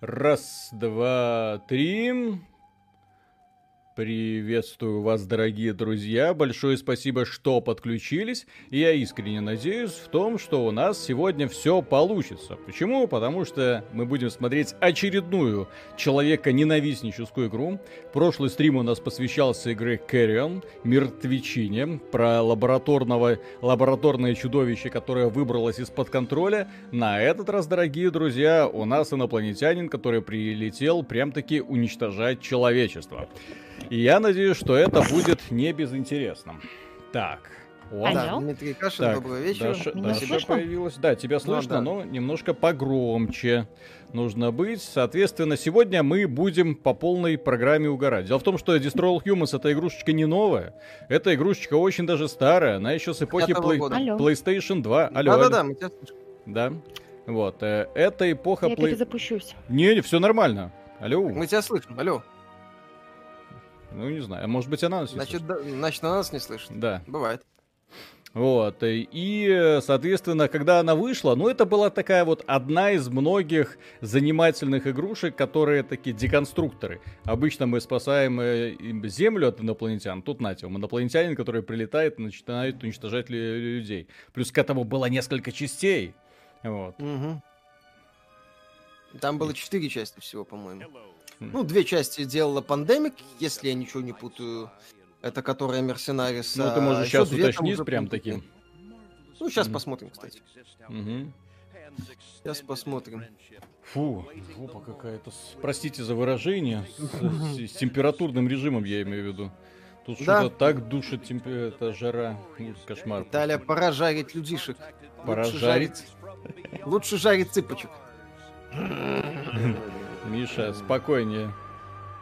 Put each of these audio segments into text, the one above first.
Раз, два, три. Приветствую вас, дорогие друзья. Большое спасибо, что подключились. И я искренне надеюсь в том, что у нас сегодня все получится. Почему? Потому что мы будем смотреть очередную человека-ненавистническую игру. Прошлый стрим у нас посвящался игре Carrion, мертвечине, про лабораторного, лабораторное чудовище, которое выбралось из-под контроля. На этот раз, дорогие друзья, у нас инопланетянин, который прилетел прям-таки уничтожать человечество. И я надеюсь, что это будет не безинтересным. Так. Вот. Да, Дмитрий Кашин, так, доброго вечера. Даша, Меня Даша слышно? появилась. Да, тебя слышно, ну, да. но немножко погромче нужно быть. Соответственно, сегодня мы будем по полной программе угорать. Дело в том, что Destroy All Humans это игрушечка не новая. Эта игрушечка очень даже старая. Она еще с эпохи Play... PlayStation 2. Алло, Да-да-да, мы тебя слышим. Да. Вот. Э, это эпоха... Я play... перезапущусь. Не, не, все нормально. Алло. Мы тебя слышим, алло. Ну, не знаю. А может быть, она нас не значит, слышит? Да, значит, она нас не слышит. Да. Бывает. Вот, и, соответственно, когда она вышла, ну, это была такая вот одна из многих занимательных игрушек, которые такие деконструкторы. Обычно мы спасаем э, Землю от инопланетян, тут нате, инопланетянин, который прилетает и начинает уничтожать людей. Плюс к этому было несколько частей. Вот. Угу. Там было четыре части всего, по-моему. Ну, две части делала Пандемик, если я ничего не путаю. Это которая Мерсенарис. Ну, ты можешь а сейчас уточнить прям таким. Ну, сейчас mm. посмотрим, кстати. Mm-hmm. Сейчас посмотрим. Фу, жопа какая-то. Простите за выражение. С, с, с температурным режимом я имею в виду. Тут да. что-то так душит темп... это жара. Кошмар. Италия, пора жарить людишек. Пора Лучше жарить. жарить. Лучше жарить цыпочек. Миша, спокойнее.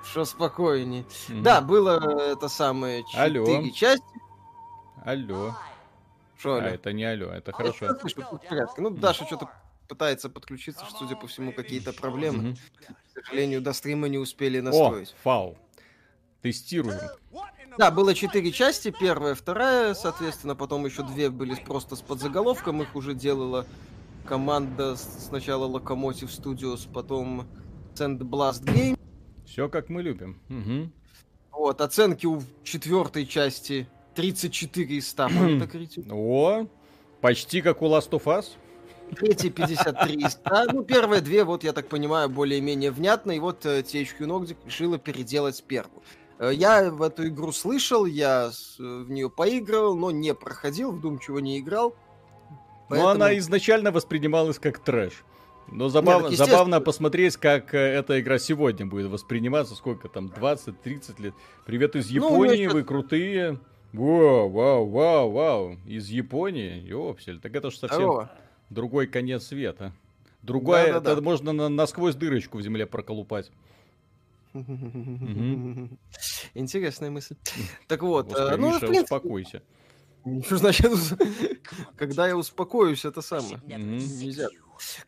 Что спокойнее. Mm-hmm. Да, было это самое четыре алло. части. Алло. Что алло? А, это не алло, это хорошо. Это, ну, Даша что-то пытается подключиться, что, судя по всему, какие-то проблемы. Mm-hmm. К сожалению, до стрима не успели настроить. О, фау. Тестируем. Да, было четыре части, первая, вторая, соответственно, потом еще две были просто с подзаголовком, их уже делала команда сначала Locomotive Studios, потом Sandblast Game. Все как мы любим. Угу. Вот, оценки у четвертой части 34 из 100 О, почти как у Last of Us. Третья 53 из 100. Ну, первые две, вот, я так понимаю, более-менее внятно. И вот э, THQ Nordic решила переделать первую. Э, я в эту игру слышал, я в нее поигрывал, но не проходил, вдумчиво не играл. Поэтому... Но она изначально воспринималась как трэш. Но забав... Нет, забавно посмотреть, как э, эта игра сегодня будет восприниматься. Сколько там, 20-30 лет. Привет из ну, Японии, ну, вы крутые. Вау, вау, вау, вау. Из Японии? Ёпсель, так это же совсем Здорово. другой конец света. Другое, да, да, это да. можно на, насквозь дырочку в земле проколупать. Интересная мысль. Так вот, э, ну, успокойся. Что значит, когда я успокоюсь, это самое. Нельзя.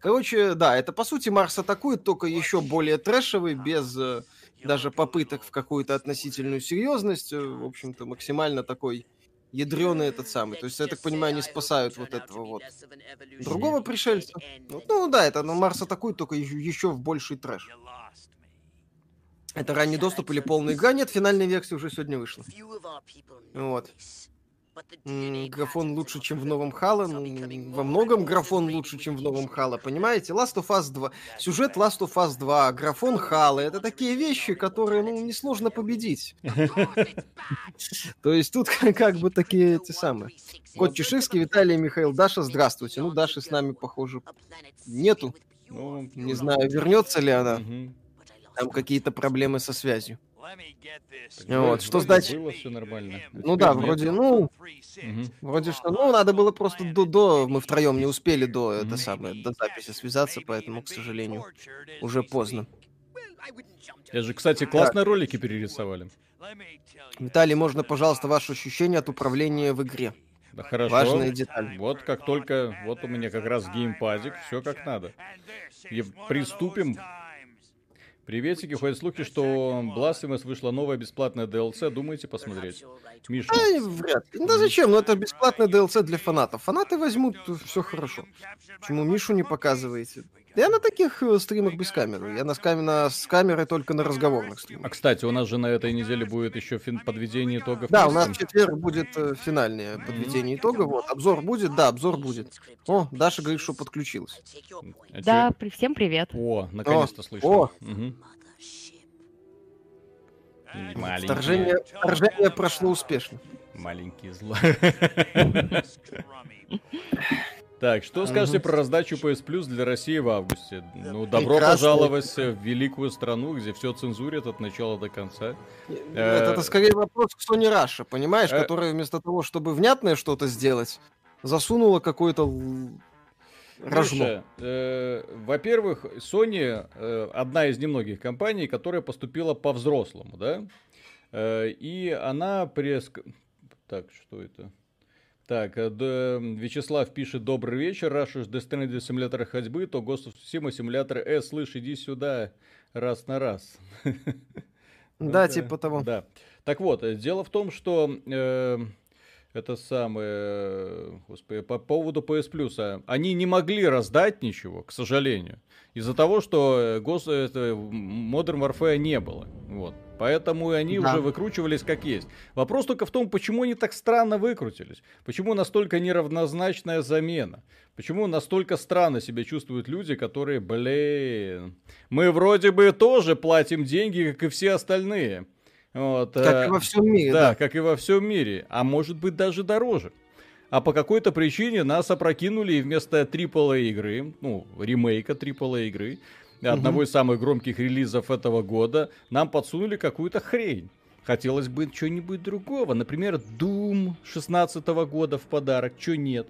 Короче, да, это по сути Марс атакует, только еще более трэшевый, без э, даже попыток в какую-то относительную серьезность. Э, в общем-то, максимально такой ядреный этот самый. То есть, я так понимаю, они спасают вот этого вот другого пришельца. Ну, да, это ну, Марс атакует, только еще в больший трэш. Это ранний доступ или полная игра? Нет, финальная версия уже сегодня вышла. Вот. Графон лучше, чем в новом Хало. Ну, во многом графон лучше, чем в новом Хало, понимаете? Last of Us 2. Сюжет Last of Us 2, графон Хала. Это такие вещи, которые, ну, несложно победить. То есть тут как бы такие эти самые. Кот Чеширский, Виталий, Михаил, Даша, здравствуйте. Ну, Даши с нами, похоже, нету. Ну, не знаю, вернется ли она. Там какие-то проблемы со связью. Вот, что значит? Было все нормально. Ну да, вроде, ну, угу. вроде что, ну, надо было просто до, до, мы втроем не успели до, это самое, до записи связаться, поэтому, к сожалению, уже поздно. Я же, кстати, классные так. ролики перерисовали. Виталий, можно, пожалуйста, ваши ощущения от управления в игре? Да хорошо. Важная деталь. Вот как только, вот у меня как раз геймпадик, все как надо. И приступим Приветики, ходят слухи, что Blasphemous вышла новая бесплатная DLC. Думаете посмотреть? Миша? А, вряд ли. Да зачем? Ну это бесплатная DLC для фанатов. Фанаты возьмут, все хорошо. Почему Мишу не показываете? Я на таких э, стримах без камеры. Я на, с, кам... на... с камерой только на разговорных стримах. А, кстати, у нас же на этой неделе будет еще фин... подведение итогов. Да, у нас в четверг будет э, финальное подведение mm-hmm. итогов. Вот, обзор будет? Да, обзор будет. О, Даша говорит, что подключилась. А да, при... всем привет. О, наконец-то слышно. О, угу. Вторжение, вторжение прошло успешно. Маленький зло. Так, что скажете про раздачу PS Plus для России в августе? Ну, добро Прекрасно. пожаловать в великую страну, где все цензурят от начала до конца. Нет, это скорее вопрос к Sony Russia, понимаешь, э... которая вместо того, чтобы внятное что-то сделать, засунула какое-то рожно. Э, во-первых, Sony э, одна из немногих компаний, которая поступила по-взрослому, да? Э, и она пресс... Так, что это? Так, э, д, Вячеслав пишет, добрый вечер, раз уж Death Stranding симулятора ходьбы, то Ghost of Tsushima симулятор Э, слышь, иди сюда, раз на раз. Да, типа того. Да. Так вот, э, дело в том, что э, это самое, господи, по поводу PS Plus, они не могли раздать ничего, к сожалению, из-за того, что Ghost, это, Modern Warfare не было. Вот. Поэтому они да. уже выкручивались как есть. Вопрос только в том, почему они так странно выкрутились. Почему настолько неравнозначная замена. Почему настолько странно себя чувствуют люди, которые, блин, мы вроде бы тоже платим деньги, как и все остальные. Вот, как э, и во всем мире. Да, да, как и во всем мире. А может быть даже дороже. А по какой-то причине нас опрокинули и вместо AAA игры, ну, ремейка AAA игры, одного из самых громких релизов этого года, нам подсунули какую-то хрень. Хотелось бы чего-нибудь другого. Например, Doom 16 года в подарок. Чё нет?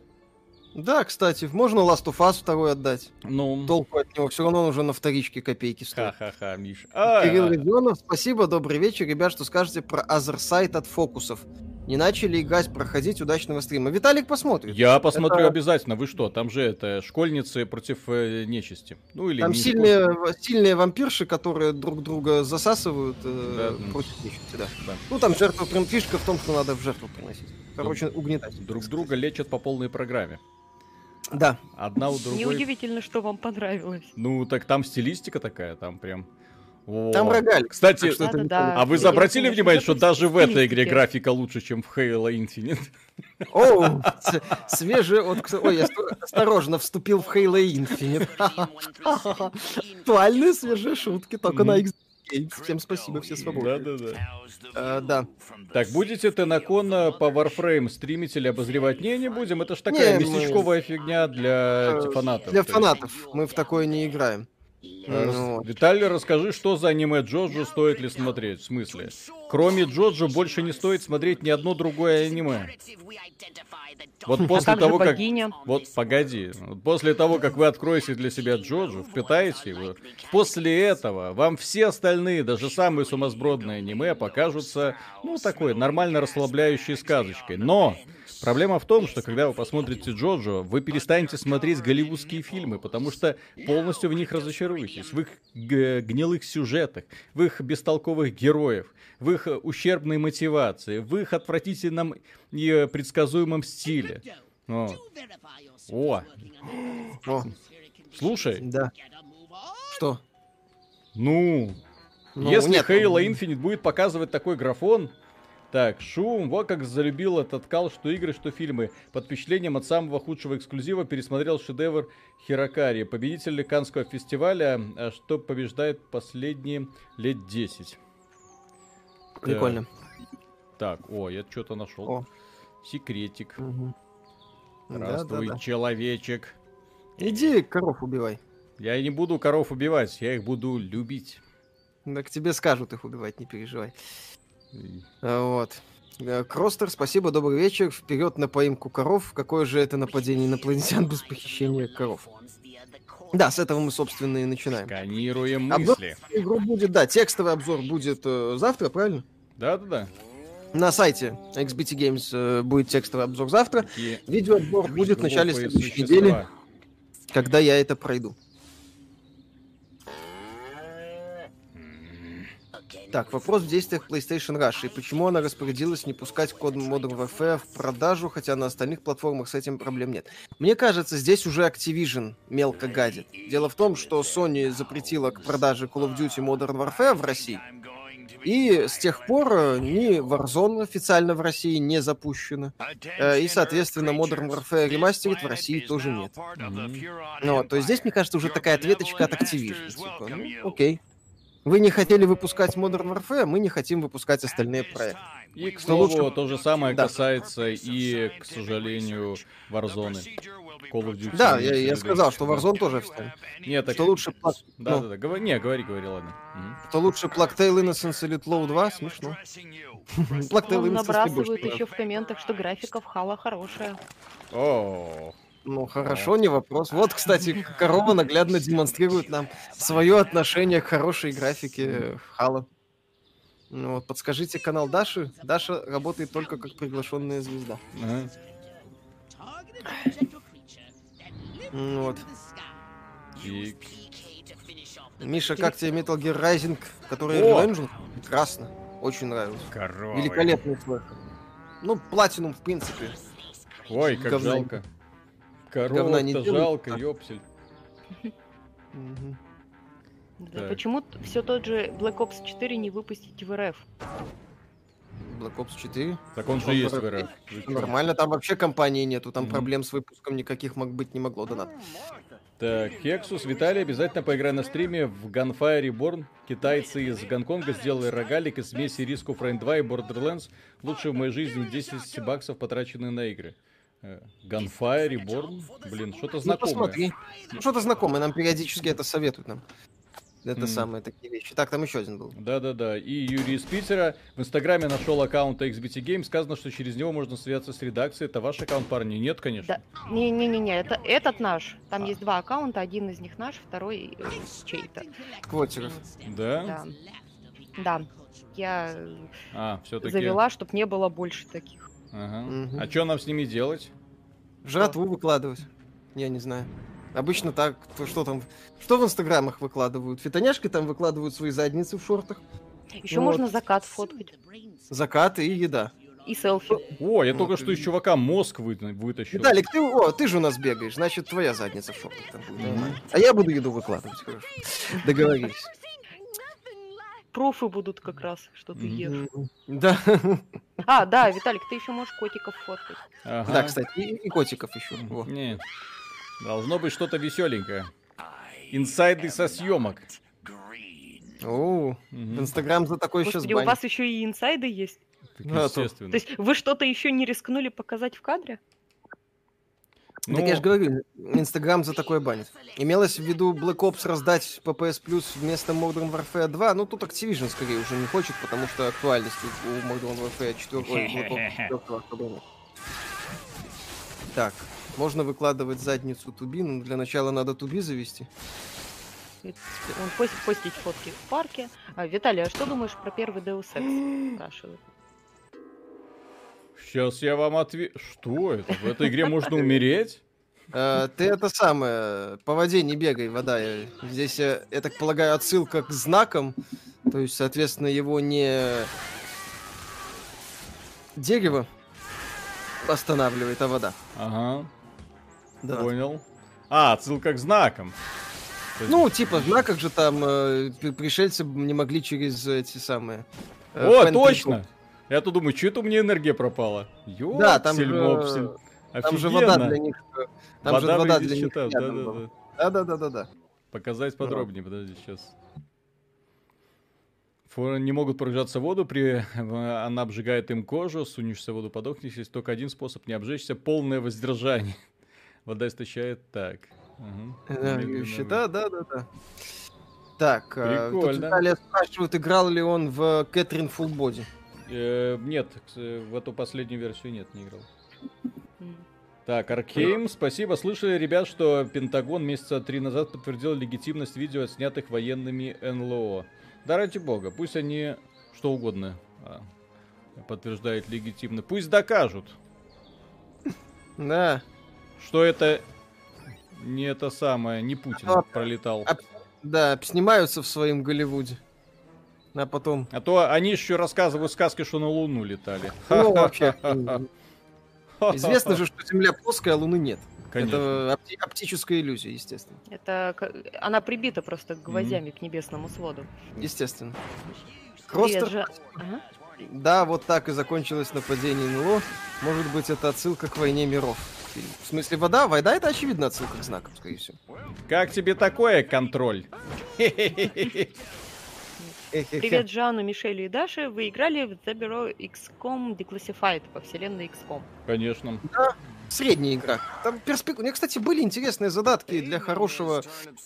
Да, кстати, можно Last of Us второй отдать. Ну. Толку от него, все равно он уже на вторичке копейки стоит. Ха-ха-ха, Миш. Кирилл Родионов, спасибо, добрый вечер. Ребят, что скажете про Other Side от фокусов? Не начали играть, проходить удачного стрима. Виталик посмотрит. Я посмотрю это... обязательно. Вы что? Там же это школьницы против э, нечисти. Ну или Там сильные, сильные вампирши, которые друг друга засасывают э, да. против нечисти, да. да. Ну там жертва прям фишка в том, что надо в жертву приносить. Короче, друг, угнетать. Друг друга лечат по полной программе. Да. Одна у другой. Неудивительно, что вам понравилось. Ну, так там стилистика такая, там прям там рогаль. Кстати, да, да, да. а вы обратили внимание, что даже в этой игре графика лучше, чем в Halo Infinite? О, свежий. Ой, я осторожно вступил в Halo Infinite. Актуальные свежие шутки, только на Xbox Всем спасибо, все свободны. Да, да, да. А, да. Так, будете Тенакон по Warframe стримить или обозревать? Не, не будем. Это ж такая не, местечковая мы... фигня для э, фанатов. Для фанатов. Мы в такое не играем. Ну, Виталий, расскажи, что за аниме Джоджо стоит ли смотреть? В смысле? Кроме Джоджо больше не стоит смотреть ни одно другое аниме. Вот после а того, как... Вот, погоди. После того, как вы откроете для себя Джоджо, впитаете его, после этого вам все остальные, даже самые сумасбродные аниме покажутся, ну, такой нормально расслабляющей сказочкой. Но Проблема в том, что когда вы посмотрите Джоджо, вы перестанете смотреть голливудские фильмы, потому что полностью в них разочаруетесь, в их гнилых сюжетах, в их бестолковых героев, в их ущербной мотивации, в их отвратительном и предсказуемом стиле. О. О. О. Слушай. Да. Что? Ну, ну если нет, Halo Infinite будет показывать такой графон, так, шум, вот как залюбил этот кал, что игры, что фильмы. Под впечатлением от самого худшего эксклюзива пересмотрел шедевр Хирокари. Победитель Канского фестиваля, а что побеждает последние лет 10. Прикольно. Так, так о, я что-то нашел. О. Секретик. Угу. Здравствуй, да, да, да. человечек. Иди коров убивай. Я не буду коров убивать, я их буду любить. Так тебе скажут их убивать, не переживай. Вот. Э, Кростер, спасибо, добрый вечер. Вперед на поимку коров. Какое же это нападение инопланетян без похищения коров? Да, с этого мы, собственно, и начинаем. Сканируем мысли. Обзор игру будет, да, текстовый обзор будет э, завтра, правильно? Да-да-да. На сайте XBT Games э, будет текстовый обзор завтра. Такие Видеообзор будет в начале следующей недели, когда я это пройду. Так, вопрос в действиях PlayStation Russia. И почему она распорядилась не пускать код Modern Warfare в продажу, хотя на остальных платформах с этим проблем нет? Мне кажется, здесь уже Activision мелко гадит. Дело в том, что Sony запретила к продаже Call of Duty Modern Warfare в России. И с тех пор э, ни Warzone официально в России не запущено. Э, и, соответственно, Modern Warfare Remastered в России тоже нет. Mm-hmm. Ну, то есть здесь, мне кажется, уже такая ответочка от Activision. Типа, ну, окей. Вы не хотели выпускать Modern Warfare, мы не хотим выпускать остальные проекты. И, к слову, лучше... то же самое да. касается и, к сожалению, Warzone. Call of Duty. Да, я, я сказал, что Warzone тоже встал. Нет, так... Что лучше... Да, ну. да, да, говори, не, говори, говори, ладно. Угу. Что лучше Blacktail Innocence или Low 2? Смешно. Blacktail Innocence набрасывают еще в комментах, что графика в Хала хорошая. О, ну, хорошо, не вопрос. Вот, кстати, корова наглядно демонстрирует нам свое отношение к хорошей графике Хала. Ну, вот, подскажите канал Даши. Даша работает только как приглашенная звезда. Ага. Ну, вот. И... Миша, как тебе Metal Gear Rising, который Revenge? Прекрасно. Очень нравится. Корова. Великолепный слэшер. Ну, платинум, в принципе. Ой, как Говна... жалко. Корова-то жалко, ёпсель. Да, почему все тот же Black Ops 4 не выпустить в РФ? Black Ops 4? Так он же есть в РФ. Нормально, там вообще компании нету, там проблем с выпуском никаких мог быть не могло, донат. Так, Хексус, Виталий, обязательно поиграй на стриме в Gunfire Reborn. Китайцы из Гонконга сделали рогалик из смеси Risk of Rain 2 и Borderlands. Лучше в моей жизни 10 баксов, потраченные на игры. Э, Gunfire, Reborn. Блин, что-то ну, знакомое. Ну, посмотри. Ну, что-то знакомое. Нам периодически это советуют нам. Это mm. самые такие вещи. Так, там еще один был. Да-да-да. И Юрий из Питера в Инстаграме нашел аккаунт XBT Game. Сказано, что через него можно связаться с редакцией. Это ваш аккаунт, парни? Нет, конечно. Да. Не-не-не, это этот наш. Там а. есть два аккаунта. Один из них наш, второй э, чей-то. Квотеров. Да? Да. Да. Я а, все-таки... завела, чтобы не было больше таких. Ага. Угу. А что нам с ними делать? Жратву выкладывать. Я не знаю. Обычно так, то что там, что в инстаграмах выкладывают? Фитоняшки там выкладывают свои задницы в шортах. Еще вот. можно закат фоткать. Закат и еда. И селфи. О, я вот. только что из чувака мозг вы, вытащил. Виталик, ты, о, ты же у нас бегаешь, значит, твоя задница в шортах там будет. Mm-hmm. А я буду еду выкладывать, хорошо. Договорились профы будут как раз, что ты ешь. Да. А, да, Виталик, ты еще можешь котиков фоткать. Ага. Да, кстати, и, и котиков еще. Нет. Должно быть что-то веселенькое. Инсайды со съемок. О, Инстаграм за такой сейчас у вас еще и инсайды есть? естественно. То есть вы что-то еще не рискнули показать в кадре? Ну... Так я же говорю, Инстаграм за такое банит. Имелось в виду Black Ops раздать PPS Plus вместо Modern Warfare 2, ну тут Activision скорее уже не хочет, потому что актуальность у Modern Warfare 4 Black Ops 4 Так, можно выкладывать задницу туби, но для начала надо туби завести. Он постит, постить фотки в парке. А, Виталий, а что думаешь про первый Deus Ex? Спрашивают. Сейчас я вам отвечу. Что это? В этой игре можно умереть? Uh, ты это самое, по воде не бегай, вода. Здесь, я, я так полагаю, отсылка к знакам. То есть, соответственно, его не дерево останавливает, а вода. Ага. Да. Понял. А, отсылка к знакам. Ну, типа, в знаках же там э, пришельцы не могли через эти самые... Э, О, точно! Я тут думаю, что это у меня энергия пропала? Ёпсель, да, там же, там же вода для них. Э, там вода же вода для них. Да, да, да. Да, да, да, да, да. Показать подробнее, подожди, сейчас. Форы не могут погружаться в воду, при... она обжигает им кожу, сунешься в воду, подохнешь. Есть только один способ не обжечься, полное воздержание. Вода истощает так. Угу. Да, да, да, да. Так, э, Прикольно. тут спрашивают, играл ли он в Кэтрин Фулбоди. Э, нет, в эту последнюю версию нет, не играл. Так, Аркейм, спасибо. Слышали, ребят, что Пентагон месяца три назад подтвердил легитимность видео, снятых военными НЛО. Да ради бога, пусть они что угодно а, подтверждают легитимно. Пусть докажут. Да. Что это не это самое, не Путин а, пролетал. А, да, снимаются в своем Голливуде. А потом... А то они еще рассказывают сказки, что на Луну летали. Ну, вообще. Известно же, что Земля плоская, а Луны нет. Конечно. Это опти- оптическая иллюзия, естественно. Это она прибита просто гвоздями к небесному своду. Естественно. Кростер, Жа- Ага. да, вот так и закончилось нападение НЛО. Может быть, это отсылка к войне миров. В смысле, вода? Вода это очевидно отсылка к знакам, скорее всего. Как тебе такое, контроль? Привет Жану, Мишелю и Даше. Вы играли в The Bureau XCOM Declassified по вселенной XCOM. Конечно. Средняя игра. Там перспек... У меня, кстати, были интересные задатки для хорошего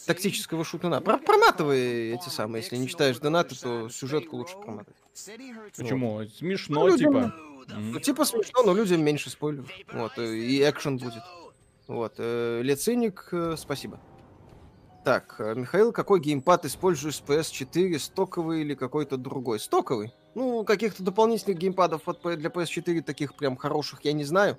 тактического шутана. Про проматывай эти самые. Если не читаешь донаты, то сюжетку лучше проматывать. Почему? Смешно, Ну, типа. Ну, типа смешно, но людям меньше спойлеров. Вот, э, и экшен будет. Вот, э, Лециник, э, спасибо. Так, э, Михаил, какой геймпад используешь с PS4, стоковый или какой-то другой? Стоковый? Ну, каких-то дополнительных геймпадов для PS4 таких прям хороших я не знаю.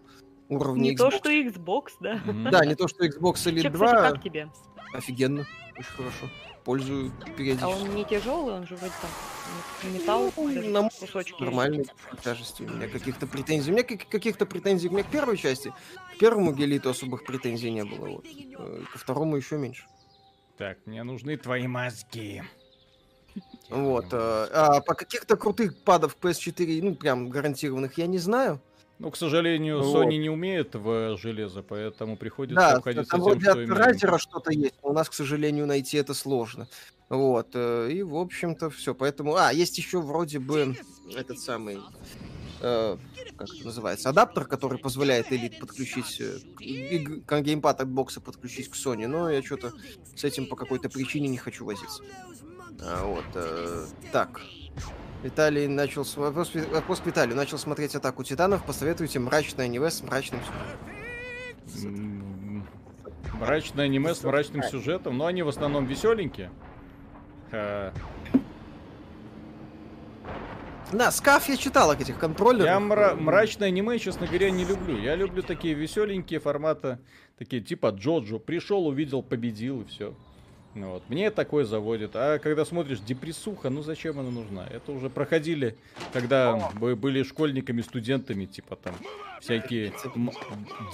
Уровня Не то, Xbox. что Xbox, да. М. Да, не то, что Xbox Че, 2. кстати, как тебе? Офигенно, очень хорошо. Пользую А периодически. он не тяжелый, он же вроде там металл, Ну, на- кусочки. Нормальной тяжести. У меня каких-то претензий. У меня как- каких-то претензий у меня к первой части. К первому гелиту особых претензий не было. Вот. Э, Ко второму еще меньше. Так, мне нужны твои мозги. Вот. э, А по каких-то крутых падов PS4, ну, прям гарантированных, я не знаю. Ну, к сожалению, Вот. Sony не умеет в железо, поэтому приходится Да, обходиться там тем, что. Райзера что-то есть, но у нас, к сожалению, найти это сложно. Вот. э, И, в общем-то, все. Поэтому... А, есть еще вроде бы этот самый... э, как это называется? Адаптер, который позволяет Elite подключить... э, и к- геймпад от бокса подключить к Sony, но я что-то с этим по какой-то причине не хочу возиться. А, вот. э, Так. Виталий начал... Вопрос, вопрос к Виталию. Начал смотреть «Атаку Титанов». Посоветуйте мрачное аниме с мрачным сюжетом. Мрачное аниме с мрачным сюжетом, но они в основном веселенькие. Да, скаф я читал о этих контроллерах. Я мра- мрачное аниме, честно говоря, не люблю. Я люблю такие веселенькие формата, такие типа Джоджо. Пришел, увидел, победил и все. Вот. Мне такое заводит. А когда смотришь депрессуха, ну зачем она нужна? Это уже проходили, когда мы были школьниками, студентами, типа там всякие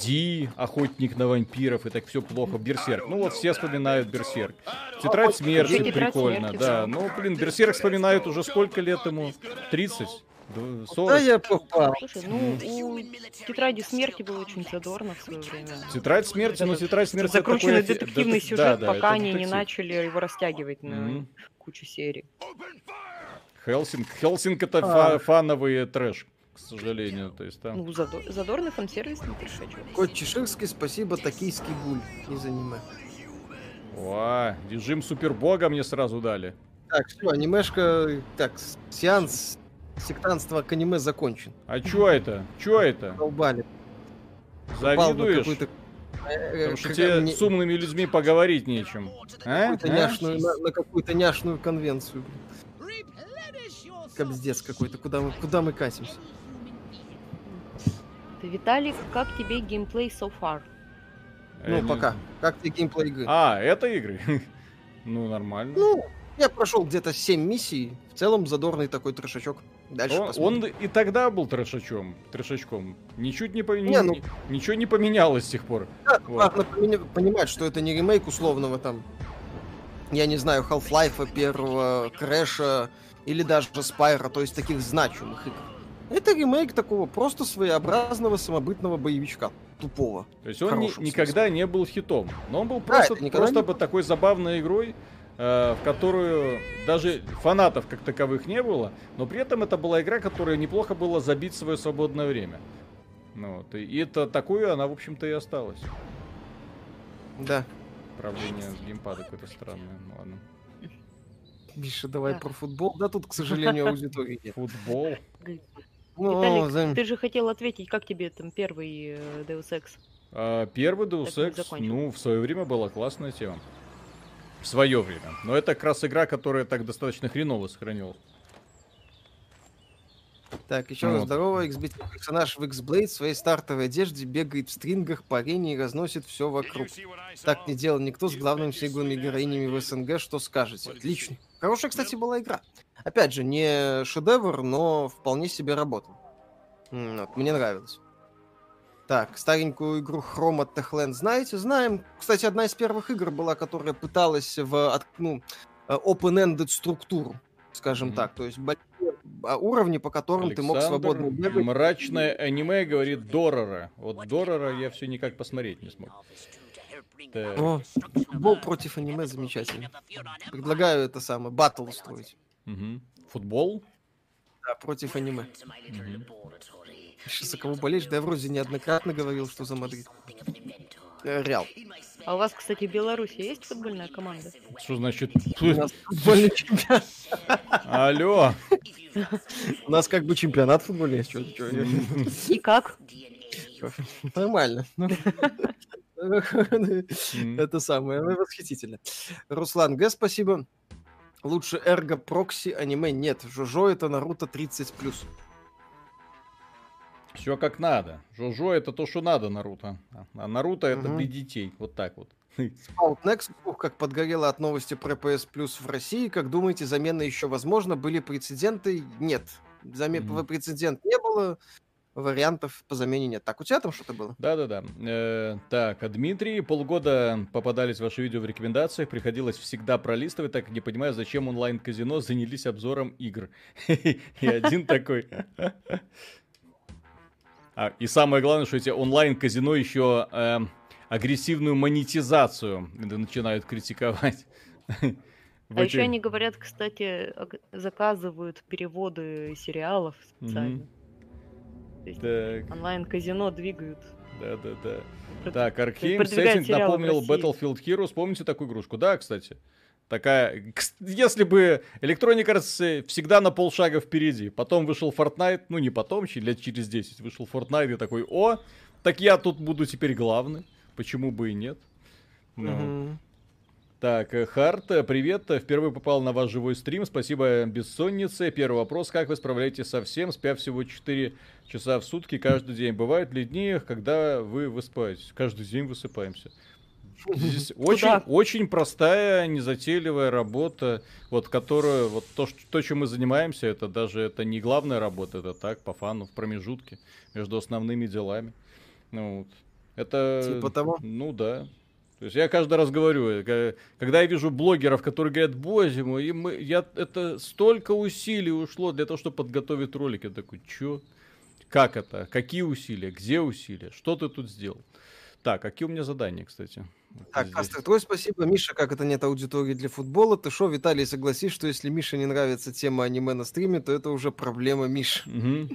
Ди, охотник на вампиров, и так все плохо. Берсерк. Ну вот все вспоминают Берсерк. Тетрадь смерти прикольно, да. Ну, блин, Берсерк вспоминают уже сколько лет ему? 30? Д- 40? Да, я попал. Слушай, ну, у тетради смерти было очень задорно в свое время. Тетрадь смерти, но тетрадь смерти... Закрученный такой детективный да, сюжет, да, да, пока они не начали его растягивать на Мгм. кучу серий. Хелсинг. Хелсинг это А. фа- фановый трэш, к сожалению. То есть там... Ну, задор- задорный фан-сервис не пришедший. Кот Чеширский, спасибо, токийский гуль из аниме. О, режим супербога мне сразу дали. Так, все, анимешка, так, сеанс сектантства к аниме закончен. А чё это? Чё это? Долбали. Завидуешь? э, Потому что тебе не- с умными людьми поговорить нечем. А? какую-то А? няшную, на, на какую-то няшную конвенцию. Кобздец какой-то, куда мы, куда мы катимся? Виталик, как тебе геймплей so far? Я Ну, не- пока. Как тебе геймплей игры? А, это игры? Ну, нормально. Ну, я прошел где-то 7 миссий. В целом задорный такой трешачок. Дальше Он, он и тогда был трешачом, трешачком. Ничуть не, по- Не, ну- ни- ничего не поменялось с тех пор. Да, Вот. важно понимать, что это не ремейк условного там, я не знаю, Half-Life первого, Крэша или даже Спайра, то есть таких значимых игр. Это ремейк такого просто своеобразного самобытного боевичка. Тупого. То есть он ни- никогда не был хитом. Но он был Да, просто, никогда просто бы такой забавной игрой, в которую даже фанатов как таковых не было, но при этом это была игра, которая неплохо было забить свое свободное время. Ну, вот, и это такую она, в общем-то, и осталась. Да. Управление с геймпада какое-то странное. Ну, ладно. Миша, давай Да. про футбол. Да тут, к сожалению, аудитории нет. Футбол. Ну, Виталик, зам- ты же хотел ответить, как тебе там первый э, Deus Ex? А, первый Deus Ex, ну, в свое время была классная тема. В свое время. Но это как раз игра, которая так достаточно хреново сохранилась. Так, еще Вот. раз здорово. XBT персонаж в X-Blade в своей стартовой одежде бегает в стрингах по арене и разносит все вокруг. Так не делал никто с главными сингловыми героинями в СНГ. Что скажете? Отлично. Хорошая, кстати, была игра. Опять же, не шедевр, но вполне себе работа. Вот, мне нравилось. Так, старенькую игру Chrome от Techland знаете? Знаем. Кстати, одна из первых игр была, которая пыталась в ну, э, open-ended структуру, скажем mm-hmm. так. То есть а, уровни, по которым Александр, ты мог свободно бегать. Мрачное аниме говорит Дороро. Вот Дороро я все никак посмотреть не смог. Так. О, футбол против аниме замечательно. Предлагаю это самое, батл устроить. Угу. Футбол? Да, против аниме. Угу. За кого болеешь? Да я вроде неоднократно говорил, что за Мадрид. Э, Реал. А у вас, кстати, в Беларуси есть футбольная команда? Что значит? футбольный чемпионат. Алло. У нас как бы чемпионат футбольный. И как? Нормально. Это самое восхитительно. Руслан Г, спасибо. Лучше Эрго Прокси аниме нет. Жожо это Наруто 30+. Все как надо. Жожо это то, что надо Наруто. А Наруто это угу. для детей. Вот так вот. Scout Next, ух, как подгорело от новости про PS Plus в России. Как думаете, замена еще возможно? Были прецеденты? Нет. Замен... Mm-hmm. Прецедент не было вариантов по замене нет. Так, у тебя там что-то было? Да-да-да. Э, так, а Дмитрий, полгода попадались ваши видео в рекомендациях, приходилось всегда пролистывать, так не понимаю, зачем онлайн-казино занялись обзором игр. И один такой. А, и самое главное, что эти онлайн-казино еще э, агрессивную монетизацию начинают критиковать. А еще они говорят, кстати, заказывают переводы сериалов специально. Онлайн-казино двигают. Да-да-да. Так, Архейм Сеттинг напомнил Battlefield Heroes. Помните такую игрушку? Да, кстати. Такая, если бы Electronic Arts всегда на полшага впереди, потом вышел Fortnite, ну не потом, лет через 10 вышел Fortnite и такой, о, так я тут буду теперь главный, почему бы и нет. Ну. Угу. Так, э, Харт, э, привет. Э, впервые попал на ваш живой стрим. Спасибо бессоннице. Первый вопрос. Как вы справляетесь со всем, спя всего 4 часа в сутки каждый день? Бывают ли дни, когда вы высыпаетесь? Каждый день высыпаемся. Здесь очень, очень простая, незатейливая работа, вот которую, вот то, что, то, чем мы занимаемся, это даже это не главная работа, это так, по фану, в промежутке между основными делами. Ну, вот. Это, типа того? Ну да. То есть я каждый раз говорю, когда я вижу блогеров, которые говорят, боже мой, мы, я, это столько усилий ушло для того, чтобы подготовить ролик. Я такой, чё? Как это? Какие усилия? Где усилия? Что ты тут сделал? Так, какие у меня задания, кстати? Так, Астер, твой спасибо. Миша, как это нет аудитории для футбола? Ты что, Виталий, согласись, что если Мише не нравится тема аниме на стриме, то это уже проблема Миши.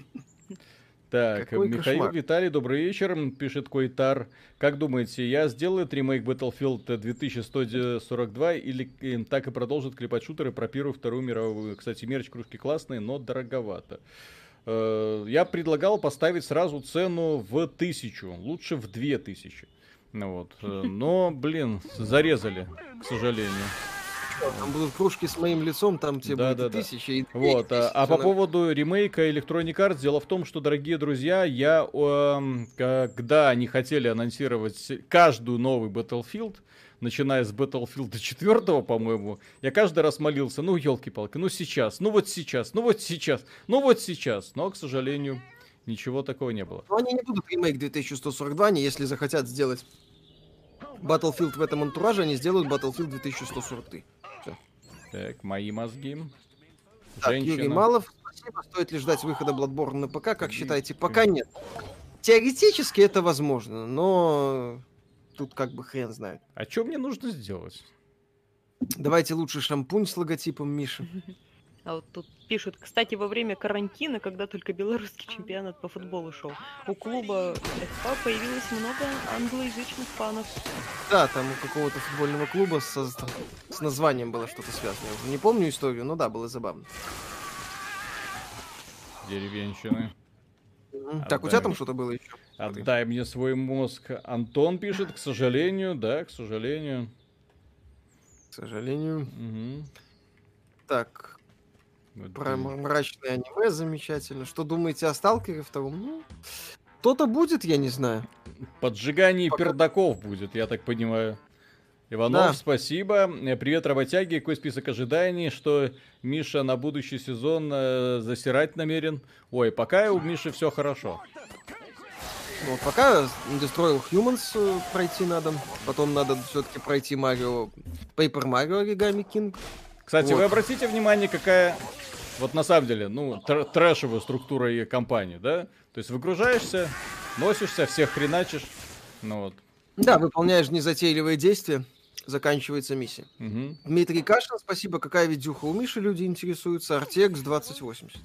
Так, Какой Михаил кошмар. Виталий, добрый вечер, пишет Койтар. Как думаете, я сделаю ремейк Battlefield 2142 или так и продолжит клепать шутеры про Первую Вторую мировую? Кстати, мерч кружки классные, но дороговато. Э, я предлагал поставить сразу цену в тысячу, лучше в две тысячи. Ну вот. Э, но, блин, зарезали, к сожалению. Там будут кружки с моим лицом, там тебе да, будет да, тысячи. Да. Вот. А, а по поводу ремейка Electronic Arts, дело в том, что, дорогие друзья, я, э, когда они хотели анонсировать каждую новый Battlefield, начиная с Battlefield 4, по-моему, я каждый раз молился, ну, елки-палки, ну сейчас, ну вот сейчас, ну вот сейчас, ну вот сейчас. Но, к сожалению, ничего такого не было. Но они не будут ремейк 2142, они, если захотят сделать Battlefield в этом антураже, они сделают Battlefield 2143. Все. Так, мои мозги. Так, Женщина. Юрий Малов, спасибо. Стоит ли ждать выхода Bloodborne на ПК? Как считаете? Пока нет. Теоретически это возможно, но тут как бы хрен знает. А что мне нужно сделать? Давайте лучше шампунь с логотипом Миши. А вот тут пишут, кстати, во время карантина, когда только белорусский чемпионат по футболу шел, у клуба ФК появилось много англоязычных фанов. Да, там у какого-то футбольного клуба со, с названием было что-то связано. Я уже не помню историю, но да, было забавно. Деревенщины. Так, у тебя там что-то было еще? Отдай мне свой мозг. Антон пишет, к сожалению, да, к сожалению. К сожалению. Угу. Так, про мрачное аниме замечательно. Что думаете о Сталкере втором? Ну, кто-то будет, я не знаю. Поджигание Пока... пердаков будет, я так понимаю. Иванов, да. спасибо. Привет, работяги. Какой список ожиданий, что Миша на будущий сезон э, засирать намерен? Ой, пока у Миши все хорошо. Ну, пока Destroy Humans э, пройти надо. Потом надо все-таки пройти Марио... Paper Mario Origami King. Кстати, вот. вы обратите внимание, какая вот на самом деле, ну, тр трэшевая структура и компании, да? То есть выгружаешься, носишься, всех хреначишь, ну вот. Да, выполняешь незатейливые действия, заканчивается миссия. Угу. Дмитрий Кашин, спасибо. Какая видюха у Миши люди интересуются? RTX 2080.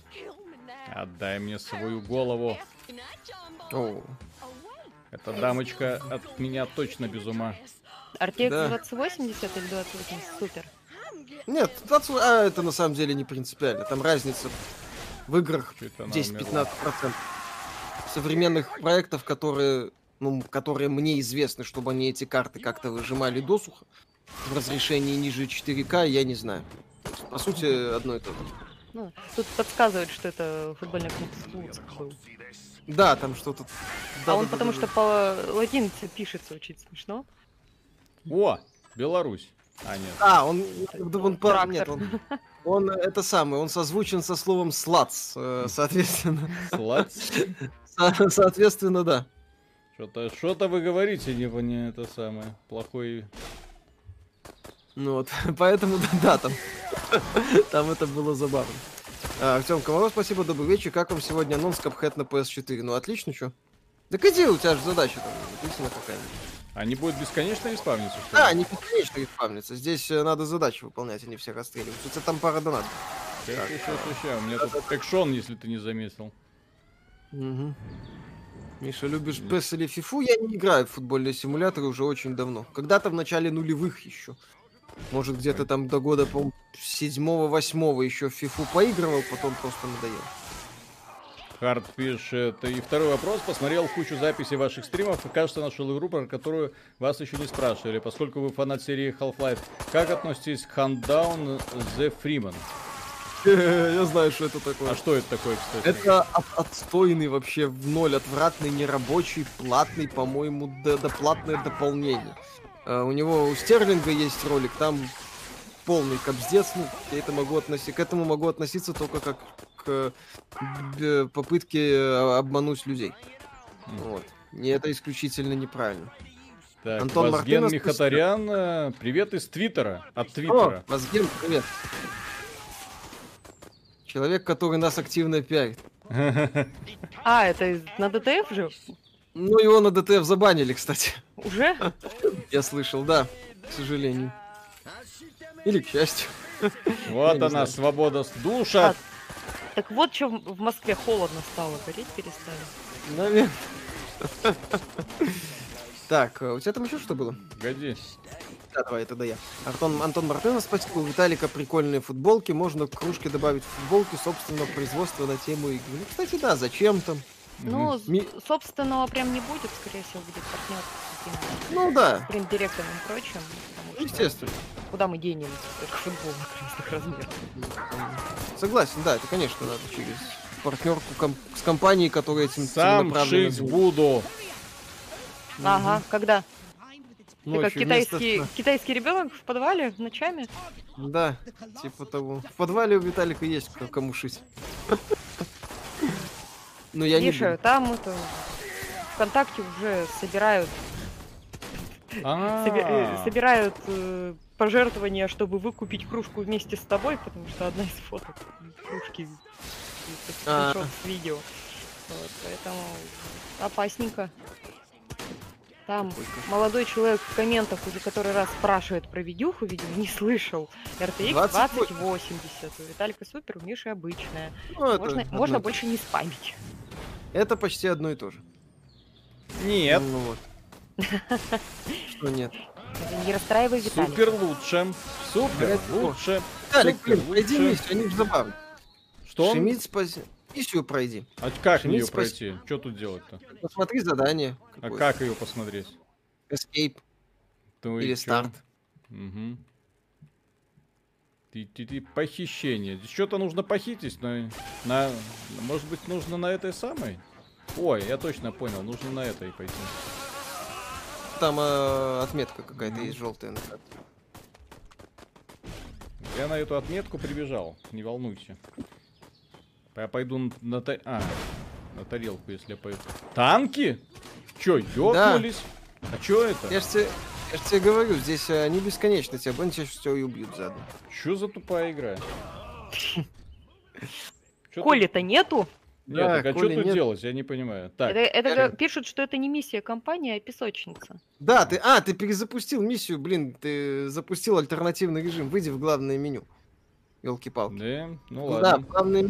Отдай мне свою голову. О. Эта дамочка от меня точно без ума. RTX да. 2080 или 2080? Супер. Нет, 20, а это на самом деле не принципиально. Там разница в играх 10-15%. Современных проектов, которые, ну, которые мне известны, чтобы они эти карты как-то выжимали досуха в разрешении ниже 4К, я не знаю. По сути, одно и то же. Ну, тут подсказывает, что это футбольный клуб был. Да, там что-то... Да, а он да, потому да, что по латинице пишется очень смешно. О, Беларусь. А, нет. А, он, он, он нет, он, он это самое, он созвучен со словом слац, э, соответственно. Слац? Со- соответственно, да. Что-то, что-то вы говорите, не, не это самое, плохой... Ну вот, поэтому, да, там, там это было забавно. А, Артем Комаров, спасибо, добрый вечер. Как вам сегодня анонс Cuphead на PS4? Ну, отлично, что? Так иди, у тебя же задача там, написана какая-нибудь. Они будут бесконечно исправниться, что ли? Да, они бесконечно исправнятся. Здесь э, надо задачи выполнять, а не все расстреливать. Это там пара донатов. Сейчас, сейчас, сейчас. У меня тут экшон, если ты не заметил. Угу. Миша, любишь PES или FIFA? Я не играю в футбольные симуляторы уже очень давно. Когда-то в начале нулевых еще. Может, где-то там до года, по-моему, седьмого-восьмого еще в FIFA поигрывал, потом просто надоел. Хард пишет. И второй вопрос. Посмотрел кучу записей ваших стримов и, кажется, нашел игру, про которую вас еще не спрашивали. Поскольку вы фанат серии Half-Life, как относитесь к Handdown The Freeman? Я знаю, что это такое. А что это такое, кстати? Это от, отстойный вообще в ноль, отвратный, нерабочий, платный, по-моему, доплатное дополнение. Uh, у него у Стерлинга есть ролик, там полный кобздец, ну, я это могу относить, к этому могу относиться только как к э, попытке э, обмануть людей. Вот. И это исключительно неправильно. Так, Антон Вазген Мартынов, Михатарян, э, привет из Твиттера, от Твиттера. О, Вазген, привет. Человек, который нас активно пиарит. А, это на DTF же? Ну, его на DTF забанили, кстати. Уже? Я слышал, да, к сожалению. Или к счастью. Вот она, свобода душа. Так вот, что в Москве холодно стало, гореть перестали. Наверное. Так, а у тебя там еще что было? Годи. Да, давай, это да я. Антон, Антон Мартынов, спасибо. У Виталика прикольные футболки. Можно к кружке добавить футболки собственного производства на тему игры. Ну, кстати, да, зачем там? Ну, Ми... собственного прям не будет, скорее всего, будет партнер с Ну да. Принт-директором и прочим. Естественно. Куда мы денем только футбол разных размеров? Согласен, да, это, конечно, надо через партнерку ком- с компанией, которая этим Сам шить буду. Ага, mm когда? Ночью, Ты как китайский, вместо... китайский ребенок в подвале ночами? Да, типа того. В подвале у Виталика есть кому шить. Но я не там это ВКонтакте уже собирают э, собирают э, пожертвования, чтобы выкупить кружку вместе с тобой, потому что одна из фоток кружки а. с видео. Вот, поэтому опасненько. Там молодой человек в комментах уже который раз спрашивает про видюху, видимо, не слышал. RTX 2080. У Виталика супер, у Миши обычная. Ну, можно можно больше не спамить. Это почти одно и то же. Нет. Ну вот. Что нет? Не расстраивай Виталик. Супер лучше. Супер лучше. Виталик, блин, пройди миссию, они же забавны. Что? Шемид спаси. Миссию пройди. А как Шемид ее пройти? Что тут делать-то? Посмотри задание. А как ее посмотреть? Escape. То Или старт. Угу. Ты, ты, ты, похищение. Что-то нужно похитить, но на, может быть, нужно на этой самой? Ой, я точно понял, нужно на этой пойти. там э, отметка какая-то есть желтая на. Я на эту отметку прибежал, не волнуйся. Я пойду на, та... а, на тарелку, если я пойду. Танки? Чё, ёкнулись? Да. А чё это? Я ж тебе, я ж тебе говорю, здесь э, они бесконечно тебя бонят, сейчас все и убьют заодно. Чё за тупая игра? Коли-то нету? Нет, да, так а что тут нет. делать? Я не понимаю. Так. Это, это пишут, что это не миссия компании, а песочница. Да, ты. А, ты перезапустил миссию, блин, ты запустил альтернативный режим. Выйди в главное меню. Елки-палки. Да, ну, ладно. Да, главное...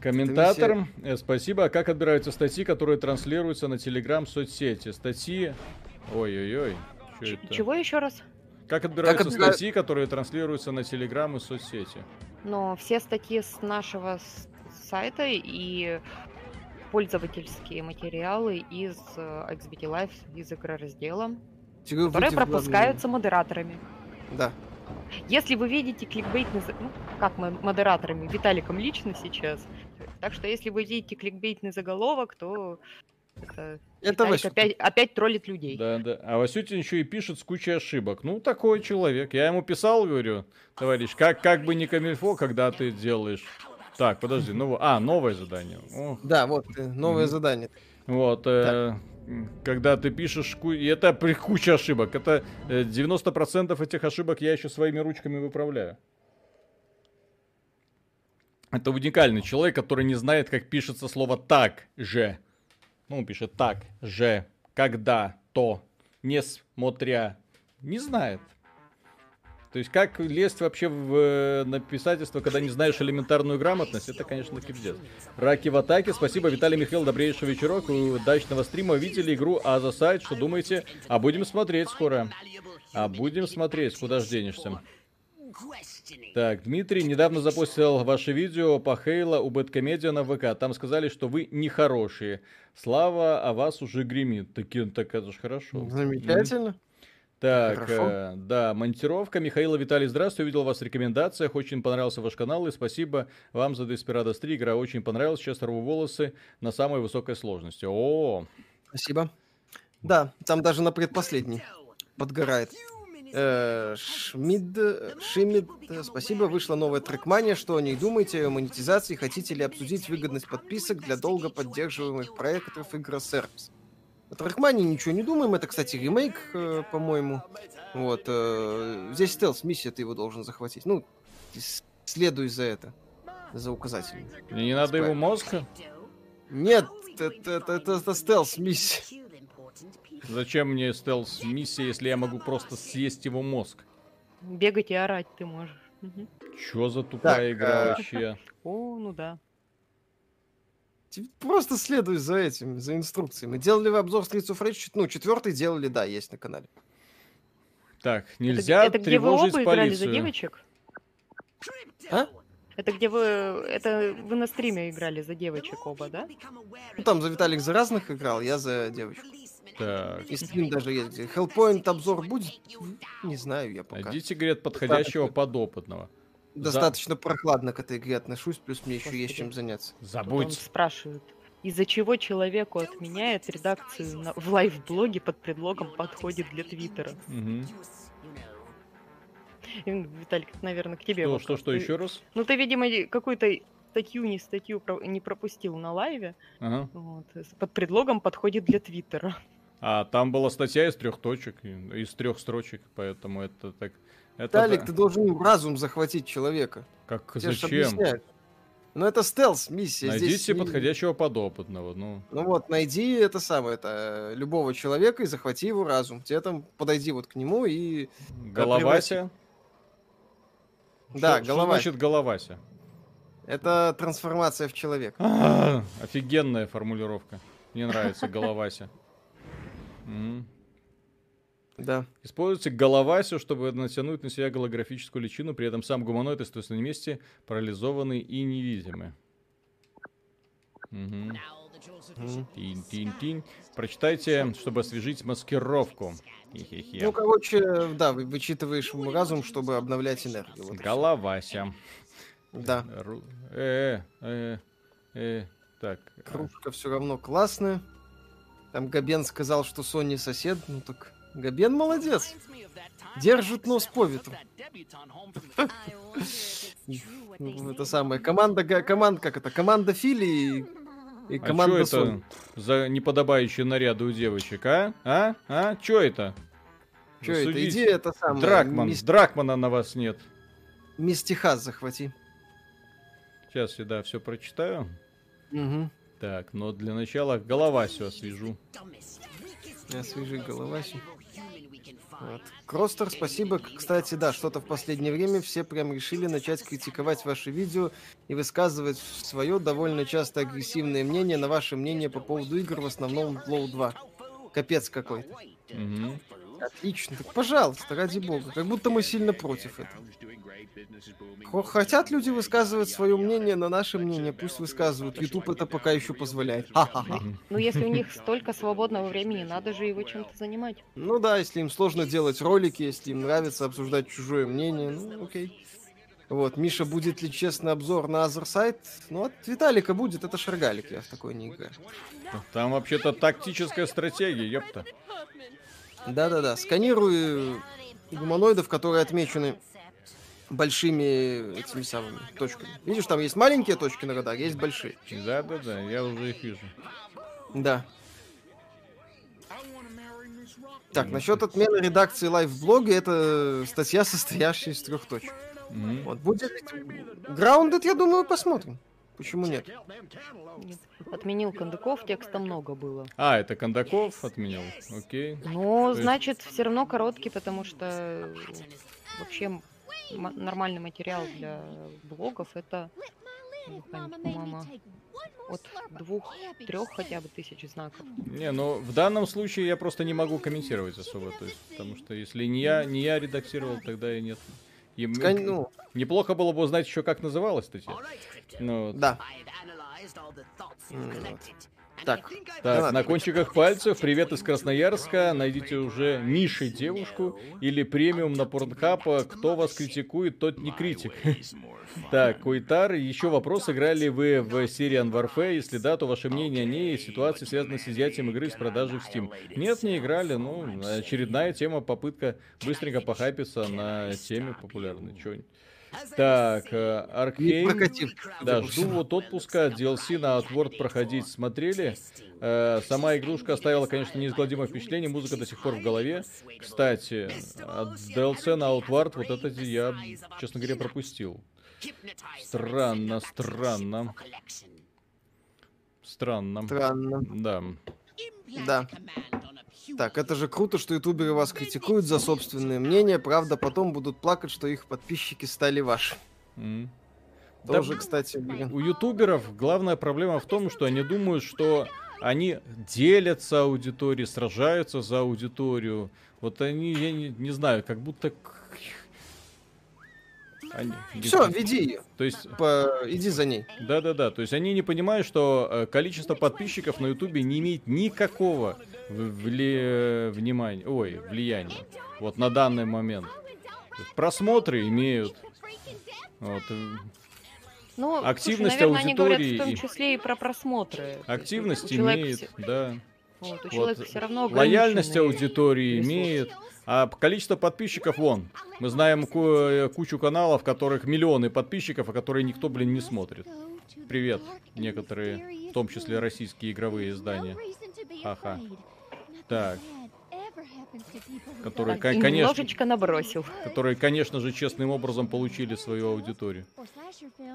Комментатор, миссия... Э, спасибо. А как отбираются статьи, которые транслируются на Телеграм соцсети? Статьи. Ой-ой-ой. Чего еще раз? Как отбираются как отбира... статьи, которые транслируются на Телеграм и соцсети? Но все статьи с нашего сайта и пользовательские материалы из э, XBT Live, из игрораздела, Чего которые пропускаются модераторами. Да. Если вы видите кликбейтный... Ну, как мы модераторами, Виталиком лично сейчас. Так что если вы видите кликбейтный заголовок, то это, это опять, опять троллит людей. Да, да. А Васютин еще и пишет с кучей ошибок. Ну, такой человек. Я ему писал, говорю, товарищ, как, как бы не камильфо, когда ты делаешь так, подожди, ну, а, новое задание. Ох. Да, вот, э, новое mm-hmm. задание. Вот, э, когда ты пишешь, ку... и это при куче ошибок, это 90% э, этих ошибок я еще своими ручками выправляю. Это уникальный человек, который не знает, как пишется слово «так же». Ну, он пишет «так же», «когда», «то», «несмотря». Не знает. То есть как лезть вообще в э, написательство, когда не знаешь элементарную грамотность, это, конечно, пиздец. Раки в атаке. Спасибо, Виталий Михаил, добрейший вечерок. Удачного стрима. Видели игру А сайт? Что думаете? А будем смотреть скоро. А будем смотреть, куда ж денешься. Так, Дмитрий недавно запустил ваше видео по Хейла у Бэткомедиа на ВК. Там сказали, что вы нехорошие. Слава о вас уже гремит. Так, так это же хорошо. Замечательно. Так, э, да, монтировка. Михаил Виталий, здравствуйте, увидел вас в рекомендациях, очень понравился ваш канал, и спасибо вам за Desperados 3, игра очень понравилась, сейчас рву волосы на самой высокой сложности. О, Спасибо. Да, там даже на предпоследней подгорает. Э, Шмид, Шимид, спасибо, вышла новая трекмания, что о ней думаете, о монетизации, хотите ли обсудить выгодность подписок для долго поддерживаемых проектов игросервис? О Трахмане ничего не думаем. Это, кстати, ремейк, э, по-моему. Вот. Э, здесь стелс-миссия, ты его должен захватить. Ну, следуй за это. За указателем. Не надо его мозг? Нет, это, это, это, это стелс-миссия. Зачем мне стелс-миссия, если я могу просто съесть его мозг? Бегать и орать ты можешь. Чё за тупая так, игра а... вообще? О, ну да. Просто следуй за этим, за инструкциями. Делали вы обзор Streets of Rage? Ну, четвертый делали, да, есть на канале. Так, нельзя это, это где вы оба играли за девочек? А? Это где вы... Это вы на стриме играли за девочек оба, да? Ну, там за Виталик за разных играл, я за девочек. Так. И стрим даже есть. Hellpoint обзор будет? Не знаю я пока. Найдите, говорят, подходящего подопытного достаточно За... прохладно к этой игре отношусь, плюс мне еще есть чем заняться. Забудь. спрашивают, из-за чего человеку отменяет редакцию на... в лайв-блоге под предлогом подходит для Твиттера. Угу. Виталик, это, наверное, к тебе что, вопрос. Что, что, ты... еще раз? Ну, ты, видимо, какую-то статью, не статью не пропустил на лайве. Ага. Вот, под предлогом подходит для Твиттера. А там была статья из трех точек, из трех строчек, поэтому это так это Талик, да. ты должен разум захватить человека. Как Тебе зачем? Ну это стелс миссия. Найдите Здесь... подходящего подопытного. Ну. ну вот, найди это самое, это любого человека и захвати его разум. Тебе там подойди вот к нему и. Головася. Да, Головася. Что значит головася? Это трансформация в человека. А, офигенная формулировка. Мне нравится головася. Да. Используется головасю, чтобы натянуть на себя голографическую личину, при этом сам гуманоид остается на месте, парализованный и невидимый. Угу. Тин-тин-тин. Прочитайте, чтобы освежить маскировку. Хе-хе-хе. Ну, короче, да, вычитываешь разум, чтобы обновлять энергию. Вот Головася. Да. Э, э, э, так. Кружка все равно классная. Там Габен сказал, что Сони сосед, ну так Габен молодец. Держит нос по ветру. Это самое. Команда, команда, как это? Команда Фили и, а команда что это за неподобающие наряды у девочек, а? А? А? Чё это? Что это? Иди это самое. Дракман. Дракмана на вас нет. Мистихаз захвати. Сейчас я, да, все прочитаю. Угу. Так, но для начала Головасю освежу. Освежи Головасю. Вот. Кростер, спасибо. Кстати, да, что-то в последнее время все прям решили начать критиковать ваши видео и высказывать свое довольно часто агрессивное мнение на ваше мнение по поводу игр, в основном Low 2. Капец какой-то. Угу. Отлично. Так, пожалуйста, ради бога. Как будто мы сильно против этого. Хотят люди высказывать свое мнение, на наше мнение пусть высказывают. YouTube это пока еще позволяет. Ха-ха-ха. Ну, если у них столько свободного времени, надо же его чем-то занимать. Ну да, если им сложно делать ролики, если им нравится обсуждать чужое мнение, ну окей. Вот, Миша, будет ли честный обзор на Other Side? Ну, от Виталика будет, это шаргалик, я в такой не играю. Там вообще-то тактическая стратегия, ёпта. Да-да-да, сканирую гуманоидов, которые отмечены большими этими самыми точками. Видишь, там есть маленькие точки на радаре, есть большие. Да-да-да, я уже их вижу. Да. Так, насчет отмены редакции лайв-блога, это статья, состоящая из трех точек. Mm-hmm. Вот будет Grounded, я думаю, посмотрим. Почему нет? нет? Отменил Кондаков, текста много было. А, это Кондаков отменил, окей. Ну, То значит, есть... все равно короткий, потому что вообще нормальный материал для блогов это, по-моему, от двух-трех хотя бы тысяч знаков. Не, ну в данном случае я просто не могу комментировать особо, то есть, потому что если не я, не я редактировал, тогда и нет. И, ну, неплохо было бы узнать еще, как называлась статья. Ну, да. Так, так на кончиках пальцев, привет из Красноярска, найдите уже Мишей девушку или премиум на Порнхаб, кто вас критикует, тот не критик. Так, Куитар, еще вопрос, играли вы в Syrian Warfare, если да, то ваше мнение о ней. И ситуации, связанной с изъятием игры с продажи в Steam. Нет, не играли, ну, очередная тема, попытка быстренько похайпиться на теме популярной, что так, Аркейн. Да, жду вот отпуска. DLC на Outward проходить смотрели. Э, сама игрушка оставила, конечно, неизгладимое впечатление. Музыка до сих пор в голове. Кстати, от DLC на Outward вот это я, честно говоря, пропустил. Странно, странно. Странно. Странно. Да. Да. Так, это же круто, что ютуберы вас критикуют за собственное мнение, правда, потом будут плакать, что их подписчики стали ваши. Mm. Тоже, да, кстати, блин. У ютуберов главная проблема в том, что они думают, что они делятся аудиторией, сражаются за аудиторию. Вот они, я не, не знаю, как будто они, Все, веди ее. То есть, По... иди за ней. Да-да-да. То есть они не понимают, что э, количество подписчиков на Ютубе не имеет никакого вли... внимания, ой, влияния. Вот на данный момент. просмотры имеют. Вот. Э, ну, активность слушай, наверное, аудитории. Они говорят в том числе и про просмотры. Активность имеет, да. Вот, у человека вот. все равно Лояльность аудитории ресурсы. имеет. А количество подписчиков вон. Мы знаем ку- кучу каналов, которых миллионы подписчиков, а которые никто, блин, не смотрит. Привет, некоторые, в том числе российские игровые издания. Ага. Так. Которые, так, конечно, немножечко набросил. Которые, конечно же, честным образом получили свою аудиторию.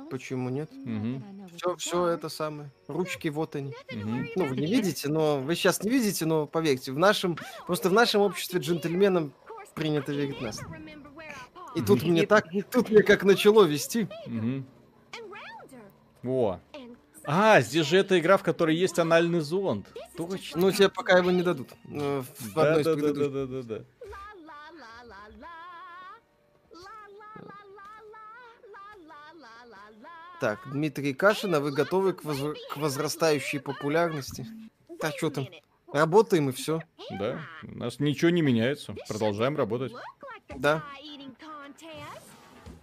Почему нет? Угу. Все, все это самое. Ручки вот они. Угу. Ну, вы не видите, но вы сейчас не видите, но поверьте, в нашем, просто в нашем обществе джентльменам принято верить нас. И тут мне так, тут мне как начало вести. Угу. О, а, здесь же эта игра, в которой есть анальный зонд. Точно. Ну, тебе пока его не дадут. В да, да, да, да, да, да, да. Так, Дмитрий Кашин, а вы готовы к, воз... к возрастающей популярности? Так, что там? Работаем и все. Да, у нас ничего не меняется. Продолжаем работать. Да.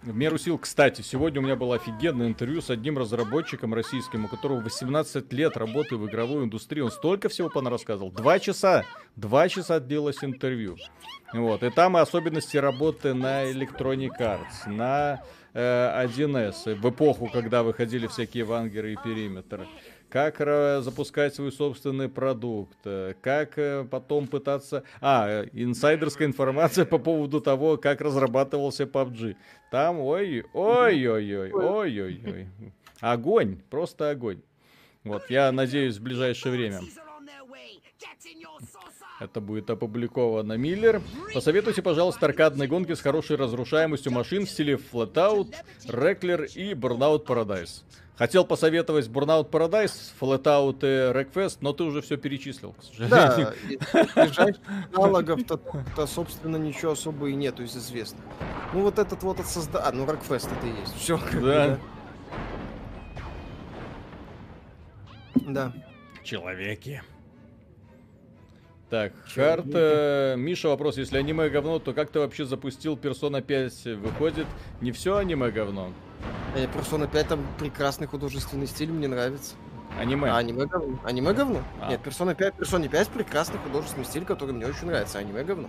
В меру сил, кстати, сегодня у меня было офигенное интервью с одним разработчиком российским, у которого 18 лет работы в игровой индустрии. Он столько всего рассказывал. Два часа. Два часа длилось интервью. Вот. И там особенности работы на Electronic Arts, на э, 1С, в эпоху, когда выходили всякие вангеры и периметры как запускать свой собственный продукт, э, как э, потом пытаться... А, инсайдерская информация по поводу того, как разрабатывался PUBG. Там, ой, ой-ой-ой. Огонь, просто огонь. Вот, я надеюсь, в ближайшее время это будет опубликовано. Миллер, посоветуйте, пожалуйста, аркадные гонки с хорошей разрушаемостью машин в стиле Flatout, Wreckler и Burnout Paradise. Хотел посоветовать Burnout Paradise, Flatout и Wreckfest, но ты уже все перечислил, к сожалению. Да, аналогов-то, то, собственно, ничего особо и нету из известных. Ну, вот этот вот от созда... А, ну, Wreckfest это и есть. Все. Да. Да. Человеки. Так, Харт, Миша, вопрос, если аниме говно, то как ты вообще запустил Persona 5? Выходит, не все аниме говно? Э, Persona 5 там прекрасный художественный стиль, мне нравится. Аниме. А, аниме говно. Аниме говно? А. Нет, Persona 5, Persona 5 прекрасный художественный стиль, который мне очень нравится. Аниме говно.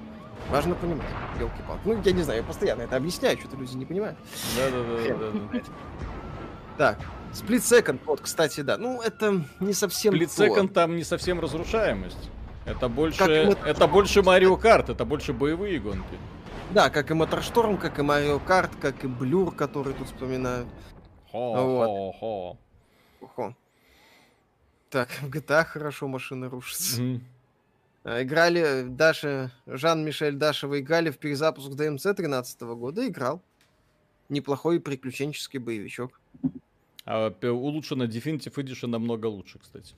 Важно понимать. елки палки Ну, я не знаю, я постоянно это объясняю, что-то люди не понимают. Да-да-да. Так, Split Second, вот, кстати, да. Ну, это не совсем Split Second там не совсем разрушаемость. Это больше, это больше Марио Карт, это больше боевые гонки. Да, как и Моторшторм, как и Марио Карт, как и Блюр, который тут вспоминают. Хо-хо-хо. Вот. Так, в GTA хорошо машины рушатся. Mm-hmm. Играли Даша, Жан-Мишель Дашева играли в перезапуск ДМЦ 13 года, играл. Неплохой приключенческий боевичок. А улучшено Definitive Edition намного лучше, кстати.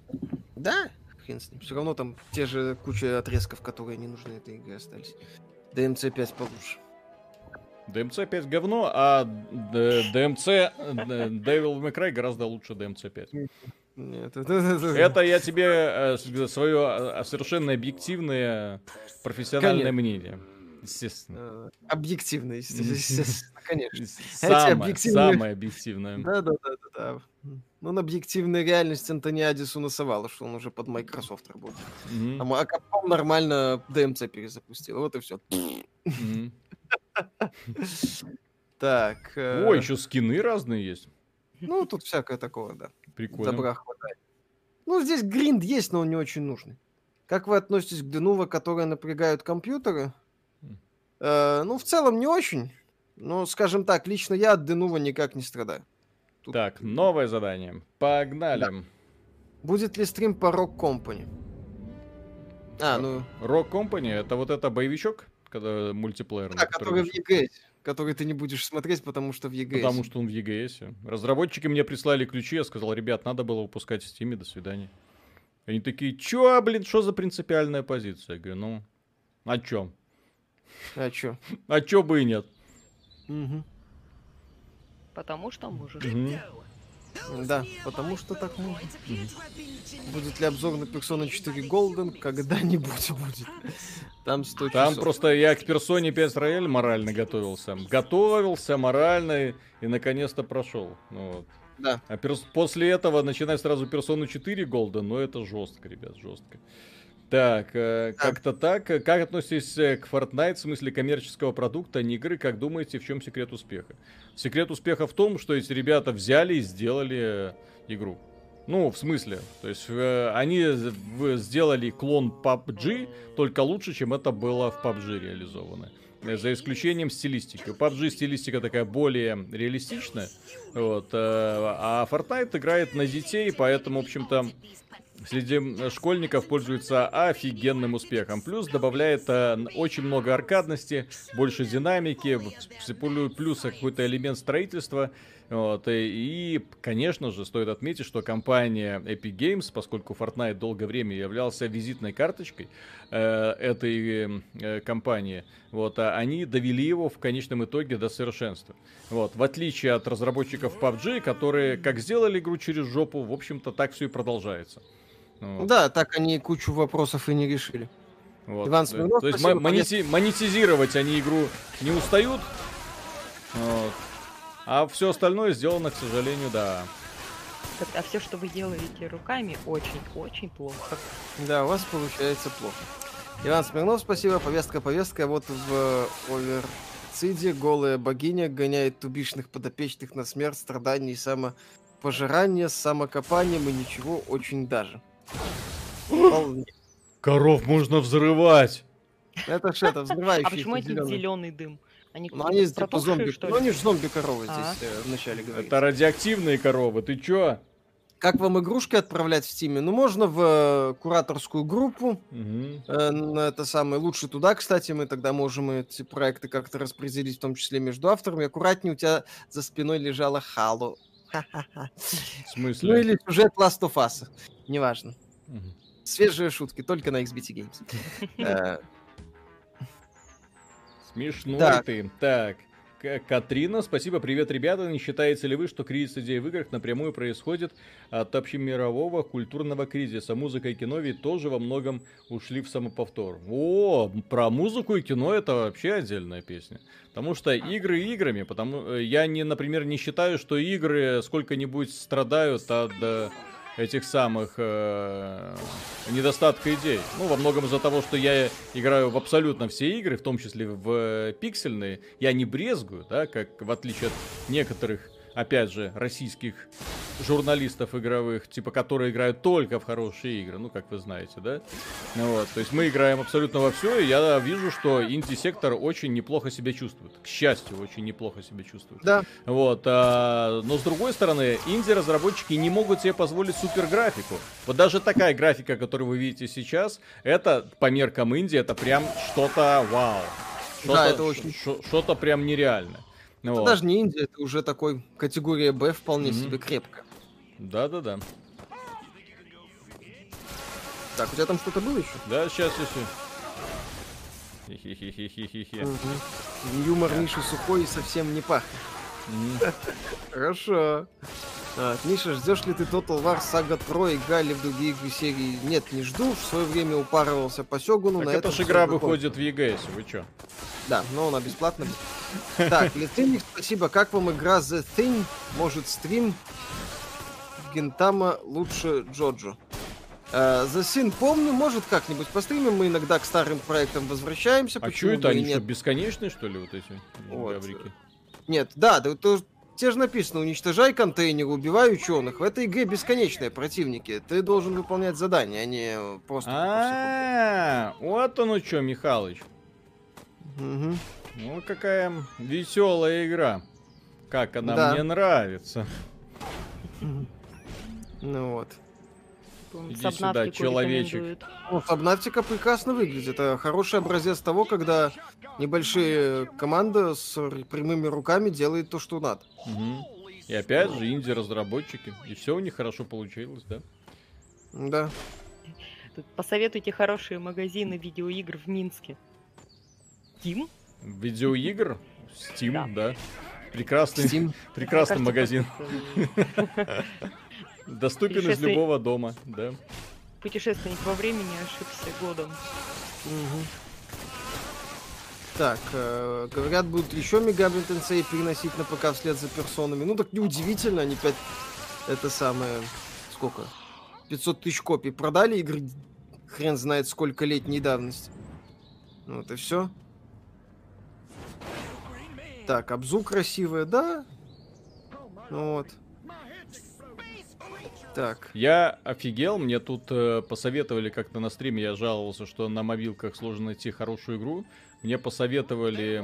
Да, хрен с ним. Все равно там те же куча отрезков, которые не нужны этой игре остались. DMC 5 получше. DMC 5 говно, а DMC Devil May Cry гораздо лучше DMC 5. Нет, это, это, это я тебе э, свое э, совершенно объективное профессиональное Конечно. мнение. Естественно. Э, объективно, естественно, конечно. Самое, самое объективное. Да, да, да, да, Ну, на объективной реальности Антони Адису насовало, что он уже под Microsoft работает. Mm-hmm. А Capcom нормально DMC перезапустил. Вот и все. Так. Э, Ой, еще скины разные есть. Ну, тут всякое такое, да. Прикольно. Добра хватает. Ну, здесь гринд есть, но он не очень нужный. Как вы относитесь к Денува, которые напрягают компьютеры? Э, ну, в целом не очень. Но, скажем так, лично я от Денува никак не страдаю. Тут... Так, новое задание. Погнали. Да. Будет ли стрим по Rock Company? А, ну... Rock Company это вот это боевичок, когда мультиплеер. Да, который, который в EGS, который ты не будешь смотреть, потому что в EGS. Потому что он в EGS. Разработчики мне прислали ключи, я сказал, ребят, надо было выпускать в Steam, до свидания. Они такие, чё, блин, что за принципиальная позиция? Я говорю, ну, а чё? А чё? А чё бы и нет? Угу. Потому что можешь. Угу. Да, потому что так. Угу. Будет ли обзор на Persona 4 Golden? Когда-нибудь будет. Там 100 Там часов. просто я к Persona 5 Royal морально готовился. Готовился морально и наконец-то прошел. Ну, вот. Да. А перс- после этого начинать сразу Persona 4 Golden, но это жестко, ребят, жестко. Так, э, как-то так. Как относитесь э, к Fortnite в смысле коммерческого продукта, а не игры? Как думаете, в чем секрет успеха? Секрет успеха в том, что эти ребята взяли и сделали э, игру. Ну, в смысле, то есть э, они сделали клон PUBG, только лучше, чем это было в PUBG реализовано. Э, за исключением стилистики. У PUBG стилистика такая более реалистичная, вот, э, а Fortnite играет на детей, поэтому, в общем-то, среди школьников пользуется офигенным успехом. Плюс добавляет э, очень много аркадности, больше динамики, плюс какой-то элемент строительства. Вот, и, конечно же, стоит отметить, что компания Epic Games, поскольку Fortnite долгое время являлся визитной карточкой э, этой э, компании, вот, а они довели его в конечном итоге до совершенства. Вот, в отличие от разработчиков PUBG, которые как сделали игру через жопу, в общем-то, так все и продолжается. Вот. Да, так они кучу вопросов и не решили. Вот. Иван Смирнов, То есть спасибо, монети- монетизировать они игру не устают. Вот. А все остальное сделано, к сожалению, да. А все, что вы делаете руками, очень-очень плохо. Да, у вас получается плохо. Иван Смирнов, спасибо. Повестка, повестка. Вот в Оверциде голая богиня гоняет тубишных подопечных на смерть, страдания и самопожирание с самокопанием и ничего очень даже. Коров можно взрывать. Это что, это взрывающий. А почему это зеленый дым? Они ну, они типа зомби. Ну, они же зомби-коровы а? здесь э, вначале говорят. Это радиоактивные коровы, ты чё? Как вам игрушки отправлять в Стиме? Ну, можно в э, кураторскую группу. Угу. Э, это самое лучше туда, кстати, мы тогда можем эти проекты как-то распределить, в том числе между авторами. Аккуратнее у тебя за спиной лежала Хало. В смысле? Ну или сюжет Last of Us. Неважно. Угу. Свежие шутки, только на XBT Games. Э, Смешной так. ты. Так. Катрина, спасибо, привет, ребята. Не считаете ли вы, что кризис идей в играх напрямую происходит от общемирового культурного кризиса? Музыка и кино ведь тоже во многом ушли в самоповтор. О, про музыку и кино это вообще отдельная песня. Потому что игры играми, потому э, я не, например, не считаю, что игры сколько-нибудь страдают от э, этих самых э, недостатка идей. Ну, во многом из-за того, что я играю в абсолютно все игры, в том числе в э, пиксельные, я не брезгую, да, как в отличие от некоторых опять же, российских журналистов игровых, типа, которые играют только в хорошие игры, ну, как вы знаете, да? Ну, вот, то есть мы играем абсолютно во все, и я вижу, что инди-сектор очень неплохо себя чувствует. К счастью, очень неплохо себя чувствует. Да. Вот, а, но с другой стороны, инди-разработчики не могут себе позволить супер графику. Вот даже такая графика, которую вы видите сейчас, это по меркам инди, это прям что-то вау. Что-то, да, это очень... Что-то прям нереальное. Это вот. даже не Индия, это уже такой категория Б вполне mm-hmm. себе крепко. Да-да-да. Так, у тебя там что-то было еще? Да, сейчас, сейчас. Хи-хи-хи-хи-хи. Юмор Миши сухой и совсем не пахнет. Хорошо. Миша, ждешь ли ты Total War Saga Pro и Гали в другие игры серии? Нет, не жду. В свое время упарывался по Сёгуну. Так на это же игра выходит в EGS, вы чё? Да, но она бесплатна. Так, Литвиник, спасибо. Как вам игра The Thing? Может, стрим? Гентама лучше Джоджо. Uh, The Sin помню, может как-нибудь постримим, мы иногда к старым проектам возвращаемся. А что это, они нет? что, бесконечные, что ли, вот эти вот. гаврики? Нет, да, да, то, тебе же написано, уничтожай контейнеры, убивай ученых. В этой игре бесконечные противники. Ты должен выполнять задания, а не просто... А, вот оно что, Михалыч. Угу. Ну, какая веселая игра. Как она да. мне нравится. Ну вот. Иди сюда, человечек. Ну, Сабнавтика прекрасно выглядит. Это хороший образец того, когда небольшие команды с прямыми руками делают то, что надо. Угу. И опять же, инди-разработчики. И все у них хорошо получилось, да? Да. Тут посоветуйте хорошие магазины видеоигр в Минске. Steam? Видеоигр? Steam, да. да. Прекрасный, Steam. прекрасный магазин. Доступен из любого дома, да. Путешественник во времени ошибся годом. Угу. Так, э, говорят, будут еще Мегабит Тенсей переносить на ПК вслед за персонами. Ну так неудивительно, они 5... Это самое... Сколько? 500 тысяч копий продали игры хрен знает сколько летней давности. Ну вот и все. Так, обзу красивая, да? Ну вот. Так. Я офигел, мне тут э, посоветовали как-то на стриме, я жаловался, что на мобилках сложно найти хорошую игру. Мне посоветовали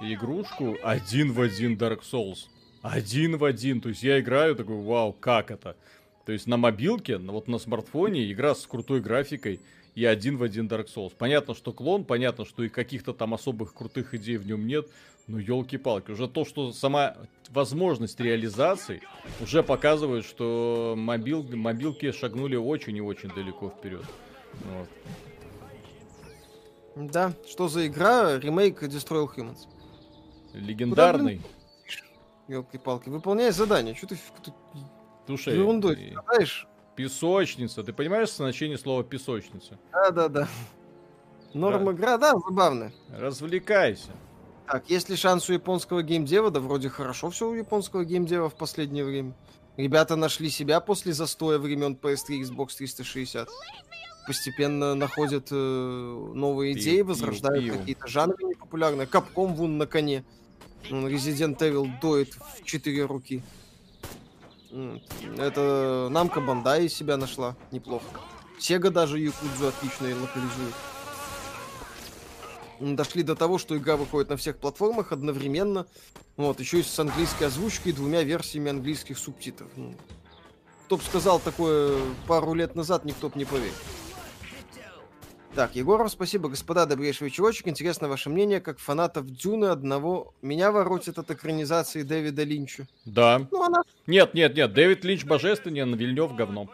игрушку один в один Dark Souls. Один в один. То есть я играю, такой, вау, как это? То есть на мобилке, вот на смартфоне, игра с крутой графикой и один в один Dark Souls. Понятно, что клон, понятно, что и каких-то там особых крутых идей в нем нет, ну, елки-палки, уже то, что сама возможность реализации уже показывает, что мобил, мобилки шагнули очень и очень далеко вперед. Вот. Да, что за игра? Ремейк Destroy Humans. Легендарный. Елки-палки. Выполняй задание. Что ты тут Слушай, ерундой ты... страдаешь? Песочница. Ты понимаешь значение слова песочница? Да, да, да. Норма игра, да, забавно. Развлекайся. Так, есть ли шанс у японского геймдева? Да вроде хорошо все у японского геймдева в последнее время. Ребята нашли себя после застоя времен PS3 Xbox 360. Постепенно находят э, новые Пиу, идеи, пиу, возрождают какие-то жанры непопулярные. Капком вон на коне. Он Resident Evil доит в четыре руки. Это Намка Бандай себя нашла. Неплохо. Сега даже Якудзу отлично локализует. Дошли до того, что игра выходит на всех платформах одновременно. Вот, еще и с английской озвучкой и двумя версиями английских субтитров. Ну, Кто бы сказал такое пару лет назад, никто бы не поверил. Так, Егоров, спасибо, господа, добрейший вечерочек. Интересно ваше мнение, как фанатов Дюны одного. Меня воротит от экранизации Дэвида Линча. Да. Ну, она... Нет, нет, нет, Дэвид Линч божественен, Вильнев говно.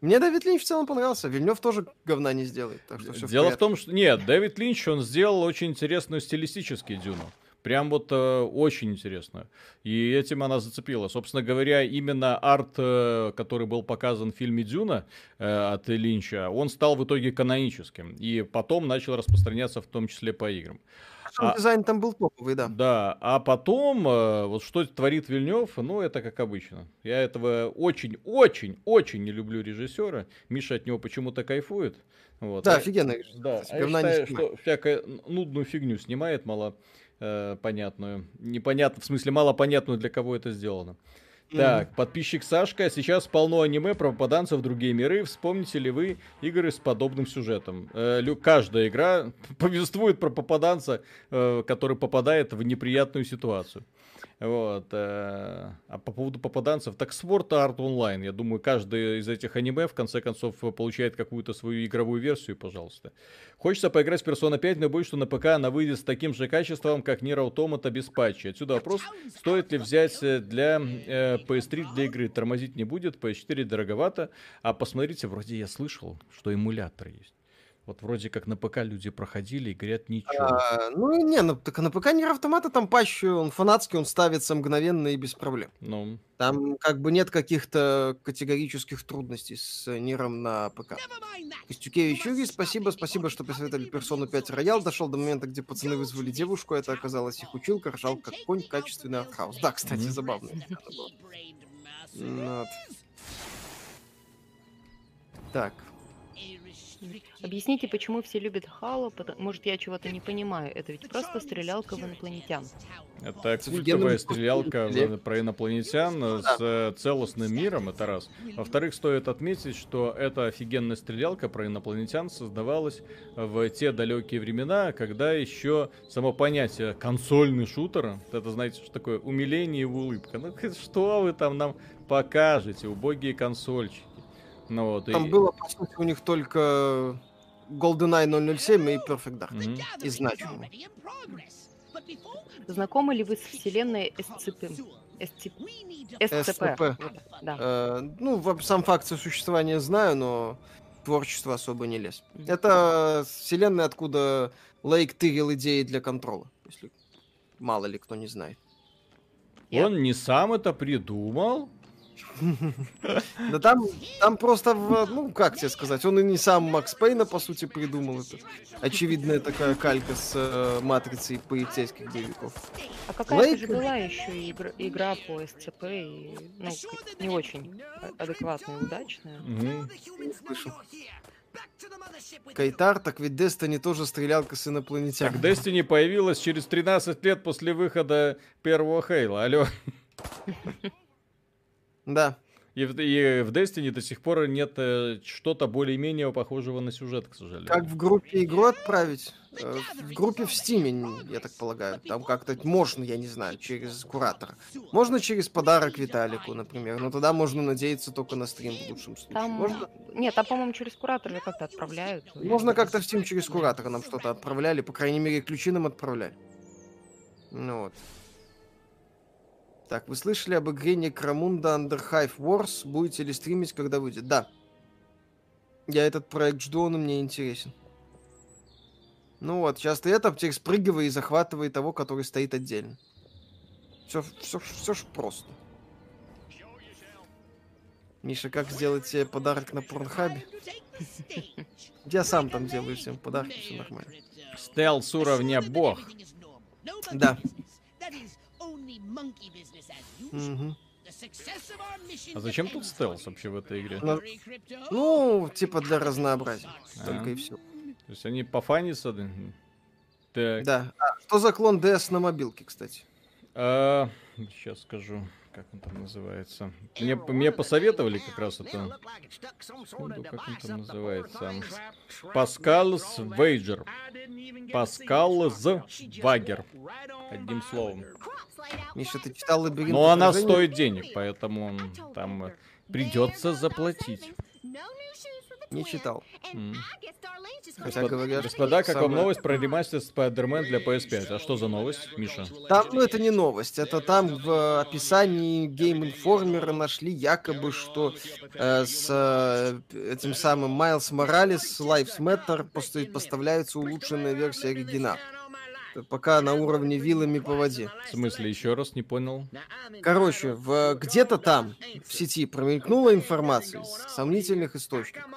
Мне Дэвид Линч в целом понравился. Вильнев тоже говна не сделает. Так что всё Дело в порядке. том, что... Нет, Дэвид Линч, он сделал очень интересную стилистически Дюну. Прям вот э, очень интересно. И этим она зацепила. Собственно говоря, именно арт, э, который был показан в фильме Дюна э, от Линча, он стал в итоге каноническим. И потом начал распространяться в том числе по играм. А- дизайн там был топовый, да. Да, а потом, э, вот что творит Вильнев, ну, это как обычно. Я этого очень-очень-очень не люблю режиссера. Миша от него почему-то кайфует. Вот. Да, А- офигенно. Да, а я считаю, что всякую нудную фигню снимает, мало э, понятную. Непонятно, в смысле, мало понятную, для кого это сделано. Так, подписчик Сашка, сейчас полно аниме про попаданцев в другие миры. Вспомните ли вы игры с подобным сюжетом? Э, каждая игра повествует про попаданца, э, который попадает в неприятную ситуацию. Вот. э, а по поводу попаданцев, так Sword Art Online. Я думаю, каждый из этих аниме в конце концов получает какую-то свою игровую версию, пожалуйста. Хочется поиграть в Persona 5, но боюсь, что на ПК она выйдет с таким же качеством, как Nier Automata без патча. Отсюда вопрос, стоит ли взять э, для э, PS3 для игры. Тормозить не будет, PS4 дороговато. А посмотрите, вроде я слышал, что эмулятор есть. Вот вроде как на ПК люди проходили и говорят ничего. А, ну, не, ну, так на ПК Нир Автомата там патч, он фанатский, он ставится мгновенно и без проблем. Ну, Там как бы нет каких-то категорических трудностей с Ниром на ПК. Костюкевич Юрий, спасибо, спасибо, что посоветовали персону 5 Роял. Дошел до момента, где пацаны вызвали девушку, это оказалось их училка, ржал как конь, качественный артхаус. Да, кстати, Мгм. забавно. вот. Так, Объясните, почему все любят Хало? пото- Может, я чего-то не понимаю. Это ведь просто стрелялка в инопланетян. это культовая стрелялка про инопланетян с э, целостным миром, это раз. Во-вторых, стоит отметить, что эта офигенная стрелялка про инопланетян создавалась в те далекие времена, когда еще само понятие консольный шутер, это знаете, что такое умиление и улыбка. Ну что вы там нам покажете, убогие консольчики. Ну вот, там и- было, по сути, у них только GoldenEye 007 и Perfect Dark. Мгм. И значимые. Знакомы ли вы с вселенной SCP? SCP? SCP. SCP. Вот, Да. Э, ну, сам факт существования знаю, но творчество особо не лез. Мгм. Это вселенная, откуда Лейк тырил идеи для контрола. Если мало ли кто не знает. Он не сам это придумал. Да там, там просто, в- ну, как тебе сказать, он и не сам Макс Пейна, по сути, придумал это. Очевидная такая калька с э, матрицей полицейских боевиков. А какая-то Лейк- же была еще игра, игра по SCP, и, ну, не очень адекватная и удачная. Слышал. Кайтар, так ведь Destiny тоже стрелялка с Так, инопланетянами. Destiny появилась через 13 лет после выхода первого Хейла. Алло. Да. И в, и в Destiny до сих пор нет э, что-то более-менее похожего на сюжет, к сожалению. Как в группе игру отправить? Э, В группе в Стиме, я так полагаю. Там как-то можно, я не знаю, через куратора. Можно через подарок Виталику, например. Но тогда можно надеяться только на стрим в лучшем случае. Там... Можно, Нет, там, по-моему, через куратора как-то отправляют. можно как-то в Steam через куратора нам что-то отправляли. По крайней мере, ключи нам отправляли. Ну вот. Так, вы слышали об игре Necromunda Under Hive Wars? Будете ли стримить, когда выйдет? Да. Я этот проект жду, он мне интересен. Ну вот, сейчас ты это, теперь спрыгивай и захватывай того, который стоит отдельно. Все, все, все ж просто. Миша, как сделать себе подарок на порнхабе? Я сам там делаю всем подарки, все нормально. Стелс уровня бог. Да. А зачем тут стелс вообще в этой игре? Ну, Ну, типа для разнообразия. А. Только и все. То есть они пофанятся? да? Так, Да. А что за клон DS на мобилке, кстати? сейчас скажу, как он там называется. Мне, мне посоветовали как раз это. Секунду, как он там называется? Паскалс Вейджер. Паскалс Вагер. Одним словом. Миша, ты читал лабиринт? Но она отражений»? стоит денег, поэтому там э, придется заплатить. Не читал. Хотя говорят, Господа, как вам новость про ремастер Spider-Man для PS5? А что за новость, Миша? Там, ну это не новость, это там в описании Game Informer нашли якобы, что э, с э, этим самым Майлз Моралес Lives Matter просто поставляется улучшенная версия оригинала. Пока на уровне вилами по воде. В смысле, еще раз не понял? Короче, в, где-то там в сети промелькнула информация из сомнительных источников,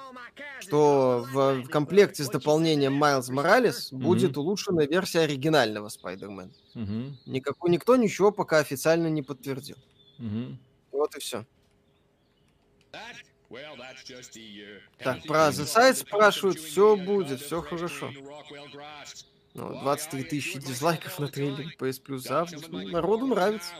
что в, в комплекте с дополнением Майлз Моралес будет улучшенная версия оригинального Спайдермена. Мгм, Никакой, никто ничего пока официально не подтвердил. мгм. Вот и все. Так, про The Side спрашивают, все будет, все хорошо. Ну, 23 тысячи дизлайков на трейлере PS Plus за август. Ну, Народу нравится.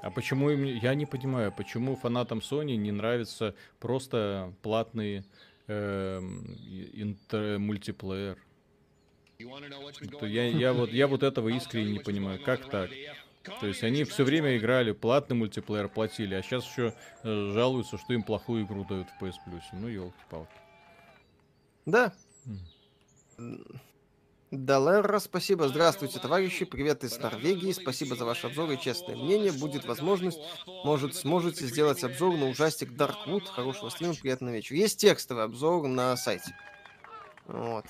А почему им... Я не понимаю, почему фанатам Sony не нравятся просто платные эм, и- интер- мультиплеер? Я, я, вот, я вот этого искренне не понимаю. Как так? То есть они все время играли, платный мультиплеер платили, а сейчас еще э, жалуются, что им плохую игру дают в PS Plus. Ну, елки-палки. Да. Далерра, спасибо. Здравствуйте, товарищи. Привет из Норвегии. Спасибо за ваш обзор и честное мнение. Будет возможность, может, сможете сделать обзор на ужастик Darkwood. Хорошего стрима, приятного вечера. Есть текстовый обзор на сайте. Вот.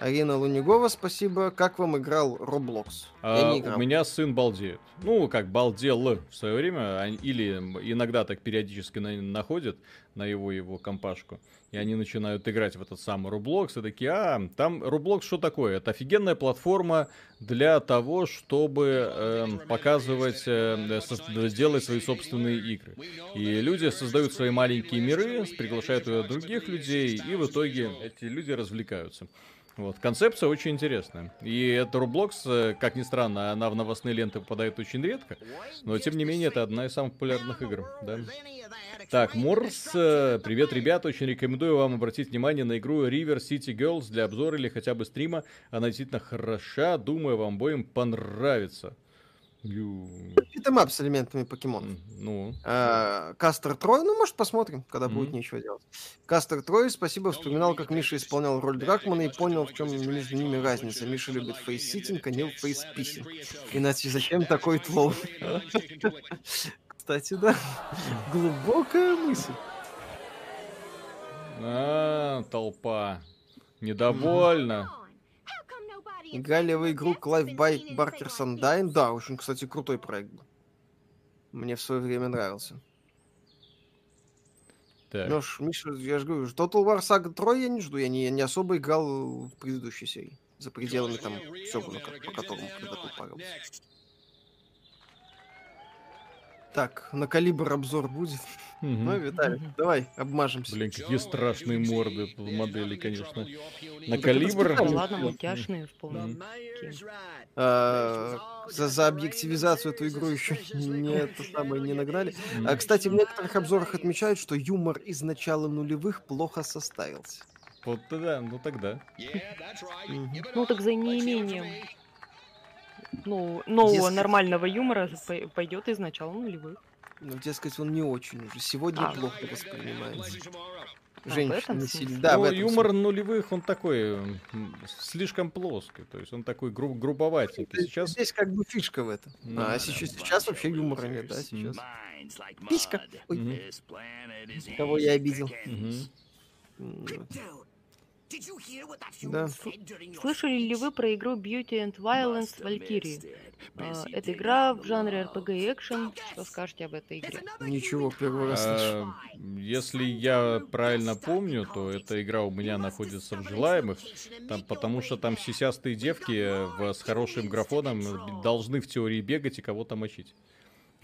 Арина Лунигова, спасибо. Как вам играл Roblox? А у меня сын балдеет. Ну, как балдел в свое время, или иногда так периодически на- находят на его его компашку, и они начинают играть в этот самый Roblox, и такие, а, там Roblox что такое? Это офигенная платформа для того, чтобы эм, показывать, э, со- делать свои собственные игры. И люди создают свои маленькие миры, приглашают других людей, и в итоге эти люди развлекаются. Вот, концепция очень интересная. И это Roblox, э, как ни странно, она в новостные ленты попадает очень редко, но тем не менее это одна из самых популярных игр, да. Так, Морс, э, привет, ребята, очень рекомендую вам обратить внимание на игру River City Girls для обзора или хотя бы стрима. Она действительно хороша, думаю, вам обоим понравится. У, beat 'em up с элементами покемонов. Ну, А, Кастер Трой, ну, может, посмотрим, когда будет Мгм. нечего делать. Кастер Трой, спасибо, вспоминал, как Миша исполнял роль Дракмана и понял, в чем между ними разница. Миша любит face-sitting, а Нил face-pissing. Иначе зачем такой твол? Кстати, да, глубокая мысль. а, толпа. Недовольна. Играли в игру Clive Barker's Undying? Да, очень, кстати, крутой проект был. Мне в свое время нравился. Так. Ну ж, Миша, я же говорю, Total War Saga 3 я не жду, я не, не особо играл в предыдущей серии. За пределами там Сёгуна, как- по которому когда-то упарился. Так, на калибр обзор будет. Мгм. Ну, Виталий, Мгм. давай, обмажемся. Блин, какие страшные морды у модели, конечно. На это калибр. Ну ладно, мультяшные вполне. А, за, за объективизацию эту игру еще не это самое не нагнали. А, кстати, в некоторых обзорах отмечают, что юмор из начала нулевых плохо составился. Вот да, ну тогда. Ну так за неимением ну, нового Если- нормального юмора по- пойдет из начала нулевых. Ну, дескать, он не очень уже. Сегодня А. плохо воспринимается. Женщины сильно. смысле? Да, ну, юмор нулевых, он такой слишком плоский, то есть он такой гру- грубоватенький. смысле. Сейчас Здесь как бы фишка в этом. Ну, а да, сейчас, сейчас вообще юмора нет, да, сейчас. Писька. Ой, кого я обидел. Мгм. Да. Слышали ли вы про игру Beauty and Violence Valkyrie? А, Это игра в жанре RPG и экшен. Что скажете об этой игре? Ничего, первый раз слышу. Если я правильно помню, то эта игра у меня находится в желаемых, там, потому что там сисястые девки э, в- с хорошим графоном должны в теории бегать и кого-то мочить.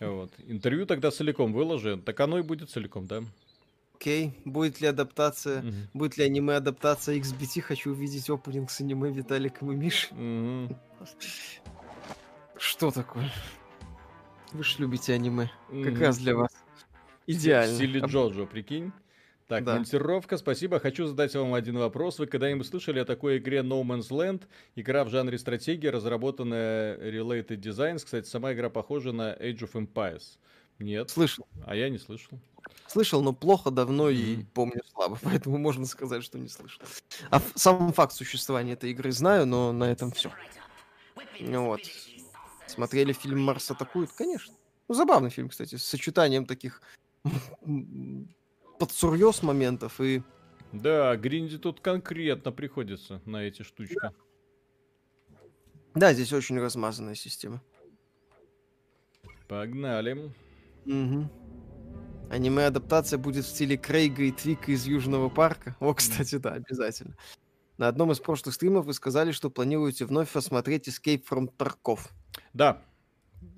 Вот. Интервью тогда целиком выложи, так оно и будет целиком, да? Окей, будет ли адаптация, Мгм. будет ли аниме-адаптация XBT, хочу увидеть опенинг с аниме Виталиком и Миш. Господи. Что такое? Вы ж любите аниме. Как Мгм. раз для вас. В Идеально. стиле Джоджо, прикинь. Так, Да. мультировка, спасибо. Хочу задать вам один вопрос. Вы когда-нибудь слышали о такой игре No Man's Land? Игра в жанре стратегии, разработанная Related Designs. Кстати, сама игра похожа на Age of Empires. Нет, Слышал. а я не слышал. Слышал, но плохо, давно и помню слабо, поэтому можно сказать, что не слышал. А сам факт существования этой игры знаю, но на этом все. Вот. Смотрели фильм «Марс атакует»? Конечно. Ну, забавный фильм, кстати, с сочетанием таких подсурьез моментов и... Да, Гринди тут конкретно приходится на эти штучки. Да, здесь очень размазанная система. Погнали. Мгм. Аниме-адаптация будет в стиле Крейга и Твика из Южного парка. О, кстати, да, обязательно. На одном из прошлых стримов вы сказали, что планируете вновь посмотреть Escape from Tarkov. Да,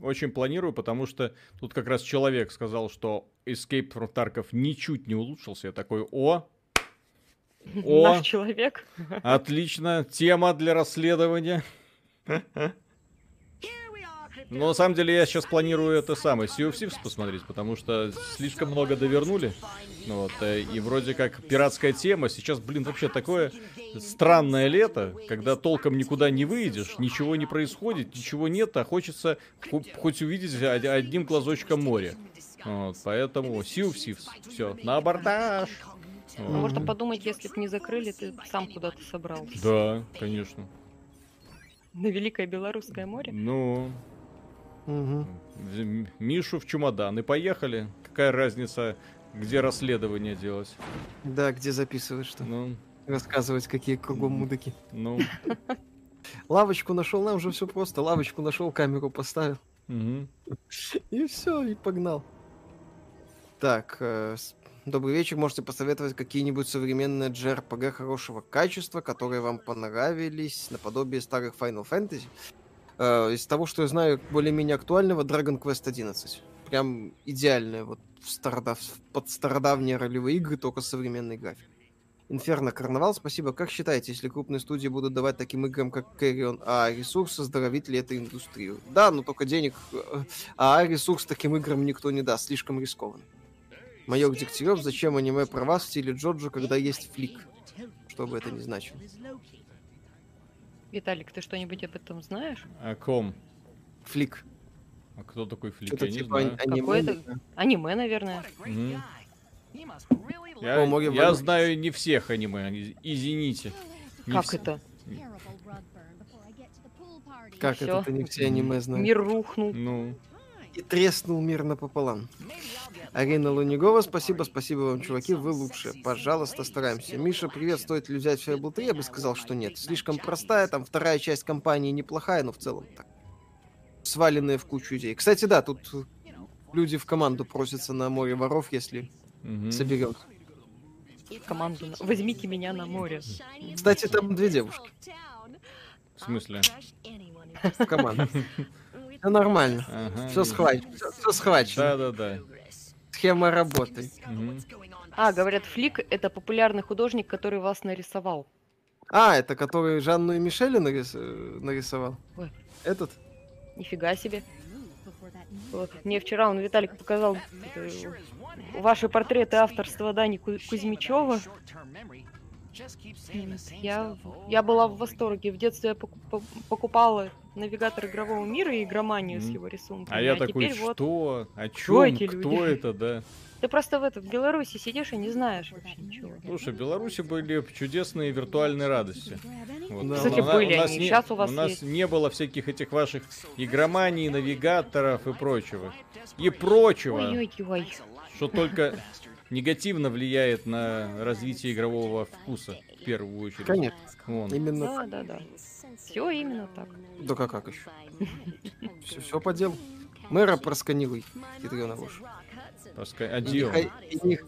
очень планирую, потому что тут как раз человек сказал, что Escape from Tarkov ничуть не улучшился. Я такой, о, О! Наш человек. Отлично, тема для расследования. Но на самом деле я сейчас планирую это самое, Sea of Thieves посмотреть, потому что слишком много довернули. Ну Вот, э, и вроде как пиратская тема. Сейчас, блин, вообще такое странное лето, когда толком никуда не выйдешь, ничего не происходит, ничего нет, а хочется хо- хоть увидеть од- одним глазочком море. Вот, поэтому Sea of Thieves. Все, на абордаж. Ну, Вот. можно подумать, если бы не закрыли, ты сам куда-то собрался. Да, конечно. На Великое Белорусское море. Ну, М- Мишу в чемодан и поехали. Какая разница, где расследование делать? Да, где записывать что? Ну, Рассказывать, какие кругом мудаки. ну. Лавочку нашел, нам уже все просто. Лавочку нашел, камеру поставил. И все, и погнал. Так, э, добрый вечер. Можете посоветовать какие-нибудь современные JRPG хорошего качества, которые вам понравились, наподобие старых Final Fantasy? Э, из того, что я знаю, более-менее актуального, Dragon Quest 11. Прям идеальная вот стародав... под стародавние ролевые игры, только с современной графикой. Инферно Карнавал, спасибо. Как считаете, если крупные студии будут давать таким играм, как Carrion, а ресурс, оздоровит ли это индустрию? Да, но только денег, э, а ресурс таким играм никто не даст, слишком рискованно. Майор Дегтярев, зачем аниме про вас в стиле Джоджо, когда есть флик? Что бы это ни значило. Виталик, ты что-нибудь об этом знаешь? О ком? Флик. А кто такой Флик? Я не типа знаю. ани- аниме. Какое-то-. Аниме, наверное. О, Я, я знаю не всех аниме, извините. Не Как вс- это? Как Всё. это ты не все аниме знаешь? Мир рухнул. Ну, И треснул мир напополам. Арина Лунигова, спасибо, спасибо вам, чуваки, вы лучшие. Пожалуйста, стараемся. Миша, привет, стоит ли взять Fable 3? Я бы сказал, что нет. Слишком простая, там вторая часть компании неплохая, но в целом так. Сваленные в кучу идей. Кстати, да, тут люди в команду просятся на море воров, если мгм. соберем. Команду. Возьмите меня на море. Кстати, там две девушки В смысле? в команде. Все нормально. Ага. Все схвачено. Все схвачено. Да-да-да. Схема работы. Мгм. А, говорят, Флик — это популярный художник, который вас нарисовал. А, это который Жанну и Мишеля нарис- э, нарисовал? Ой. Этот? Нифига себе. Вот. Мне вчера он, Виталик, показал э, ваши портреты авторства Дани Ку- Кузьмичева. Я, я была в восторге. В детстве я поку- по- покупала навигатор игрового мира и игроманию с Мгм. его рисунками. А я теперь такой, вот что? О Кто чем? эти Кто люди? это, да? Ты просто в, этом, в Беларуси сидишь и не знаешь вообще ничего. Слушай, в Беларуси были чудесные виртуальные радости. Вот. Да. Кстати, У на- были у нас они, не- щас у вас У нас есть. не было всяких этих ваших игроманий, навигаторов и прочего. И прочего, Ой-ой-ой. что только негативно влияет на развитие игрового вкуса. в первую очередь. Конечно. Вон. Именно. Да, да, да. Все именно так. Да как, как еще? Все, все по делу. Мэра. Пускай- И не, Отдел. хо- и не-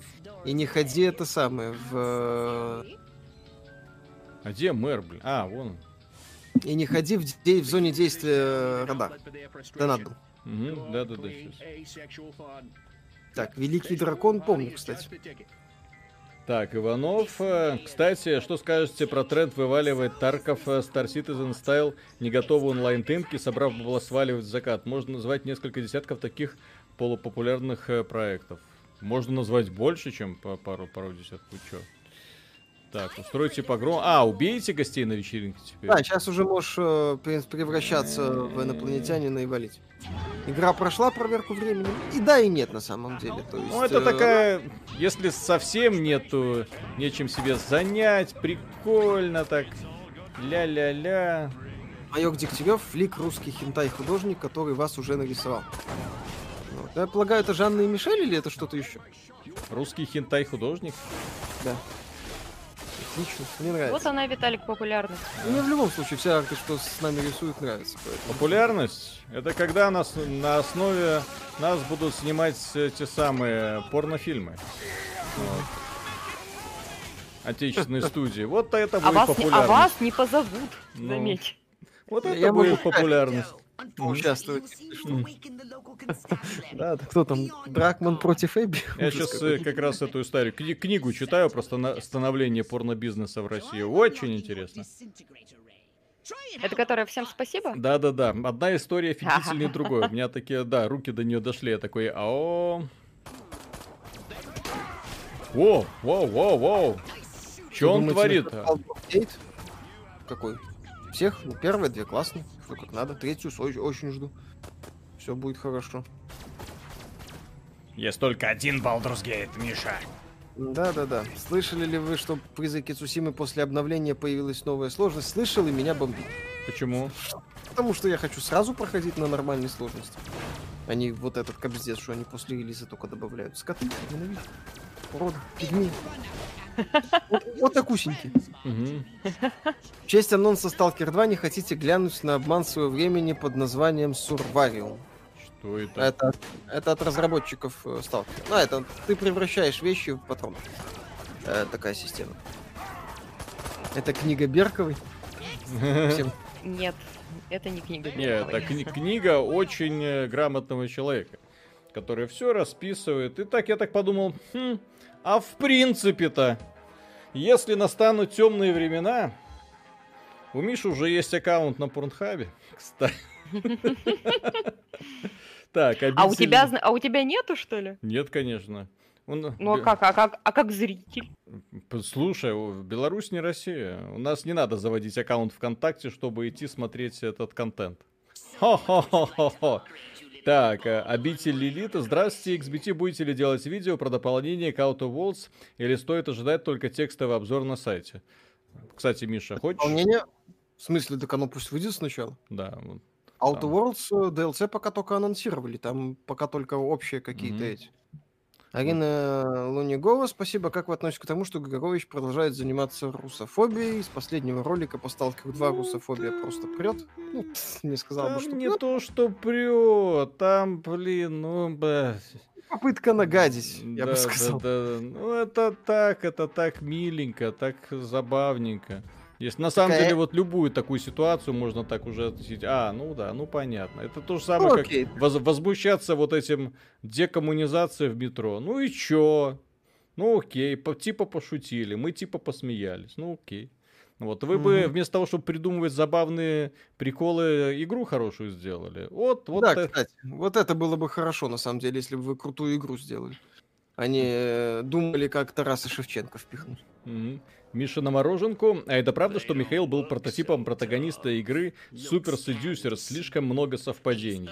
и не ходи это самое в... А где мэр, блин? А, вон он. э, И не ходи в, де- в зоне действия радар. Донат был. Мгм, Да-да-да, сейчас. Так, Великий Дракон, помню, кстати. Так, Иванов. э, Кстати, что скажете про тренд вываливает Тарков э, Star Citizen Style не готовы онлайн-тымки, собрав бабло сваливать в закат? Можно назвать несколько десятков таких полупопулярных э, проектов. Можно назвать больше, чем по пару, пару десятков. Чё? Так, устройте погром. А, убейте гостей на вечеринке теперь. Да, сейчас уже можешь э, пре- превращаться в инопланетянина и валить. Игра прошла проверку времени. И да, и нет на самом деле. То есть, Ну, это э, такая, если совсем нету нечем себе занять, прикольно так, ля-ля-ля. Майор Дегтярев, флик русский хентай-художник, который вас уже нарисовал. Вот. Я полагаю, это Жанна и Мишель или это что-то еще? Русский хентай-художник. Да. Отлично, мне нравится. Вот она, Виталик, популярность. Мне в любом случае вся арты, что с нами рисуют, нравится. поэтому- Популярность — это когда нас, на основе нас будут снимать те самые порнофильмы. Вот. Отечественные студии. Вот это А будет вас, не, а популярность. вас не позовут, Ну. заметь. Вот это Я могу будет популярность. М. Да, кто там? Дракман против Эбби? Я сейчас какой. как раз эту историю, кни- книгу читаю про становление порнобизнеса в России. Очень интересно. Это которая всем спасибо? Да-да-да, одна история офигительнее другой. У меня такие, да, руки до нее дошли. Я такой, ао. Воу, воу, воу, воу. Че он творит? Какой? Всех? Ну, первые две классные. Все как надо. Третью очень, очень жду. Все будет хорошо. Есть только один Baldur's Gate, Миша. Да-да-да. Слышали ли вы, что в призраке Цусимы после обновления появилась новая сложность? Слышал и меня бомбит. Почему? Потому что я хочу сразу проходить на нормальной сложности. А не вот этот кобздец, что они после релиза только добавляют. Скоты, ненавижу. Уроды, пигми. Вот, вот такусенькие. Мгм. В честь анонса Stalker 2 не хотите глянуть на обман своего времени под названием Survarium. Что это? Это, это от разработчиков э, Stalker. Ну, это ты превращаешь вещи в патрон. Э, такая система. Это книга Берковой. Всем Нет, это не книга. Не, это кни- книга очень э, грамотного человека, который все расписывает. И так я так подумал, «Хм, а в принципе-то, если настанут темные времена, у Миши уже есть аккаунт на Порнхабе, кстати. Так, А у тебя, а у тебя нету, что ли? Нет, конечно. Он- Ну а как, а как, а как зритель? Слушай, Беларусь не Россия. У нас не надо заводить аккаунт ВКонтакте, чтобы идти смотреть этот контент. Хо-хо-хо-хо-хо. Так, э, обитель Лилита. Здравствуйте, XBT. Будете ли делать видео про дополнение к Out of Worlds или стоит ожидать только текстовый обзор на сайте? Кстати, Миша, хочешь? Дополнение? В смысле, так оно пусть выйдет сначала. Да. вот. Outer. Worlds э, DLC пока только анонсировали, там пока только общие какие-то Мгм. эти. Арина Лунигова, спасибо. Как вы относитесь к тому, что Григорович продолжает заниматься русофобией? С последнего ролика по Сталкеру 2 русофобия просто прет. Ну, не сказал бы, Там что не прет. то, что прет. Там, блин, ну, бля. Попытка нагадить, я Да, бы сказал. Да, да. Ну, это так, это так миленько, так забавненько. Если на самом Такая- деле вот любую такую ситуацию можно так уже относить. А, ну да, ну понятно. Это то же Ну, самое, как окей. воз- возмущаться вот этим декоммунизацией в метро. Ну и чё? Ну окей, по- типа пошутили, мы типа посмеялись. Ну окей. Вот вы бы Мгм. вместо того, чтобы придумывать забавные приколы, игру хорошую сделали. Вот, вот. да, э- кстати, вот это было бы хорошо, на самом деле, если бы вы крутую игру сделали. Они э, думали, как Тараса Шевченко впихнуть. Мгм. Миша на мороженку. А это правда, что Михаил был прототипом протагониста игры Super Seducer? Слишком много совпадений.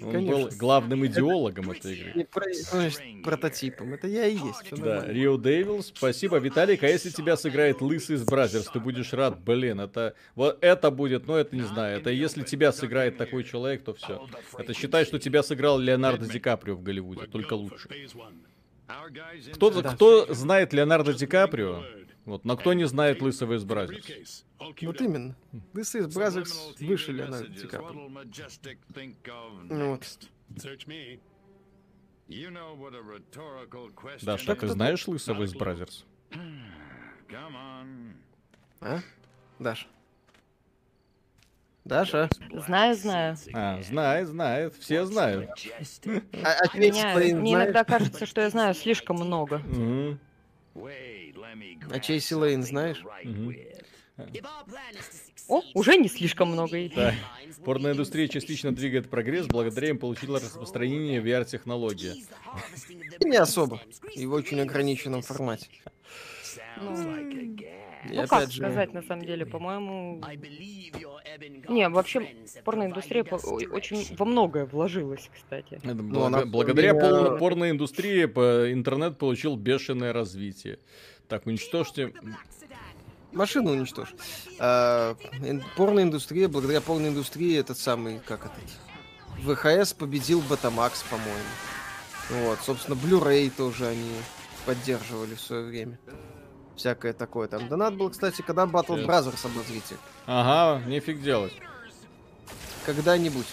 Он был Конечно. главным идеологом этой игры. Не про- значит, прототипом. Это я и есть. Да. Рио Дэвилс, спасибо, Виталик. А если тебя сыграет Лысый из Brazzers, ты будешь рад, блин, это вот это будет, ну это не знаю, это если тебя сыграет такой человек, то все. Это считай, что тебя сыграл Леонардо Ди Каприо в Голливуде, только лучше. Кто, да. кто знает Леонардо Ди Каприо, вот, но кто не знает Лысого из Brazzers? Вот именно. Лысый из Brazzers выше Леонардо Ди Каприо. Вот. Даша, ты знаешь Лысого из Brazzers? А? Даша? Даша? Знаю, знаю. А, знает, знает, все знают. А, а Меня, мне иногда кажется, что я знаю слишком много. А Чейси Лейн знаешь? О, уже не слишком много. Да. Порноиндустрия частично двигает прогресс, благодаря им получила распространение VR-технология. Не особо. И в очень ограниченном формате. Ну, И ну как же, сказать, на самом деле, по-моему... Не, вообще, порноиндустрия по- очень во многое вложилась, кстати. Это Ну, она благодаря меня- пол- порноиндустрии по- интернет получил бешеное развитие. Так, уничтожьте... машину уничтожь. А, ин- порноиндустрия, благодаря порноиндустрии этот самый, как этот, ВХС победил Батамакс, по-моему. Вот, собственно, Blu-ray тоже они поддерживали в свое время. Всякое такое там. Донат был, кстати, когда Battle Сейчас. Brothers обозрите. Ага, нефиг делать. Когда-нибудь.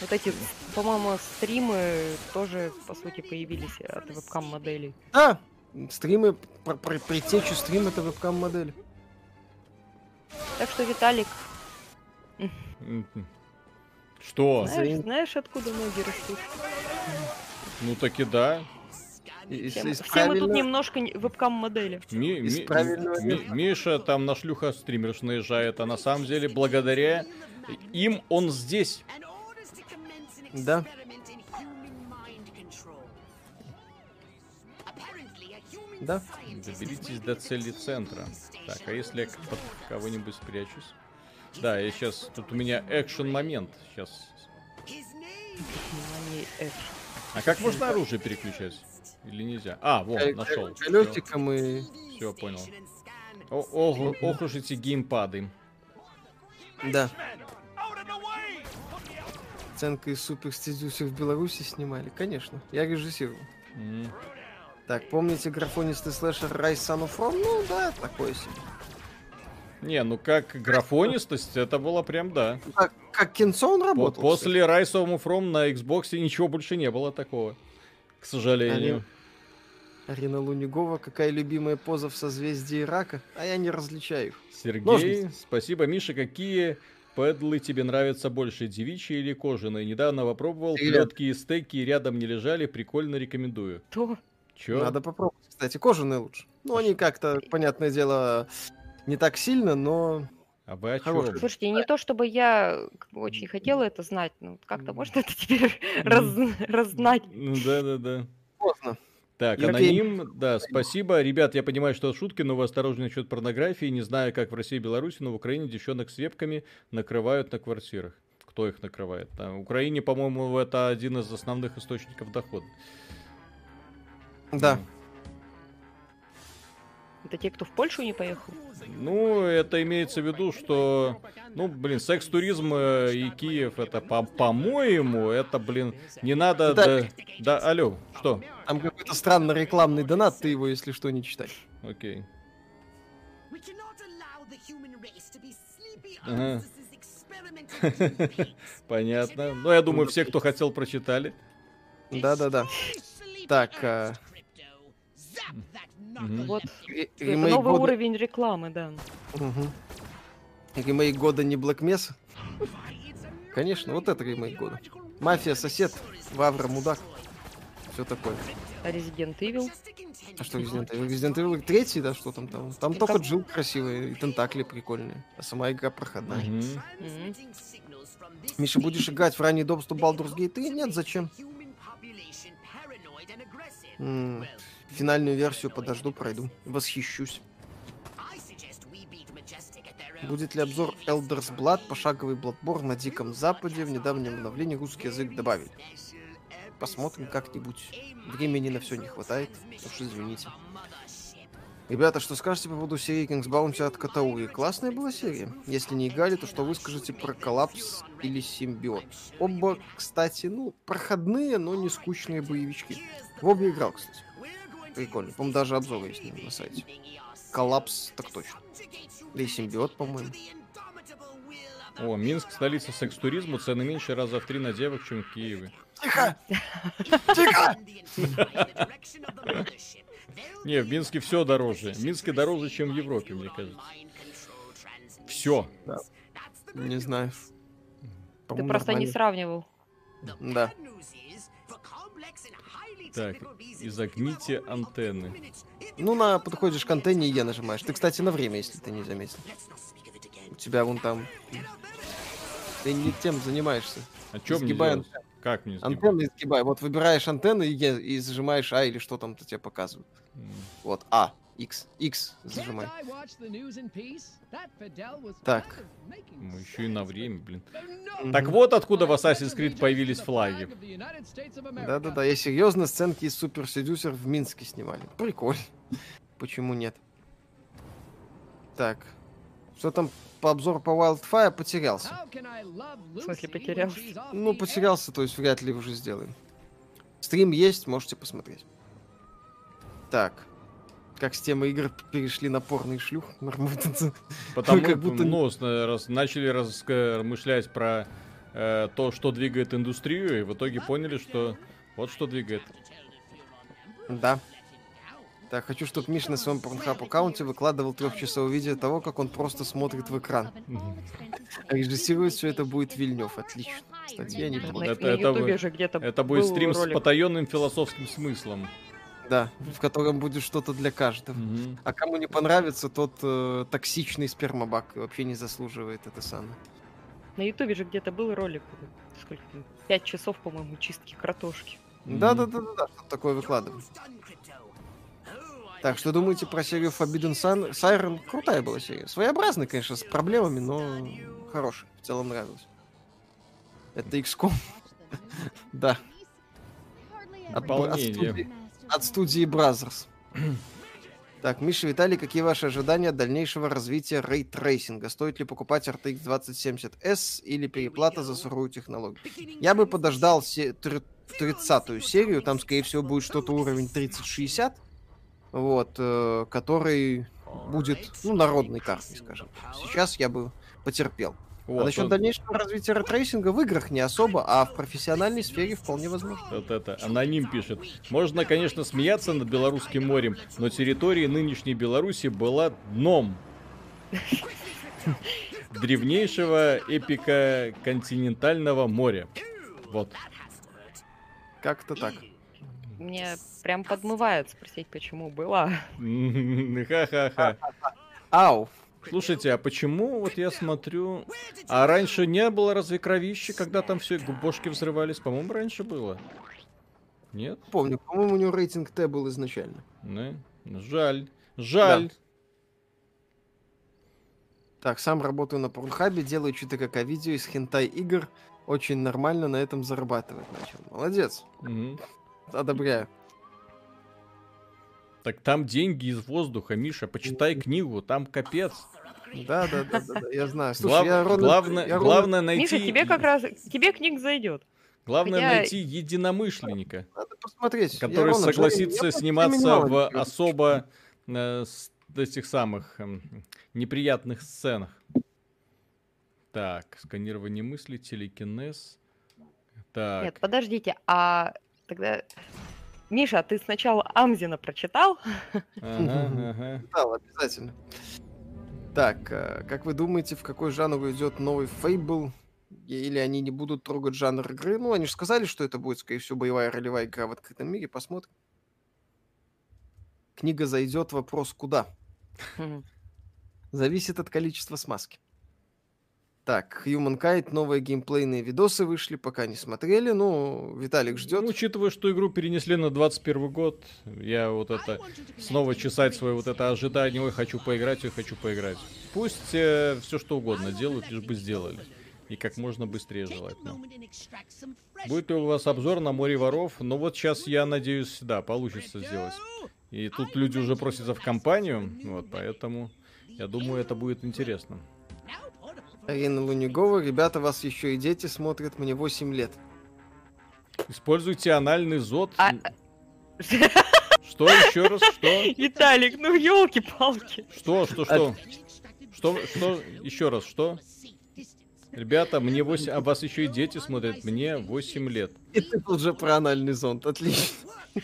Вот эти, по-моему, стримы тоже, по сути, появились от вебкам-моделей. Да, стримы, про, про- предтечу стрим это вебкам-модель. Так что, Виталик, М, Что? Знаешь, знаешь, откуда ноги растут? Ну таки да. Все, из мы- все мы тут немножко не- вебкам-модели. Ми- ми- ми-. Миша там на шлюха стримерш наезжает, а на самом деле благодаря им он здесь. Да. Да. Доберитесь до цели центра. Так, а если я под кого-нибудь спрячусь? Да, я сейчас... Тут у меня экшен момент. Сейчас. А как можно оружие переключать? Или нельзя? А, вон, Кол- нашел. Колесиком и... Все, понял. О- ох, ох уж эти геймпады. Да. Оценка из Супер Стезюси в Беларуси снимали, конечно. Я режиссирую. М. Так, помните графонистый слэшер Rise Son of Rome? Ну да, такое себе. Не, ну как графонистость, это было прям да. Как, как кинцо он работал. После Rise of From на Xbox ничего больше не было такого. К сожалению. Арина Лунигова, какая любимая поза в созвездии рака? А я не различаю их. Сергей, Ножницы. спасибо. Миша, какие пэдлы тебе нравятся больше, девичьи или кожаные? Недавно попробовал, плетки и стейки рядом не лежали, прикольно рекомендую. То Чё? Надо попробовать. Кстати, кожаные лучше. Ну, они как-то, понятное дело, не так сильно, но... А вы о чём? Слушайте, не то чтобы я очень хотела это знать, но вот как-то можно это теперь раз- раззнать. Ну да-да-да. Поздно. Так, аноним, да, спасибо. Ребят, я понимаю, что шутки, но вы осторожны насчет порнографии. Не знаю, как в России и Беларуси, но в Украине девчонок с вебками накрывают на квартирах. Кто их накрывает? На Украине, по-моему, это один из основных источников дохода. Да. Это те, кто в Польшу не поехал. Ну, это имеется в виду, что, ну, блин, секс-туризм э, и Киев, это, по- по-моему, это, блин, не надо... Да. Да, да, алло, что? Там какой-то странный рекламный донат, ты его, если что, не читай. Окей. Ага. Понятно. Ну, я думаю, все, кто хотел, прочитали. Да-да-да. Так, Вот ре- это ремейк новый года... уровень рекламы, да. Мгм. Ремейк года не Black Mesa? Конечно, вот это ремейк года. Мафия, сосед, Вавра, мудак. Все такое. А Resident Evil. А что Resident Evil? Resident Evil третий, да, что там там? Там только как- Джилл красивый и тентакли прикольные. А сама игра проходная. Мгм. Миша, будешь играть в ранний доступ Baldur's Gate 3? Нет, зачем? М, Финальную версию подожду, пройду. Восхищусь. Будет ли обзор Elders Blood, пошаговый Bloodborne на Диком Западе? В недавнем обновлении русский язык добавили. Посмотрим как-нибудь. Времени на все не хватает, уж извините. Ребята, что скажете по поводу серии King's Bounty от Катаури? Классная была серия. Если не играли, то что вы скажете про Коллапс или Симбиот? Оба, кстати, ну, проходные, но не скучные боевички. В оба играл, кстати. Прикольно. По-моему, даже обзор есть на, на сайте. Коллапс, так точно. Да и симбиот, по-моему. О, Минск, столица секс-туризма, цены меньше раза в три на девок, чем в Киеве. Тихо! Тихо! Не, в Минске все дороже. В Минске дороже, чем в Европе, мне кажется. Все. Не знаю. Ты просто не нормально. сравнивал. Да. Так, изогните антенны. Ну, на подходишь к антенне и Е нажимаешь. Ты, кстати, на время, если ты не заметил. У тебя вон там... Ты не тем занимаешься. А мне Сгибай делать? Как мне сгибать? Антенны изгибай. Вот выбираешь антенну и, и зажимаешь А или что там то тебе показывают. М. Вот, А, X, X зажимай. Так. Ну, еще и на время, блин. Так вот откуда в Assassin's Creed появились флаги. Да-да-да, я серьезно сценки из Супер Седюсер в Минске снимали. Прикольно. Почему нет? Так. Что там по обзору по Wildfire потерялся? В смысле, потерялся? Ну, потерялся, то есть вряд ли уже сделаем. Стрим есть, можете посмотреть. Так. Как с темы игр перешли на порный шлюх. Потому Как будто- ну, с- раз- начали размышлять про э, то, что двигает индустрию, и в итоге поняли, что вот что двигает. Да. Так, хочу, чтобы Миша на своем порнхаб аккаунте выкладывал трехчасовое видео того, как он просто смотрит в экран. А режиссировать все это будет Вильнев. Отлично. Статья не. Это- это где-то Это будет стрим с ролик. потаенным философским смыслом. Да, в котором будет что-то для каждого. Мгм. А кому не понравится, тот э, токсичный спермобак и вообще не заслуживает это самое. На Ютубе же где-то был ролик. Сколько? там, Пять часов, по-моему, чистки картошки. Мгм. Да, да, да, да, да, что такое выкладывать. Так, что думаете про серию Forbidden Sun? Siren крутая была серия. Своеобразная, конечно, с проблемами, но хорошая. В целом нравилась. Это XCOM. Да, от, от студии, от студии Brothers. Так, Миша, Виталий, какие ваши ожидания дальнейшего развития рейтрейсинга? Стоит ли покупать RTX 2070S или переплата за сырую технологию? Я бы подождал се- тр- 30-ю серию, там, скорее всего, будет что-то уровень 3060, вот, э, который будет, ну, народной картой, скажем. Сейчас я бы потерпел. Вот, а насчет вот- дальнейшего развития рейтрейсинга в играх не особо, а в профессиональной сфере вполне возможно. Вот это, аноним пишет. Можно, конечно, смеяться над Белорусским морем, но территория нынешней Беларуси была дном древнейшего эпика континентального моря. Вот. Как-то так. Мне прям подмывает спросить, почему была. Ха-ха-ха. Ау! Слушайте, а почему вот я смотрю... А раньше не было разве кровищи, когда там все бошки взрывались? По-моему, раньше было. Нет? Помню, по-моему, у него рейтинг Т был изначально. Не? Жаль. Жаль. Так, сам работаю на Порнхабе, делаю 4К видео из хентай игр. Очень нормально на этом зарабатывать начал. Молодец, Мгм. одобряю. Так там деньги из воздуха, Миша, почитай книгу, там капец. Да, да, да, да, да, я знаю. Слушай, Глав- я ровно- главное, я ровно- главное найти, Миша, тебе как раз... Тебе книг зайдет. главное найти единомышленника, Надо посмотреть. Я который согласится я сниматься в особо э, с- этих самых эм, неприятных сценах. Так, сканирование мысли, телекинез. Так, Нет, подождите, а тогда... Миша, ты сначала Амзина прочитал? ага, обязательно. Так, э, как вы думаете, в какой жанр уйдет новый Fable? Или они не будут трогать жанр игры? Ну, они же сказали, что это будет, скорее всего, боевая ролевая игра в открытом мире. Посмотрим. Книга зайдет, вопрос куда? Зависит от количества смазки. Так, Humankind, новые геймплейные видосы вышли, пока не смотрели. Ну, Виталик ждет. Ну, учитывая, что игру перенесли на 21 год, я вот это снова чесать свое вот это ожидание, ой, хочу поиграть, ой, хочу поиграть. Пусть все что угодно делают, лишь бы сделали. И как можно быстрее желательно. Будет ли у вас обзор на море воров? Ну вот сейчас я надеюсь, да, получится сделать. И тут люди уже просятся в компанию, вот, поэтому я думаю, это будет интересно. Арина Лунигова, ребята, вас еще и дети смотрят, мне 8 лет. Используйте анальный зод. А- Что еще раз? Что? Виталик, ну елки-палки. Что, что, что? Что, что, еще раз, что? Ребята, мне 8, а вас еще и дети смотрят, мне 8 лет. И ты тут же про анальный зонд, отлично.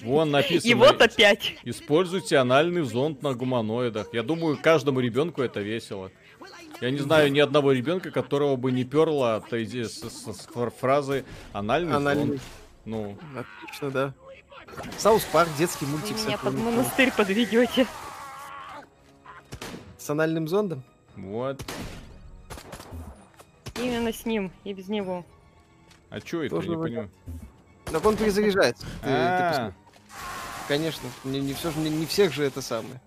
Вон написано. И вот опять. Используйте анальный зонд на гуманоидах. Я думаю, каждому ребенку это весело. Я не знаю ни одного ребенка, которого бы не перло от с, с- с фразы анальный, Анальный. Ну, Отлично, да. South Park, детский мультик меня под монастырь подведете. с анальным зондом. вот. Именно с ним и без него. А чё это, Тоже я не понимаю. Так он перезаряжается. Ты- ты А. Конечно, не, не все же не, не всех же это самое.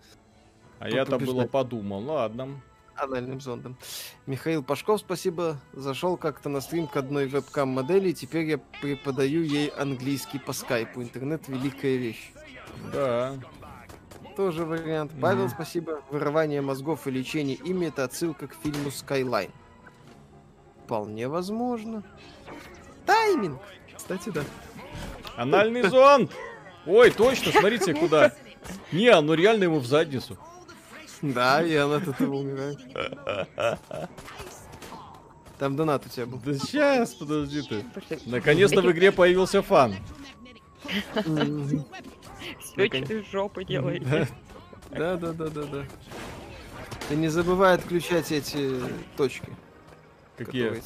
а я-то было подумал, ладно. Анальным зондом. Михаил Пашков, спасибо. Зашел как-то на стрим к одной вебкам-модели, и теперь я преподаю ей английский по скайпу. Интернет — великая вещь. Да. Тоже вариант. Павел, Мгм. спасибо. Вырывание мозгов и лечение ими — это отсылка к фильму Skyline. Вполне возможно. Тайминг. Кстати, да. Анальный зонд! Ой, точно, смотрите куда. Не, ну реально ему в задницу. Да, и она от этого умирает. Там донат у тебя был. Да сейчас, подожди ты. Наконец-то в игре появился фан. Все через жопу делаете. Да, да, да, да, да. Ты не забывай отключать эти точки. Какие?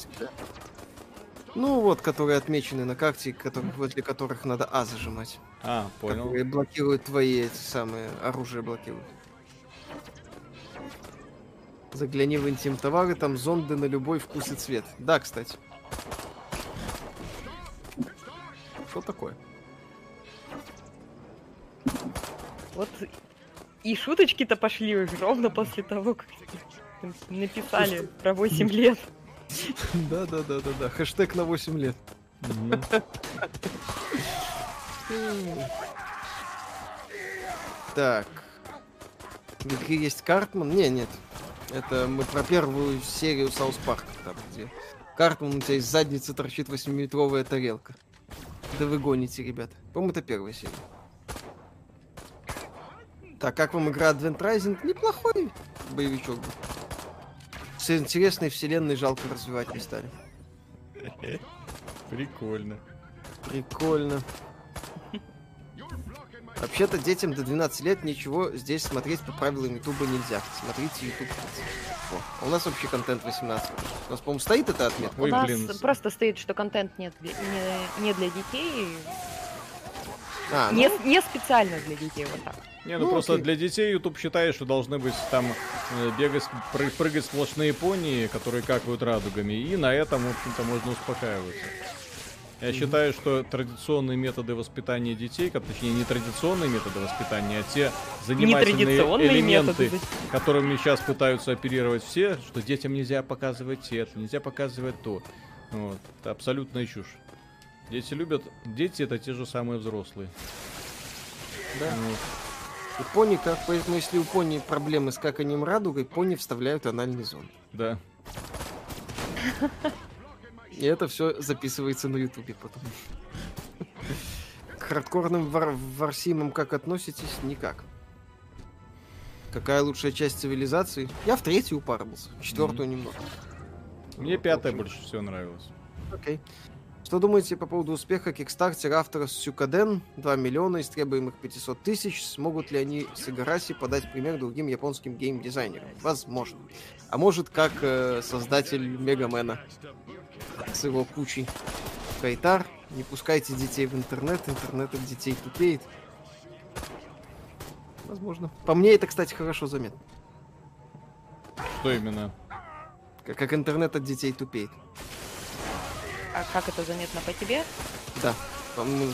Ну вот, которые отмечены на карте, которых, возле которых надо А зажимать. А, понял. Которые блокируют твои эти самые оружие блокируют. Загляни в интим товары, там зонды на любой вкус и цвет. Да, кстати. Что такое? Вот и шуточки-то пошли уже ровно после того, как написали про 8 лет. Да, да, да, да, да. Хэштег на 8 лет. Так. Есть Картман? Не, нет. Это мы про первую серию Саус Парка, там, где Картман у тебя из задницы торчит 8-метровая тарелка. Да вы гоните, ребята. По-моему, это первая серия. Так, как вам игра Advent Rising? Неплохой боевичок был. С интересной вселенной жалко развивать не стали. Прикольно. Прикольно. Вообще-то детям до 12 лет ничего здесь смотреть по правилам Ютуба нельзя. Смотрите Ютуб. О, а у нас вообще контент 18. У нас, по-моему, стоит эта отметка. Ой, У нас блин. просто стоит, что контент нет для- не, не для детей, А, ну, не, не специально для детей, вот так. Не, ну, Ну, просто окей. для детей YouTube считает, что должны быть там э, бегать, пры- прыгать сплошные пони, которые какают радугами, и на этом, в общем-то, можно успокаиваться. Я считаю, что традиционные методы воспитания детей, как, точнее, не традиционные методы воспитания, а те занимательные элементы, методы. которыми сейчас пытаются оперировать все, что детям нельзя показывать это, нельзя показывать то. Вот. Это абсолютная чушь. Дети любят... Дети это те же самые взрослые. да. Вот. И пони, как, поэтому если у пони проблемы с каканием радугой, пони вставляют анальный зон. Да. И это все записывается на Ютубе потом. К хардкорным вар- варсимам как относитесь? Никак. Какая лучшая часть цивилизации? Я в третью упарывался, четвертую немного. Мне Вот, пятая больше всего нравилась. Окей. Что думаете по поводу успеха Kickstarter автора Сюкаден? 2 миллиона из требуемых 500 тысяч. Смогут ли они с Игараси подать пример другим японским геймдизайнерам? Возможно. А может, как э, создатель Мегамена с его кучей Кайтар. Не пускайте детей в интернет, интернет от детей тупеет. Возможно. По мне это, кстати, хорошо заметно. Что именно? Как, как интернет от детей тупеет. А как это заметно по тебе? Да.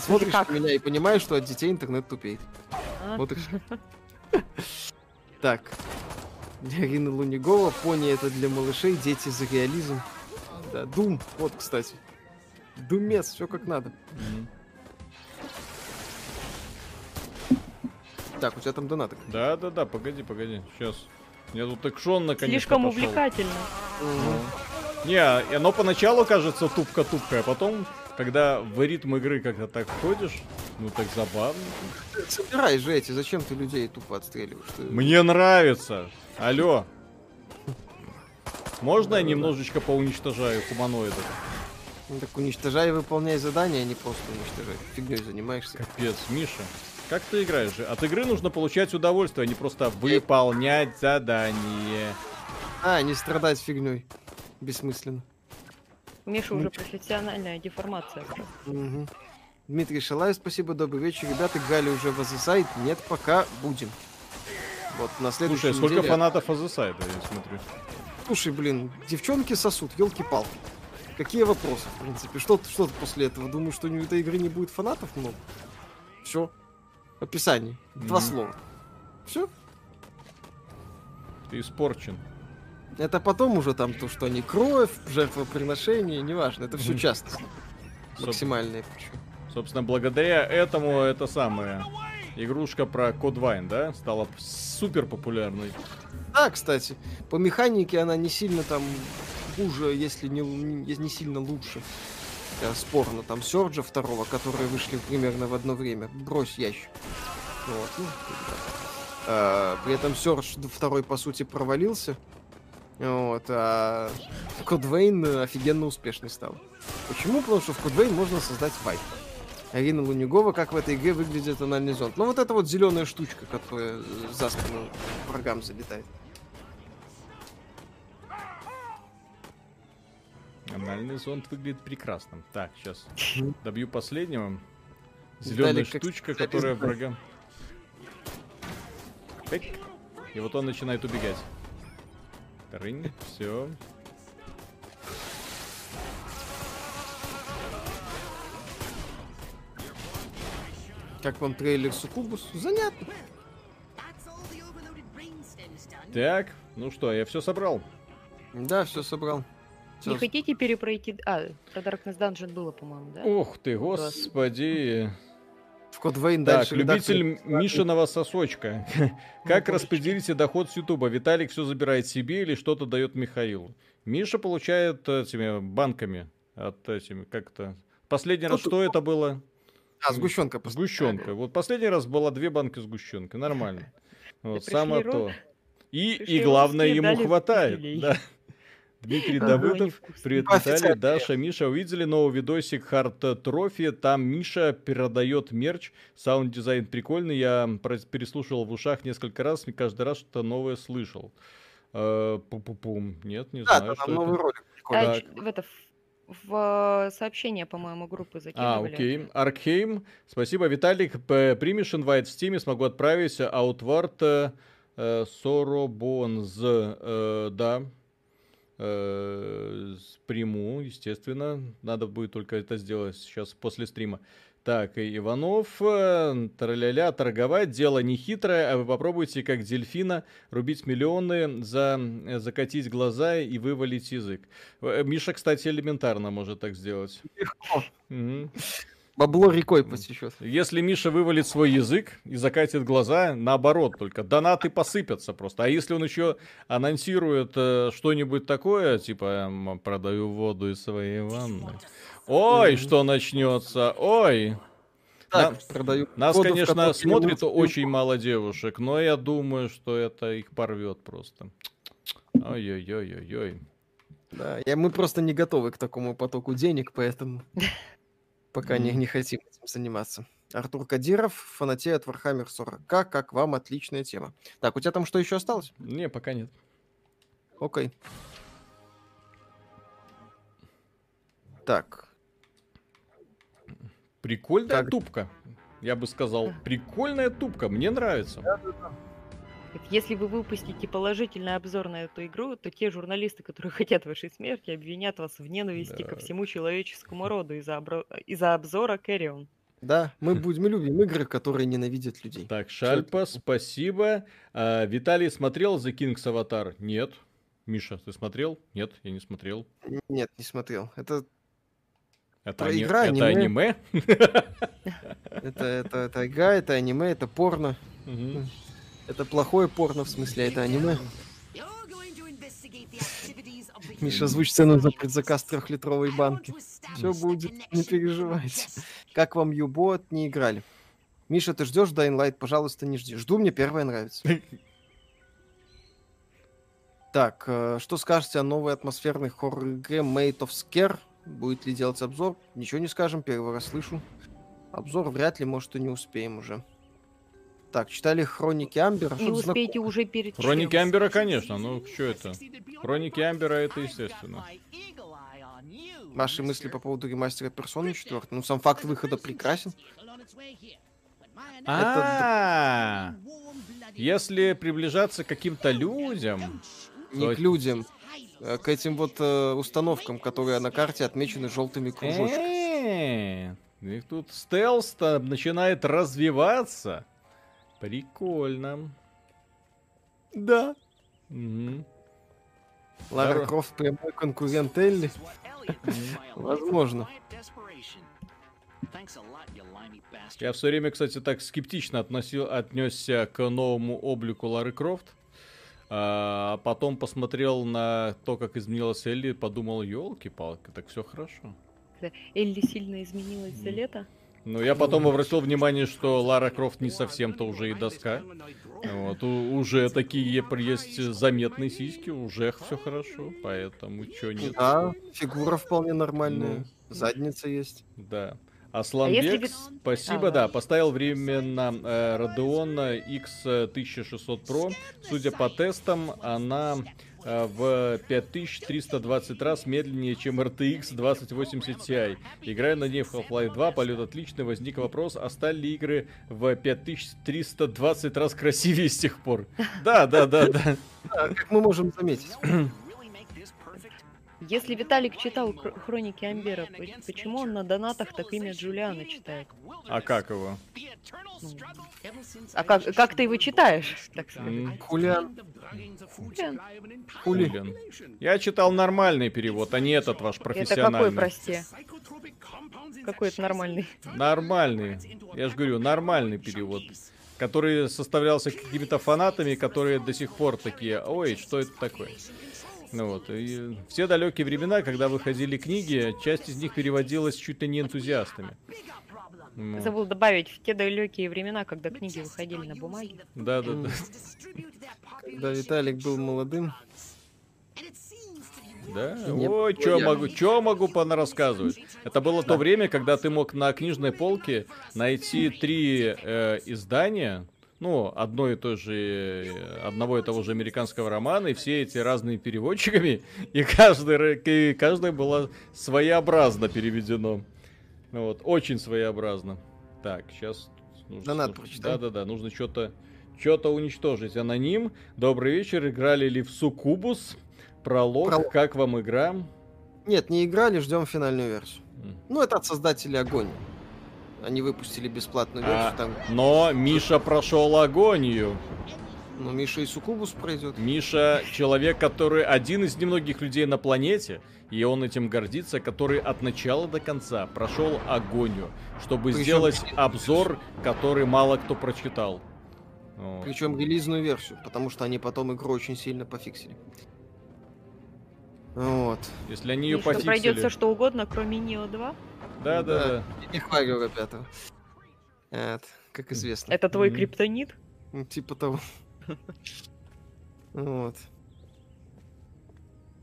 Смотришь как? на меня и понимаешь, что от детей интернет тупеет. А? Вот и всё. Так. Для Ирины Лунигова пони это для малышей, дети за реализм. Да, Дум. Вот, кстати. Думец, все как надо. Так, у тебя там донаты. Да, да, да, погоди, погоди. Сейчас. Я тут экшон наконец-то Слишком пошел. увлекательно. Не, и оно поначалу кажется тупко-тупкое, а потом, когда в ритм игры как-то так входишь, Ну так забавно. Собирай же эти, зачем ты людей тупо отстреливаешь? Ты... Мне нравится. Алло. Можно я немножечко поуничтожаю хуманоидов? Ну, так уничтожай и выполняй задания, а не просто уничтожай. Фигней занимаешься. Капец, Миша. Как ты играешь? От игры нужно получать удовольствие, а не просто выполнять задание. А, не страдать фигней. Бессмысленно. Миша уже профессиональная деформация. Угу. Дмитрий Шалаев, спасибо, добрый вечер. Ребята, Гали уже в Азесайд? Нет, пока будем. Вот на следующей Слушай, сколько неделе... фанатов Азесайда, я смотрю. Слушай, блин, девчонки сосут, елки-палки. Какие вопросы, в принципе? Что, что ты после этого? Думаю, что у этой игры не будет фанатов много? Все. Описание. Два Мгм. слова. Все. Ты испорчен. Это потом уже там то, что они кровь, жертвоприношение, неважно. Это все. Соб- Максимальная причем. Собственно, благодаря этому это самое игрушка про Код Вайн, да, стала супер популярной. Да, кстати, по механике она не сильно там хуже, если не, не, сильно лучше. Э, Спорно, там Сёрджа второго, которые вышли примерно в одно время. Брось ящик. Вот, ну, как бы. А, при этом Сёрдж второй, по сути, провалился. Вот, а Кодвейн офигенно успешный стал. Почему? Потому что в Кодвейн можно создать вайп. Арина Лунюгова, как в этой игре выглядит анальный зонд. Ну, вот эта вот зеленая штучка, которая за спину врагам залетает. Анальный зонд выглядит прекрасно. Так, сейчас добью последнего. Зеленая штучка, которая врагам. Эк. И вот он начинает убегать. Трынь, все. Как вам трейлер Сукубус? Занятно. Так, ну что, я все собрал. Да, все собрал. Не хотите перепройти... А, про Darkness Dungeon было, по-моему, да? Ух ты, господи. В Code Vein Так, дальше. любитель редактор- Мишиного сосочка. Как распределите доход с Ютуба? Виталик все забирает себе или что-то дает Михаилу? Миша получает этими банками от этими, как-то... Последний раз Ну, что это было? А, сгущенка. поставили. Сгущенка. Вот последний раз было две банки сгущенки. Нормально. Вот, самое то. И, и главное, ему хватает. Да. Дмитрий Давыдов, привет, Виталий. Даша, Миша. Увидели новый видосик Hard Trophy, там Миша передает мерч, саунд-дизайн прикольный, я переслушивал в ушах несколько раз, и каждый раз что-то новое слышал. Э, Пу-пу-пум, нет, не знаю, там что новый это. ролик. А, прикольный. В это, в, э, сообщение, по-моему, группы А, закидывали. окей. Аркхейм. Спасибо, Виталик. Примешь инвайт в стиме, смогу отправить. Аутвард э, Соробонз. э, да. Э, приму, естественно. Надо будет только это сделать сейчас после стрима. Так, и Иванов, э, траля торговать, дело не хитрое, а вы попробуйте, как дельфина, рубить миллионы, за, э, закатить глаза и вывалить язык. Э, Миша, кстати, элементарно может так сделать. Легко. Мгм. Бабло рекой потечет. Если Миша вывалит свой язык и закатит глаза, наоборот, только донаты посыпятся просто. А если он еще анонсирует э, что-нибудь такое, типа «М, продаю воду из своей ванны. Ой, что начнется, ой. Так, На- продаю. Нас, воду, конечно, смотрит очень мало девушек, но я думаю, что это их порвет просто. Ой-ой-ой-ой-ой. Да, я, мы просто не готовы к такому потоку денег, поэтому пока не, Мгм. не хотим этим заниматься. Артур Кадиров, фанатея от Warhammer 40к, как вам отличная тема. Так, у тебя там что еще осталось? Не, пока нет. Окей. Так, Прикольная Как- тупка. Я бы сказал, прикольная тупка, мне нравится. Говорит, Если вы выпустите положительный обзор на эту игру, то те журналисты, которые хотят вашей смерти, обвинят вас в ненависти ко Да. всему человеческому роду из-за обро- из-за обзора Кэрион. да, мы будем, мы любим игры, которые ненавидят людей. Так, Шальпа, спасибо. А, Виталий смотрел The King's Avatar? Нет. Миша, ты смотрел? Нет, я не смотрел. Нет, не смотрел. Это, Это, Про ани- игра, это аниме. аниме? это, это, это игра, это аниме, это порно. Это плохое порно, в смысле, это аниме. Миша, озвучь цену за предзаказ трехлитровой банки. Все будет, не переживайте. Как вам Юбот не играли? Миша, ты ждешь Dying Light? Пожалуйста, не жди. Жду, мне первое нравится. Так, э, что скажете о новой атмосферной хоррор-игре Made of Scare? Будет ли делать обзор? Ничего не скажем, первый раз слышу. Обзор вряд ли, может, и не успеем уже. Так, читали Хроники Амбера? Не Что-то успеете уже перед Хроники чем. Амбера, конечно, ну что это? Хроники Амбера это естественно. знаком- Ваши мысли по поводу ремастера Персоны 4? Ну, сам факт выхода прекрасен. А, если приближаться к каким-то людям, Не к людям, а к этим вот э, установкам, которые на карте отмечены желтыми кружочками. э, и тут стелс-то начинает развиваться. Прикольно. Да. Мгм. Лара Здорово. Крофт прямой конкурент Элли. Возможно. Я все время, кстати, так скептично относил, отнесся к новому облику Лары Крофт. А потом посмотрел на то, как изменилась Элли, подумал, елки-палки, так все хорошо. Элли сильно изменилась за лето. Ну, я потом обратил внимание, что Лара Крофт не совсем-то уже и доска. Вот, у- уже такие есть заметные сиськи, уже все хорошо, поэтому чё нет. Да, фигура вполне нормальная. Ну. Задница есть. Да. А Асланбек, если вы- спасибо, А, да, поставил временно э, Radeon X1600 Pro. Судя по тестам, она в 5320 раз медленнее, чем RTX 2080 Ti. Играя на ней в Half-Life 2, полет отличный, возник вопрос, а стали ли игры в 5320 раз красивее с тех пор? Да, да, да, да. Да, как мы можем заметить. Если Виталик читал хр- хроники Амбера, по- почему он на донатах так имя Джулиана читает? А как его? Ну, А как, как ты его читаешь, так сказать? Хулиан. Хулиан. Хули. Хулиан. Я читал нормальный перевод, а не этот ваш Это какой, профессиональный. прости? Какой это нормальный? Нормальный. Я же говорю, нормальный перевод. Который составлялся какими-то фанатами, которые до сих пор такие, ой, что это такое? Ну вот, и в те далекие времена, когда выходили книги, часть из них переводилась чуть ли не энтузиастами. Ну, Забыл добавить, в те далекие времена, когда книги выходили на бумаге. Да, да, да. Когда Виталик был молодым. Да? Не Ой, что я. могу, что могу понарассказывать? Это было то время, когда ты мог на книжной полке найти три э, издания, ну, одно и то же, одного и того же американского романа, и все эти разные переводчиками, и каждый, и каждое было своеобразно переведено. Ну Вот, очень своеобразно. Так, сейчас... Донат прочитай. Да-да-да, нужно что-то что-то уничтожить. Аноним, добрый вечер, играли ли в Сукубус? Пролог, Пролог. как вам игра? Нет, не играли, ждем финальную версию. М. Ну, это от создателей Огонь. Они выпустили бесплатную версию, А, там, Но Миша прошел агонию. ну, Миша и Сукубус пройдет. Миша человек, который один из немногих людей на планете, и он этим гордится, который от начала до конца прошел агонию, чтобы Причем- сделать обзор, который мало кто прочитал. Вот. Причем релизную версию, потому что они потом игру очень сильно пофиксили. Вот. Если они ее пофиксили... пройдет все что угодно, кроме Нио 2? Да, да, да. Не хвалю ребята. Это, как известно. Это твой криптонит? Ну, Типа того. Вот.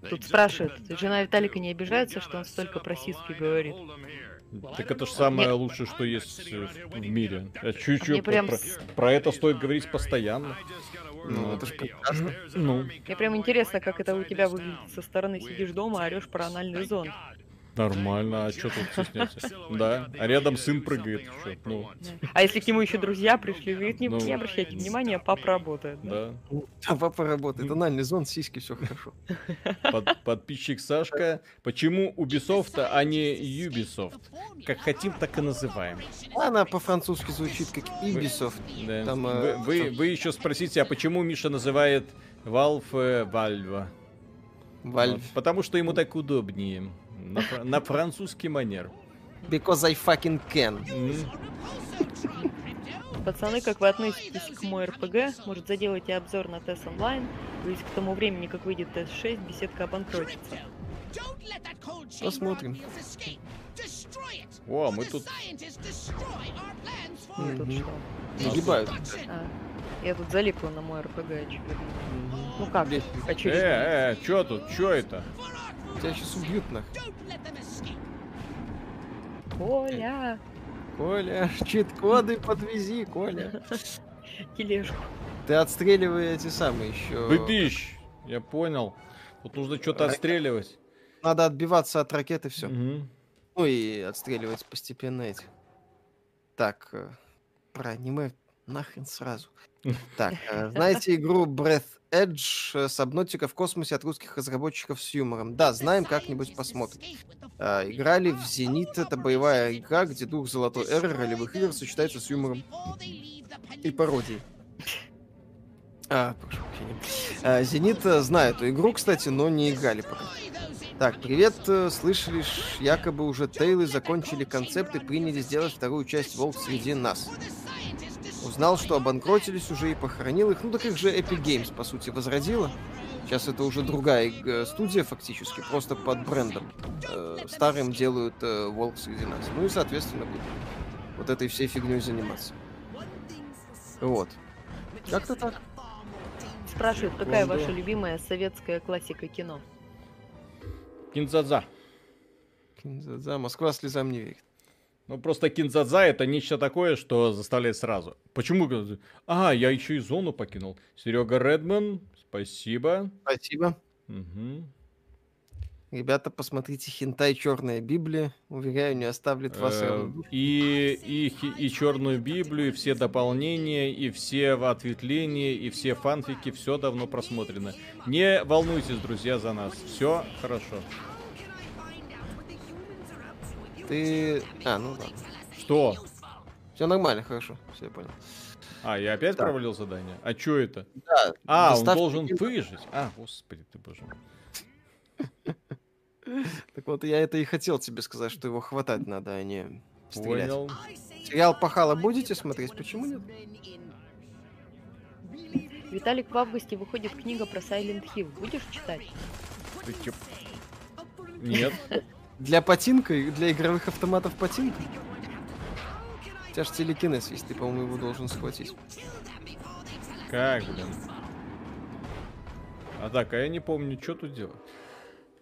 Тут спрашивают, жена Виталика не обижается, что он столько про сиськи говорит? Так это же самое Мне- лучшее, что есть э, в мире. А чуть-чуть Мне прям про, про это стоит говорить постоянно. Ну, это ж прекрасно. Ну, Мне прям интересно, как это у тебя выглядит со стороны. Сидишь дома, орешь про анальный зонд. Нормально, а что тут стесняться? Да, а рядом сын прыгает еще. Ну, А если к нему еще друзья пришли, говорит, не, Ну. не обращайте внимания, папа работает. да? да. А папа работает. Анальный зон, сиськи, все хорошо. Под- подписчик Сашка. Почему Ubisoft, а не Ubisoft? Как хотим, так и называем. Она по-французски звучит как Ubisoft. Да. Там, вы, э, вы, там- вы еще спросите, а почему Миша называет Valve э, Valve? Valve. Потому что ему так удобнее. На, фра- на французский манер. Because I fucking can. М. Пацаны, как вы относитесь к мой РПГ? Может, заделайте обзор на Online? То есть к тому времени, как выйдет S6, беседка обанкротится. Посмотрим. О, мы тут... Ну, тут что? Нагибают. А, я тут залипла на мой РПГ, очевидно. Ну как, Э, очевидно. э, чё тут? Чё это? Тебя сейчас убьют нах. Коля, Коля, чит-коды подвези, Коля. тележку. Ты отстреливай эти самые еще. Быбищ! Я понял. Тут нужно что-то отстреливать. Надо отбиваться от ракеты, все. Мгм. Ну и отстреливать постепенно эти. Так, э, про аниме нахрен сразу. Так, э, знаете игру Breath Edge э, Сабнотика в космосе от русских разработчиков с юмором? Да, знаем, как-нибудь посмотрим. А, играли в Зенит, это боевая игра, где дух золотой эры ролевых игр сочетается с юмором и пародией. А, прошу прощения. А, Зенит знает эту игру, кстати, но не играли пока. Так, привет, э, слышали, якобы уже Тейлы закончили концепт и приняли сделать вторую часть Волк среди нас. Узнал, что обанкротились уже и похоронил их. Ну так их же Epic Games, по сути, возродила. Сейчас это уже другая э, студия фактически, просто под брендом. Э, старым делают э, Волк среди нас. Ну и, соответственно, будут вот этой всей фигней заниматься. Вот. Как-то так. Спрашивают, какая Секунду. ваша любимая советская классика кино? Кинзадза. За Москва слезам не верит. Ну, просто кинзадза это нечто такое, что заставляет сразу. Почему? А, я еще и зону покинул. Серега Редман, спасибо. Спасибо. Мгм. Ребята, посмотрите хентай Черная Библия. Уверяю, не оставит вас Э, равнодушным. И, и, и черную Библию, и все дополнения, и все ответвления, и все фанфики, все давно просмотрено. Не волнуйтесь, друзья, за нас. Все хорошо. Ты... А, ну ладно. Что? Все нормально, хорошо. Все, я понял. А, я опять Так. провалил задание? А что это? Да, А, он должен кино. выжить. А, господи ты боже мой. Так вот, я это и хотел тебе сказать, что его хватать надо, а не стрелять. Понял. Сериал Пахала будете смотреть? Почему нет? Виталик, в августе выходит книга про Silent Hill. Будешь читать? Ты чё? Нет. Для патинка, и для игровых автоматов патинка? У тебя ж телекинез есть, ты, по-моему, его должен схватить. Как, блин? А так, а я не помню, что тут делать.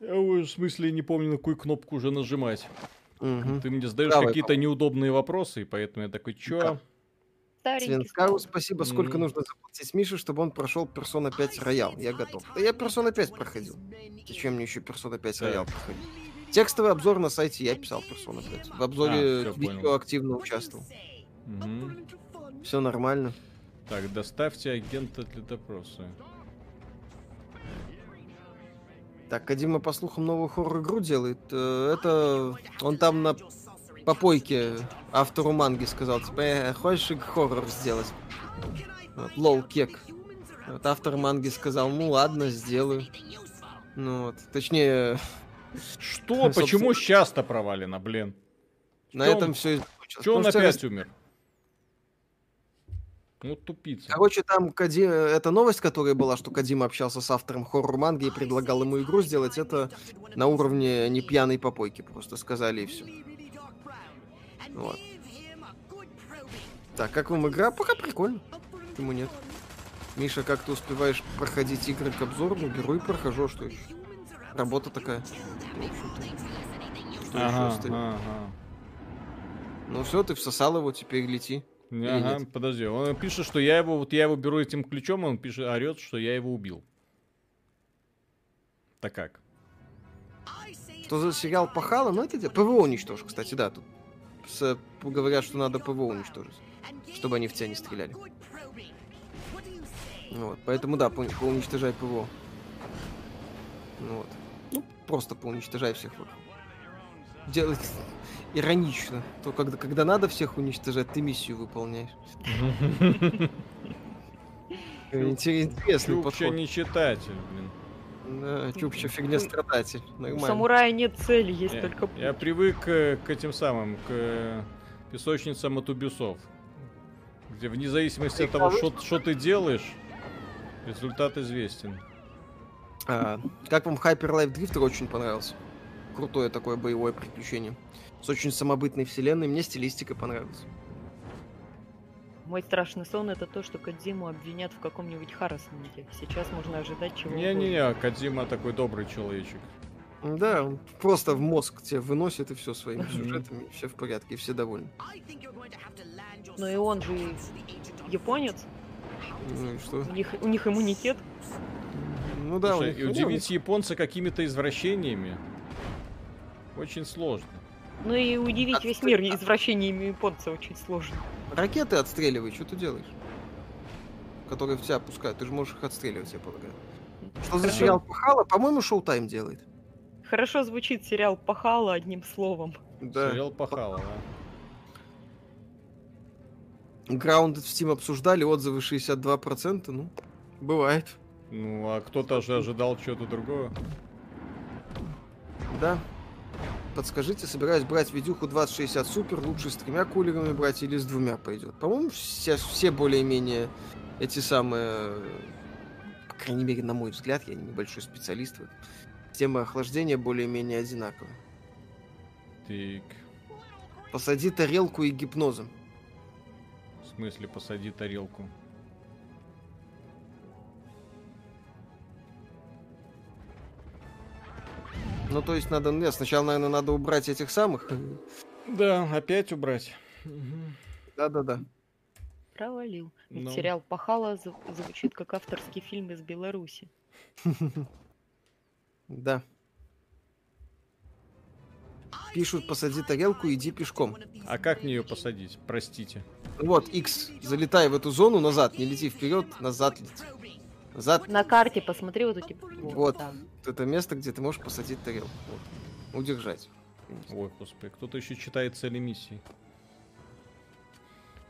Я в смысле не помню, на какую кнопку уже нажимать. Мгм. Ты мне задаешь какие-то неудобные вопросы, и поэтому я такой, чё? Свинскару спасибо. Сколько нужно заплатить Мише, чтобы он прошел Persona 5 Роял? Я готов. Да я Persona 5 проходил. Зачем мне еще Persona 5 Так. Роял проходить? Текстовый обзор на сайте я писал Persona 5. В обзоре А, видео активно участвовал. Мгм. Все нормально. Так, доставьте агента для допроса. Так, Кадима, по слухам, новую хоррор-игру делает. Э, Это он там на попойке автору манги сказал, типа, э, хочешь хоррор сделать? Вот, лол, кек. Вот автор манги сказал, ну ладно, сделаю. Ну вот, точнее, Что? Почему сейчас-то провалено, блин? на этом все и. Че он опять умер? Ну, тупица. Короче, там Кади... эта новость, которая была, что Кадима общался с автором хоррор-манги и предлагал ему игру сделать, это на уровне не пьяной попойки, просто сказали и все. Вот. Так, как вам игра? Пока прикольно. Почему нет? Миша, как ты успеваешь проходить игры к обзору? Ну, беру и прохожу, а что еще? Работа такая. Что Ага, еще ага. Ну все, ты всосал его, теперь лети. Ага, подожди. Он пишет, что я его, вот я его беру этим ключом, он пишет, орет, что я его убил. Так как? Что за сериал Пахала? Ну, это ПВО уничтожь, кстати, да. Тут с- говорят, что надо ПВО уничтожить, чтобы они в тебя не стреляли. Вот, поэтому да, по- поуничтожай ПВО. Ну Вот. Просто поуничтожай всех вокруг. Делать иронично. То когда, когда надо всех уничтожать, ты миссию выполняешь. Интерес- Интересный подход. не читатель, блин. Да, Чукча фигня страдатель. У Нормально. самурая нет цели, есть Я, только я путь. привык э, к этим самым, к э, песочницам от Убюсов. Где вне зависимости от того, что что ты делаешь, результат известен. А, как вам Hyper Life Drifter очень понравился? Крутое такое боевое приключение. С очень самобытной вселенной. Мне стилистика понравилась. Мой страшный сон это то, что Кадзиму обвинят в каком-нибудь харасменте. Сейчас можно ожидать чего Не-не-не, Кадзима такой добрый человечек. Да, он просто в мозг тебе выносит и все своими сюжетами, все в порядке, все довольны. Но и он же японец. Ну и что? У них, у них иммунитет. Ну да, Слушай, у них, и удивить японца какими-то извращениями очень сложно. Ну и удивить А весь мир извращениями японца очень сложно. Ракеты отстреливай, что ты делаешь? Которые в тебя пускают, ты же можешь их отстреливать, я полагаю. Что за сериал Пахала? По-моему, Шоу-Тайм делает. Хорошо звучит сериал Пахала одним словом. Да. Сериал пахало, да. Grounded в Steam обсуждали, отзывы 62%, ну, бывает. Ну, а кто-то же ожидал чего-то другого. Да. Подскажите, собираюсь брать видюху 2060 Супер, лучше с тремя кулерами брать или с двумя пойдет? По-моему, все, все более-менее эти самые, по крайней мере, на мой взгляд, я небольшой специалист в этом, система охлаждения более-менее одинаковая. Так, Посади тарелку и гипнозом. в смысле, посади тарелку. Ну, то есть надо, нет, сначала, наверное, надо убрать этих самых. Да, опять убрать. Да-да-да. Провалил. Ведь Ну. сериал Пахала зв- звучит как авторский фильм из Беларуси. Да. Пишут, посади тарелку, иди пешком. А как мне ее посадить? Простите. Вот, X, залетай в эту зону назад, не лети вперед, назад лети. Назад, На карте посмотри вот эти... Вот. там. это место, где ты можешь посадить тарелку. Вот. Удержать. Ой, господи, кто-то еще читает цели миссии.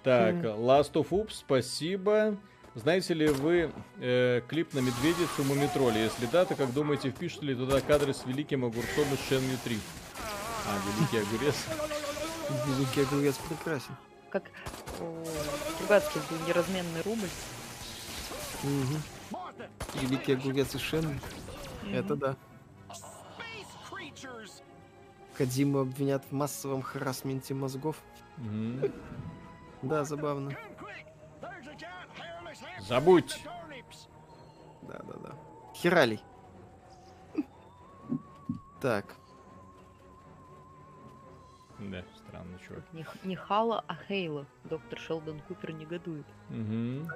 Так, Хм. Last of Ups, спасибо. Знаете ли вы э, клип на медведицу Мумитроли? Если да, то как думаете, впишут ли туда кадры с великим огурцом из Shenmue 3? А, великий огурец. Великий огурец прекрасен. Как о, Стругацкий был неразменный рубль. Мгм. Великий огурец и Шен. Это да. Кадиму обвинят в массовом харасменте мозгов. Мгм. Да, забавно. Забудь! Да-да-да. Хералей. Так. Да, странно, чувак. Не, не Хала, а Хейла. Доктор Шелдон Купер негодует. Мгм.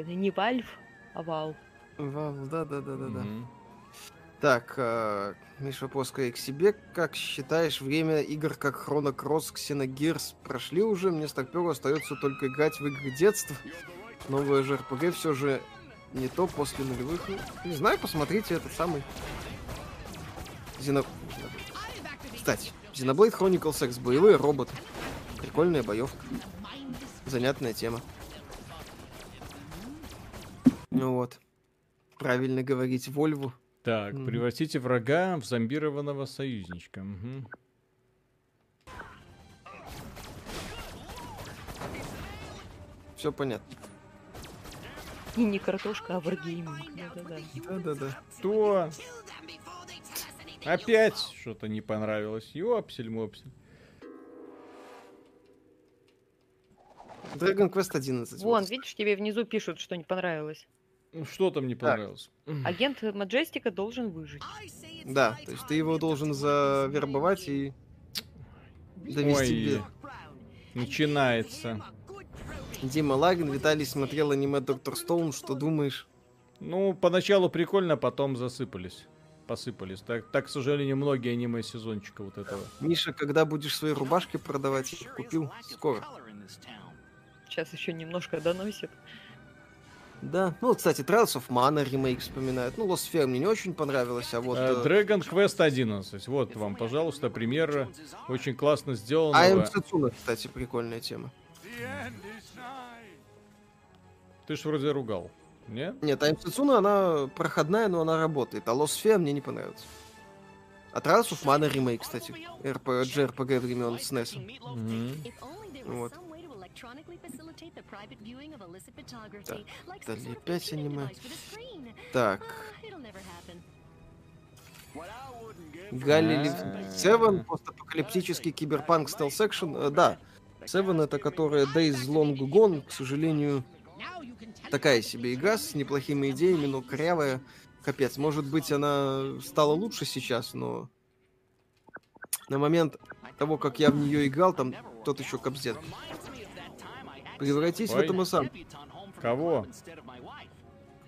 Это не Вальф, а Вал. Вау, да-да-да-да-да. Так, э, Миша, плоская к себе. Как считаешь, время игр как Chrono Cross, Xenogears прошли уже? Мне с Старперу остается только играть в игры детства. Новое же РПГ все же не то после нулевых. Ну, Не знаю, посмотрите этот самый... Зено... Кстати, Xenoblade Chronicles X. Боевые роботы. Прикольная боевка. Занятная тема. Ну вот. Правильно говорить Вольву. Так, Мгм. превратите врага в зомбированного союзничка. Мгм. Все понятно. И не картошка, а варгейминг. Да-да-да. Да-да-да. Что? Опять что-то не понравилось. Ёпсель-мопсель. Dragon Quest 11. Вон, вот. видишь, тебе внизу пишут, что не понравилось. Ну, что там не понравилось? Агент Маджестика должен выжить. Да, то есть ты его должен завербовать и довести Ой, начинается. без... Дима Лагин, Виталий смотрел аниме Доктор Стоун, что думаешь? Ну, поначалу прикольно, потом засыпались. Посыпались. Так, так, к сожалению, многие аниме сезончика вот этого. Миша, когда будешь свои рубашки продавать? Я их купил скоро. Сейчас еще немножко доносит. Да, ну, кстати, Trials of Mana ремейк вспоминают. Ну, Lost Fair мне не очень понравилось, а вот... Э, Dragon Quest 11. Вот вам, пожалуйста, пример очень классно сделанного. Am Setsuna, кстати, прикольная тема. Ты ж вроде ругал. Нет? Нет, Am Setsuna, она проходная, но она работает, а Lost Fair мне не понравилось. А Trials of Mana ремейк, кстати, RPG, RPG времен SNES. Мгм. Вот. Так, далее опять аниме. Так. Галли Севен, постапокалиптический киберпанк стелс экшен. Да, Севен это которая Days Long Gone, к сожалению, такая себе игра с неплохими идеями, но корявая. Капец, может быть, она стала лучше сейчас, но на момент того, как я в нее играл, там тот еще кобздец. Превратись в Ой. этого сам, Кого?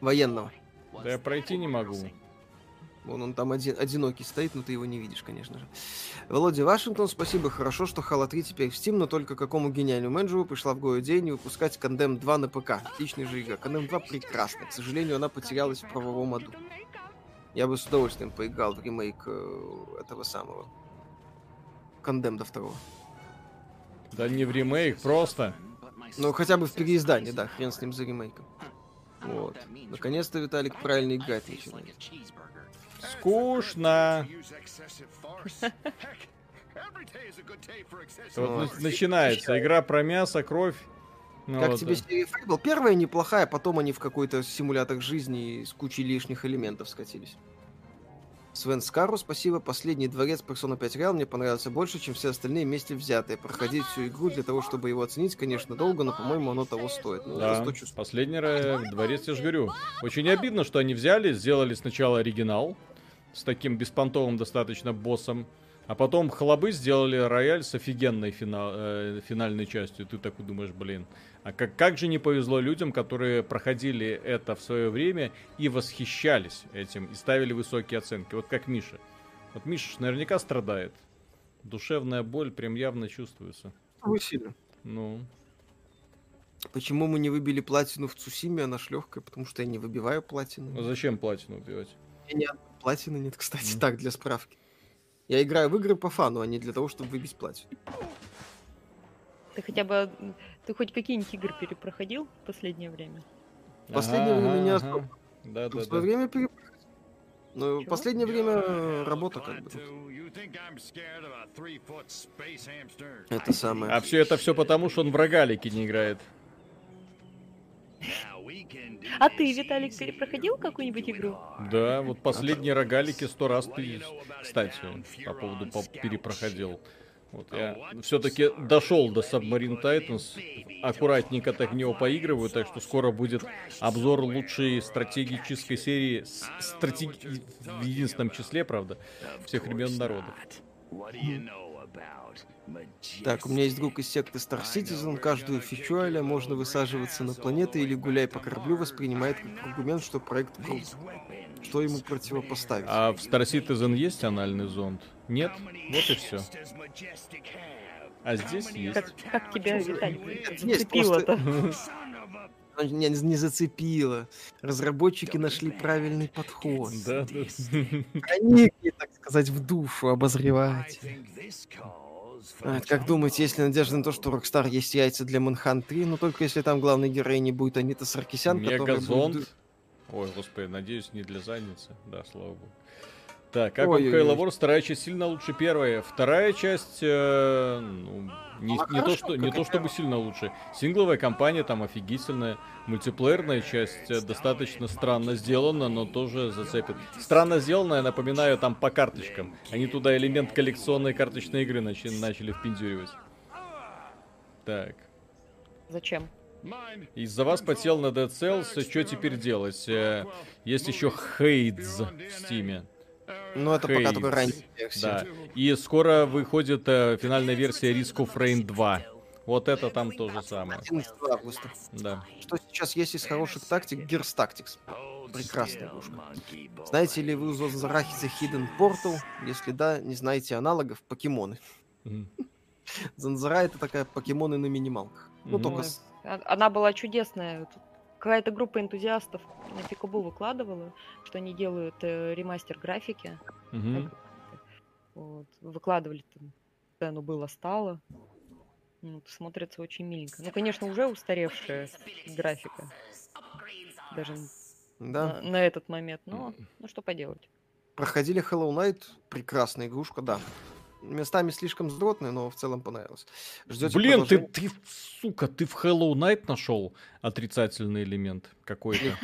военного. Да я пройти не могу. Вон он там один, одинокий стоит, но ты его не видишь, конечно же. Володя Вашингтон, спасибо. Хорошо, что Halo 3 теперь в Steam, но только какому гениальному менеджеру пришла в голову идея не выпускать Condemn 2 на ПК. Отличная же игра. Condemn 2 прекрасна. К сожалению, она потерялась в правовом аду. Я бы с удовольствием поиграл в ремейк э, этого самого. Condemn до второго. Да не в ремейк, просто. Ну, хотя бы в переиздании, да, хрен с ним за ремейком. Вот. Наконец-то Виталик правильно играть начинает. Скучно. Вот на- начинается игра про мясо, кровь. Ну Как вот, тебе да. серия Fable? Первая неплохая, потом они в какой-то симулятор жизни с кучей лишних элементов скатились. Свен Скару, спасибо. Последний дворец Persona 5 Real мне понравился больше, чем все остальные вместе взятые. Проходить всю игру для того, чтобы его оценить, конечно, долго, но, по-моему, оно того стоит. Ну, Да, за 100 чувств. последний дворец, я же говорю. Очень обидно, что они взяли, сделали сначала оригинал с таким беспонтовым достаточно боссом, а потом хлобы сделали рояль с офигенной фина- э, финальной частью. Ты такой думаешь, блин, а как, как же не повезло людям, которые проходили это в свое время и восхищались этим, и ставили высокие оценки. Вот как Миша. Вот Миша ж наверняка страдает. Душевная боль прям явно чувствуется. Вы сильно. Ну, Почему мы не выбили платину в Цусиме? Она ж легкая, потому что я не выбиваю а платину. зачем платину убивать? У меня платины нет, кстати, Мгм. так, для справки. Я играю в игры по фану, а не для того, чтобы выбить платину. Ты хотя бы... Ты хоть какие-нибудь игры перепроходил в последнее время? Последнее время не особо. Да, да, да. время перепроходил. Чего? последнее время работа как бы. Это самое. А все это все потому, что он в рогалике не играет. А ты, Виталик, перепроходил какую-нибудь игру? Да, вот последние рогалики сто раз ты, кстати, по поводу по- перепроходил. Вот я все-таки дошел до Submarine Titans, аккуратненько так в него поигрываю, так что скоро будет обзор лучшей стратегической серии, стратеги- в единственном числе, правда, всех времен народов. Так, у меня есть друг из секты Star Citizen. Каждую фичуаля можно высаживаться на планеты или гуляй по кораблю воспринимает как аргумент, что проект крут. Что ему противопоставить? А в Star Citizen есть анальный зонд? Нет? Вот и все. А здесь есть. Как, как тебя, Виталик, Есть, зацепило-то? Меня не не зацепило. Разработчики нашли правильный подход. Да, да. Проникли, так сказать, в душу обозревателя. А, как думаете, есть ли надежда на то, что у Rockstar есть яйца для Manhunt 3? Ну, только если там главной героиней будет Анита Саркисян, которая будет... Мегазонд. Ой, господи, надеюсь, не для задницы. Да, слава богу. Так, как Ой-ой-ой. Halo Wars? Вторая часть сильно лучше первая. Вторая часть, э, ну, не, не то, что, не то чтобы сильно лучше. Сингловая кампания там офигительная. Мультиплеерная часть э, достаточно странно сделана, но тоже зацепит. Странно сделанная, напоминаю, там по карточкам. Они туда элемент коллекционной карточной игры начали, начали впендюривать. Так. Зачем? Из-за вас потел на Dead Cells, что теперь делать? Э, Есть еще Хейдз в Стиме. Ну, это пока Хейдз. только ранняя версия. Да. И скоро выходит э, финальная версия Risk of Rain 2. Вот это там то же самое. 11 августа. Да. Что сейчас есть из хороших тактик? Gears Tactics. Прекрасная игрушка. Знаете ли вы у Зарахиса Hidden Portal? Если да, не знаете аналогов, покемоны. Мгм. Занзара это такая покемоны на минималках. Ну, только Она была чудесная. Какая-то группа энтузиастов на Пикабу выкладывала, что они делают э, ремастер графики. Мгм. Вот, выкладывали там, что оно было, стало. Вот, смотрится очень миленько. Ну, конечно, уже устаревшая графика. Даже да. на, на этот момент. Но, ну что поделать. Проходили Hollow Knight, прекрасная игрушка, да. Местами слишком вздротная, но в целом понравилось. Ждете Блин, ты, ты, сука, ты в Hollow Knight нашел отрицательный элемент какой-то.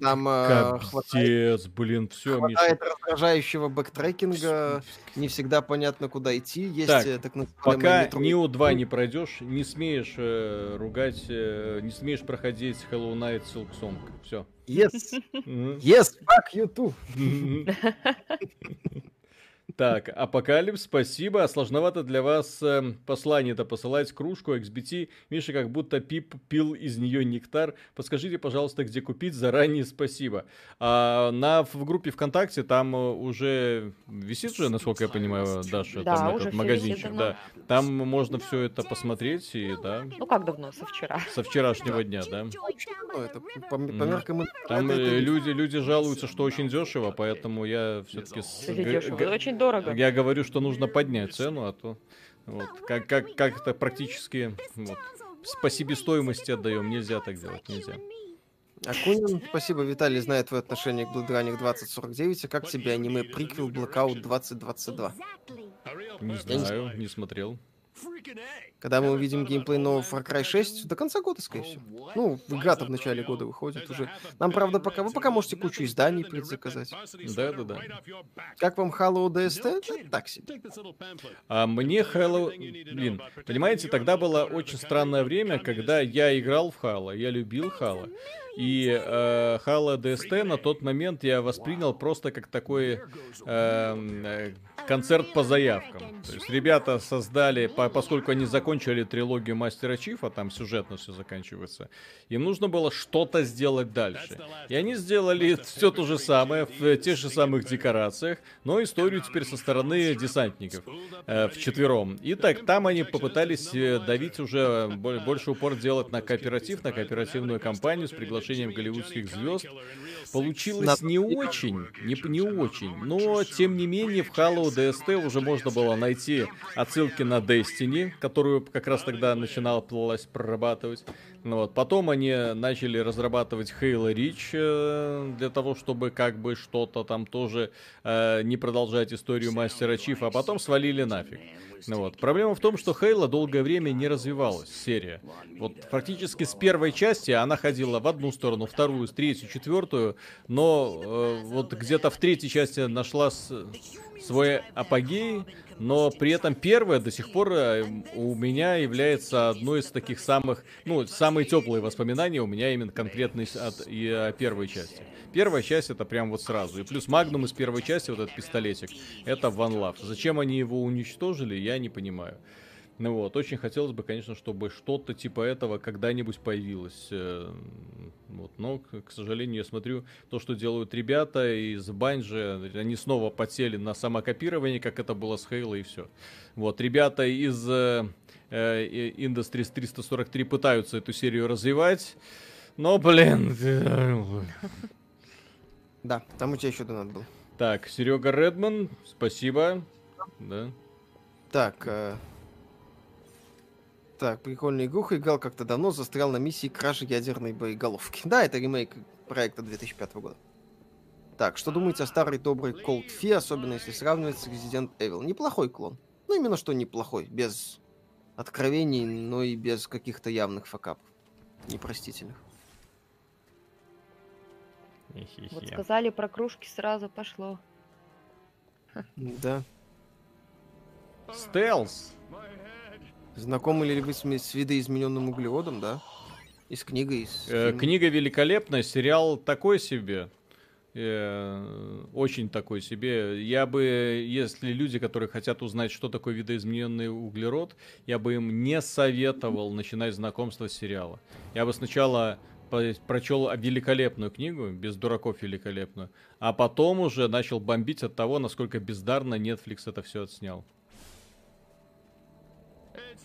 Там э, Капец, блин, все, Хватает раздражающего бэктрекинга, не всегда понятно, куда идти. Есть так, э, так пока Nioh 2 не пройдешь, не смеешь э, ругать, э, не смеешь проходить Hollow Knight Silksong. Все. Yes. Yes, fuck you too. Так, Апокалипс, спасибо. Сложновато для вас э, послание-то посылать кружку XBT. Миша как будто пип пил из нее нектар. Подскажите, пожалуйста, где купить. Заранее спасибо. А, на, в группе ВКонтакте там э, уже висит же, насколько я понимаю, Даша, да, там уже этот магазинчик. Да. Там можно все это посмотреть. И, да. Ну как давно? Со вчера. Со вчерашнего дня, да. Это по, по меркам... Там это, люди, люди жалуются, что очень дешево, поэтому я все-таки... Очень дорого. Я говорю, что нужно поднять цену, а то вот, как, как, как это практически вот, по себестоимости отдаем. Нельзя так делать, нельзя. Акунин, спасибо, Виталий знает твое отношение к Blood Running 2049. А как тебе аниме приквел Blackout 2022? Не знаю, не смотрел. Когда мы увидим геймплей нового Far Cry 6, до конца года, скорее всего. Ну, игра-то в начале года выходит уже. Нам, правда, пока вы пока можете кучу изданий предзаказать. Да, да, да. Как вам Halo DST? Да, так себе. А мне Halo... Блин, понимаете, тогда было очень странное время, когда я играл в Halo, я любил Halo. И э, Halo DST на тот момент я воспринял просто как такой эм, э, концерт по заявкам. То есть ребята создали, по, поскольку они закончили трилогию Мастера Чифа, там сюжетно все заканчивается, им нужно было что-то сделать дальше. И они сделали все то же самое в тех же самых декорациях, но историю теперь со стороны десантников э, четвером. И так там они попытались э, давить уже больше упор делать на кооператив, на кооперативную кампанию с приглашением голливудских звезд. Получилось не очень, не, не очень, но тем не менее в Halo DST уже можно было найти отсылки на Destiny, которую как раз тогда начинала прорабатывать. Ну вот. Потом они начали разрабатывать Halo Reach э, для того, чтобы как бы что-то там тоже э, не продолжать историю Мастера Чифа, а потом свалили нафиг. Ну вот. Проблема в том, что Хейла долгое время не развивалась, серия. Вот практически с первой части она ходила в одну сторону, вторую, третью, четвертую, но э, вот где-то в третьей части нашла с, свой апогей, но при этом первая до сих пор э, у меня является одной из таких самых, ну, самые теплые воспоминания у меня именно конкретно от и, о первой части. Первая часть это прям вот сразу. И плюс Магнум из первой части, вот этот пистолетик, это One Love. Зачем они его уничтожили, я не понимаю. Ну вот, очень хотелось бы, конечно, чтобы что-то типа этого когда-нибудь появилось. Э, вот, но, к сожалению, я смотрю, то, что делают ребята из Банжи, они снова подсели на самокопирование, как это было с Хейла и все. Вот, ребята из э, э, Industries 343 пытаются эту серию развивать, но, блин... Да, там у тебя еще донат был. Так, Серега Редман, спасибо. Да. Так, э, так, прикольная игруха. Играл как-то давно, застрял на миссии кражи ядерной боеголовки. Да, это ремейк проекта 2005 года. Так, что думаете о старой доброй Cold Fear, особенно если сравнивать с Resident Evil? Неплохой клон. Ну, именно что неплохой. Без откровений, но и без каких-то явных факапов. Непростительных. Вот сказали про кружки, сразу пошло. Да. Стелс. Знакомы ли вы с, с видоизмененным углеводом, да? И с книгой, и с э, Книга великолепная, сериал такой себе. Э, очень такой себе. Я бы, если люди, которые хотят узнать, что такое видоизмененный углерод, я бы им не советовал начинать знакомство с сериала. Я бы сначала прочел великолепную книгу, без дураков великолепную, а потом уже начал бомбить от того, насколько бездарно Netflix это все отснял.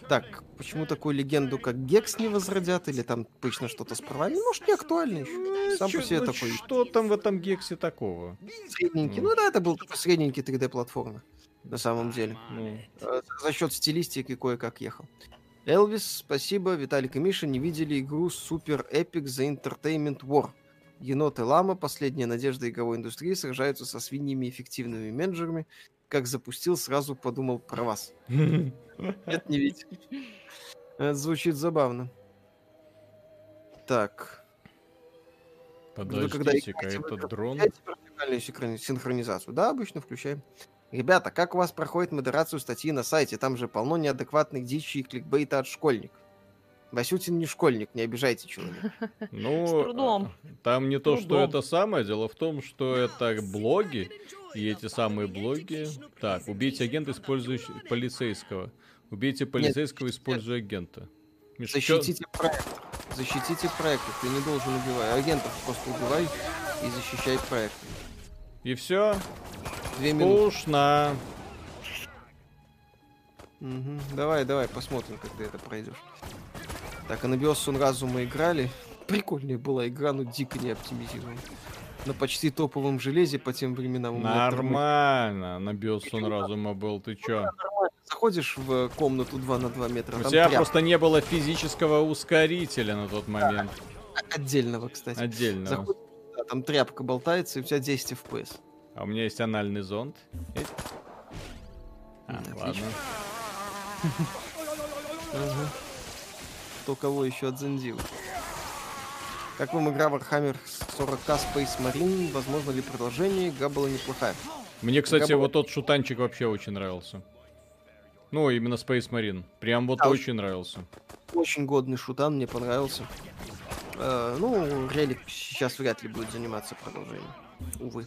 Так, почему такую легенду, как Гекс, не возродят? Или там точно что-то с правами? Может, не актуально еще. Ну, Сам чё, по себе ну, такой. Что там в этом Гексе такого? Средненький. Ну, ну да, это был такой средненький 3D-платформа. На самом деле. Ну. Э, за счет стилистики кое-как ехал. Элвис, спасибо. Виталик и Миша не видели игру Super Epic The Entertainment War. Енот и лама, последняя надежда игровой индустрии, сражаются со свиньями эффективными менеджерами, как запустил, сразу подумал про вас. Нет, не видите. Это звучит забавно. Так. Подождите-ка, этот дрон... синхронизацию. Да, обычно включаем. Ребята, как у вас проходит модерацию статьи на сайте? Там же полно неадекватных дичи и кликбейта от школьников. Васютин не школьник, не обижайте человека. Ну, там не то, что это самое. Дело в том, что это блоги, и эти самые блоги... Так, убейте агента, использующего полицейского. Убейте полицейского, используя агента. Защитите проект. Защитите проект. Ты не должен убивать. Агентов просто убивай и защищай проект. И все? Две минуты. Скучно. Угу. Давай, давай, посмотрим, как ты это пройдешь. Так, а на Биосун разу мы играли. Прикольная была игра, но дико не оптимизирована. На почти топовом железе по тем временам. Нормально, на Биосун разума был, ты чё? Заходишь в комнату 2 на 2 метра. У тебя тряпка. просто не было физического ускорителя на тот момент. Отдельного, кстати. Отдельного. Заходишь, да, там тряпка болтается, и у тебя 10 FPS. А у меня есть анальный зонд. А, ладно. Кто кого еще отзендил. Как вам игра Warhammer 40k Space Marine? Возможно ли продолжение? Игра была неплохая. Мне, кстати, Игра вот тот шутанчик вообще очень нравился. Ну, именно Space Marine. Прям вот а, очень нравился. Очень годный шутан, мне понравился. Э, ну, Релик сейчас вряд ли будет заниматься продолжением. Увы.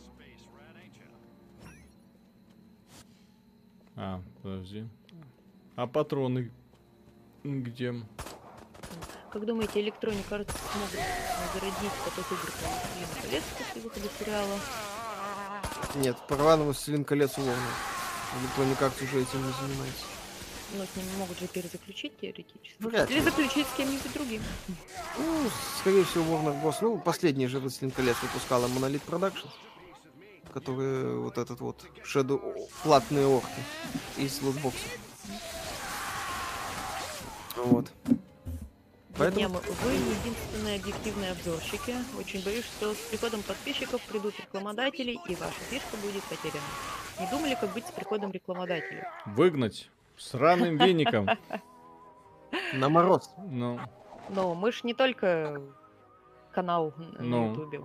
А, подожди. А патроны где? Как думаете, Electronic Arts смогут наградить поток игр по колец после выхода сериала? Нет, по рваному «Властелин колец» уловно. Electronic Arts уже этим не занимается. Но с ними могут же перезаключить теоретически. Вряд Или заключить с кем-нибудь другим. Ну, скорее всего, Warner Bros. Ну, последний же «Властелин колец» выпускала Monolith Productions которые вот этот вот Shadow, платные орки из лутбоксов. Вот. Поэтому... Вы не единственные объективные обзорщики. Очень боюсь, что с приходом подписчиков придут рекламодатели, и ваша фишка будет потеряна. Не думали, как быть с приходом рекламодателей? Выгнать. Сраным веником. На мороз. Ну. Но мы ж не только канал на ну. Ютубе.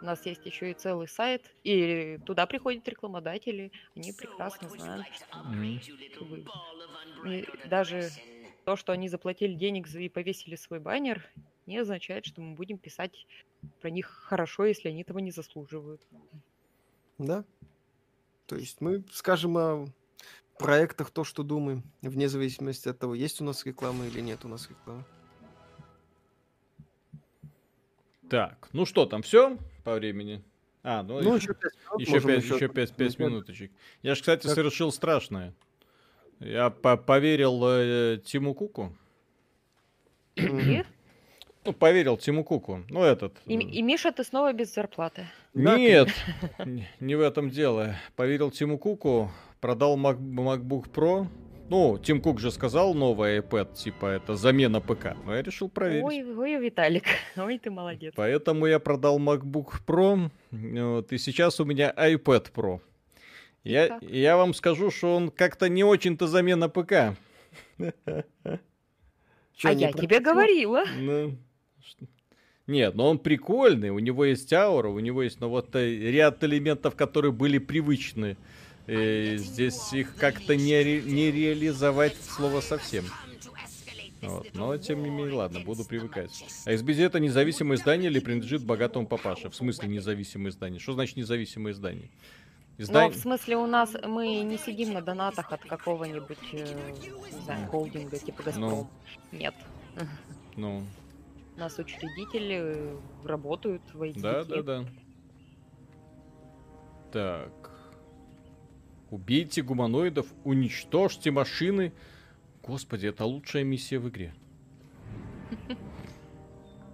У нас есть еще и целый сайт, и туда приходят рекламодатели, они прекрасно знают, что mm-hmm. даже то, что они заплатили денег и повесили свой баннер, не означает, что мы будем писать про них хорошо, если они этого не заслуживают. Да. То есть мы скажем о проектах то, что думаем, вне зависимости от того, есть у нас реклама или нет у нас рекламы. Так, ну что там, все по времени? А, ну, ну еще, еще 5 минут. Еще 5, еще 5, 5 минуточек. Я же, кстати, так. совершил страшное. Я по поверил э, Тиму Куку. Ну, поверил Тиму Куку. Ну, этот. И, и Миша, ты снова без зарплаты. Нет, не в этом дело. Поверил Тиму Куку, продал Mac, MacBook Pro, ну, Тим Кук же сказал новый iPad, типа, это замена ПК. Но я решил проверить. Ой, ой, Виталик, ой, ты молодец. Поэтому я продал MacBook Pro, вот, и сейчас у меня iPad Pro. Я, я вам скажу, что он как-то не очень-то замена ПК. а я тебе говорила. Ну, нет, но он прикольный, у него есть аура, у него есть, ну вот э, ряд элементов, которые были привычны и здесь их как-то не, ре, не реализовать слово совсем. Вот. Но, тем не менее, ладно, буду привыкать. А SBZ это независимое издание или принадлежит богатому папаше? В смысле независимое издание? Что значит независимое издание? Издание... Ну, в смысле, у нас мы не сидим на донатах от какого-нибудь, э, не знаю, холдинга типа Газпром. Ну. Нет. Ну. У нас учредители э, работают в IT. Да, да, да. Так. Убейте гуманоидов, уничтожьте машины. Господи, это лучшая миссия в игре.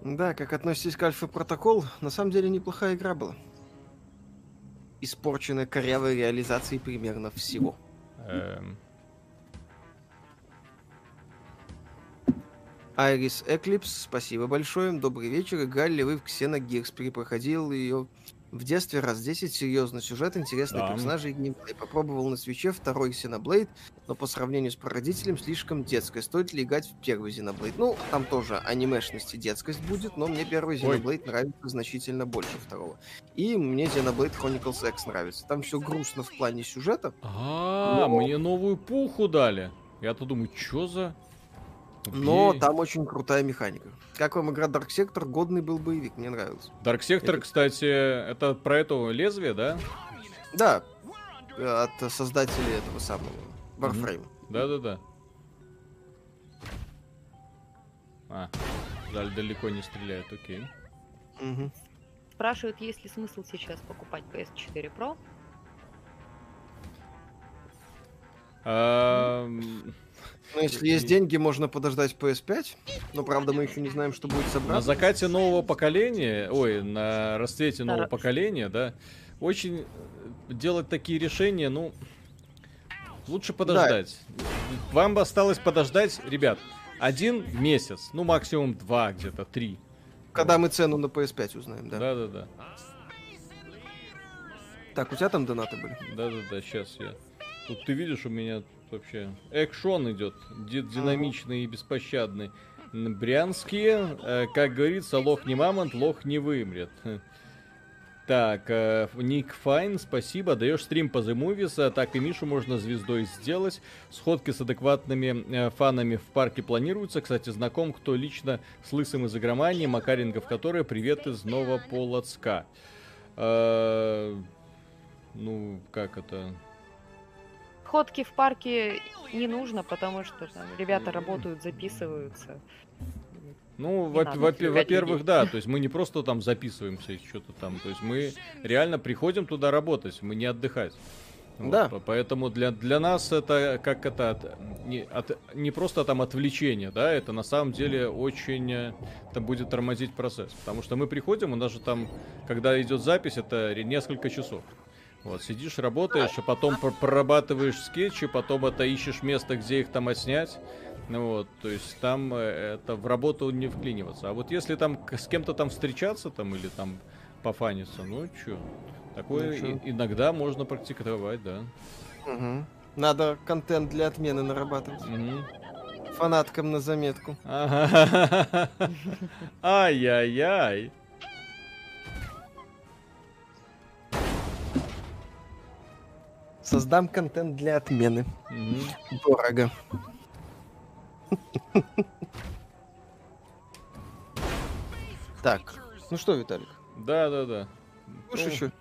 Да, как относитесь к Альфа Протокол, на самом деле неплохая игра была. Испорченная корявой реализацией примерно всего. Эм... Айрис Эклипс, спасибо большое. Добрый вечер. Играли ли вы в Xenogears? Перепроходил ее В детстве раз 10 серьезный сюжет, интересные Да. персонажи и геймплей. Попробовал на свече второй Xenoblade, но по сравнению с прародителем слишком детское. Стоит ли играть в первый Xenoblade? Ну, там тоже анимешность и детскость будет, но мне первый Ой. Xenoblade нравится значительно больше второго. И мне Xenoblade Chronicles X нравится. Там все грустно в плане сюжета. А, Но- мне новую пуху дали. Я-то думаю, что за... Но Окей. там очень крутая механика. Как вам игра Dark Sector? Годный был боевик, мне нравился. Dark Sector, Это- кстати, это про это лезвие, да? Да, от создателей этого самого Warframe. Да-да-да. А, жаль, далеко не стреляет, окей. Мгм. Спрашивают, есть ли смысл сейчас покупать PS4 Pro. Ну, если есть деньги, можно подождать PS5. Но, правда, мы еще не знаем, что будет На собрано. закате нового поколения, ой, на расцвете нового поколения, да, очень делать такие решения, ну, лучше подождать. Вам бы осталось подождать, ребят, один месяц, ну, максимум два, где-то три. Когда мы цену на PS5 узнаем, да. Да-да-да. Так, у тебя там донаты были? Да-да-да, сейчас я. Тут ты видишь, у меня вообще экшон идет, ди- динамичный и беспощадный. Брянские, э, как говорится, лох не мамонт, лох не вымрет. Так, э, Ник Файн, спасибо. Даешь стрим по The Movies, а так и Мишу можно звездой сделать. Сходки с адекватными э, фанами в парке планируются. Кстати, знаком, кто лично с лысым из игромании, Макаренков, который привет из Новополоцка. Э, ну, как это? Ходки в парке не нужно, потому что там ребята работают, записываются. Ну, во- во- во-первых, да, то есть мы не просто там записываемся и что-то там, то есть мы реально приходим туда работать, мы не отдыхать. Вот, Да. по- поэтому для, для нас это как это от- не, от- не просто там отвлечение, да, это на самом деле очень э, это будет тормозить процесс. Потому что мы приходим, у нас же там, когда идет запись, это несколько часов. Вот, сидишь, работаешь, а потом пр- прорабатываешь скетчи, потом это ищешь место, где их там отснять. Ну вот, то есть там э, это в работу не вклиниваться. А вот если там с кем-то там встречаться там или там пофаниться, ну чё, такое Ну, чё. и- иногда можно практиковать, да. Мгм. Надо контент для отмены нарабатывать. Мгм. Фанаткам на заметку. Ай-яй-яй. Создам контент для отмены. Мгм. Дорого. Так, ну что, Виталик, Да-да-да. будешь Ну, еще?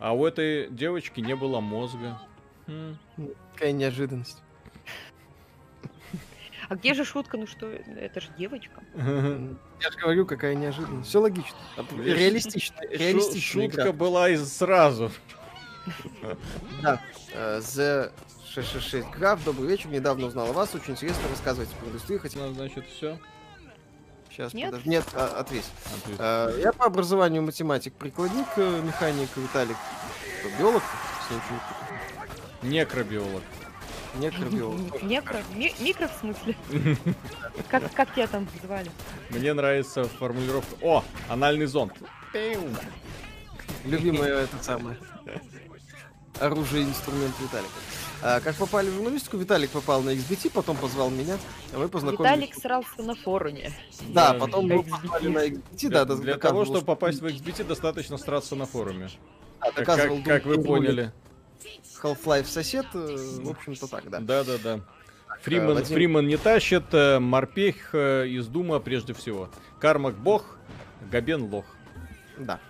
А у этой девочки не было мозга. Хм. Какая неожиданность. А где же шутка? Ну что, это же девочка. Я же говорю, какая неожиданность. Все логично. Реалистично. Реалистичная Шутка была из сразу. Да. Э, The 666 Граф, добрый вечер. Недавно узнал о вас. Очень интересно рассказывайте про индустрию. Хотя Ну, значит, все. сейчас Нет? подожди. Нет, а, ответь. Э, Я по образованию математик-прикладник, э, механик, Виталик что, биолог. Некробиолог. Некробиолог. Некро? Ми- Микро в смысле? Как, как тебя там звали? Мне нравится формулировка. О, анальный зонд. Любимое это самое. Оружие и инструмент Виталика. А, как попали в журналистику, Виталик попал на XBT, потом позвал меня, а мы познакомились. Виталик срался на форуме. Да, Да, потом мы попали на XBT, Для, да, для того, чтобы попасть в XBT, достаточно страться на форуме. Как, доказывал как- как вы поняли. Half-Life сосед, э, в общем-то так, да. Да-да-да. Фриман, Вадим. Фриман не тащит, э, морпех э, из Дума прежде всего. Кармак бог, Габен лох. Да.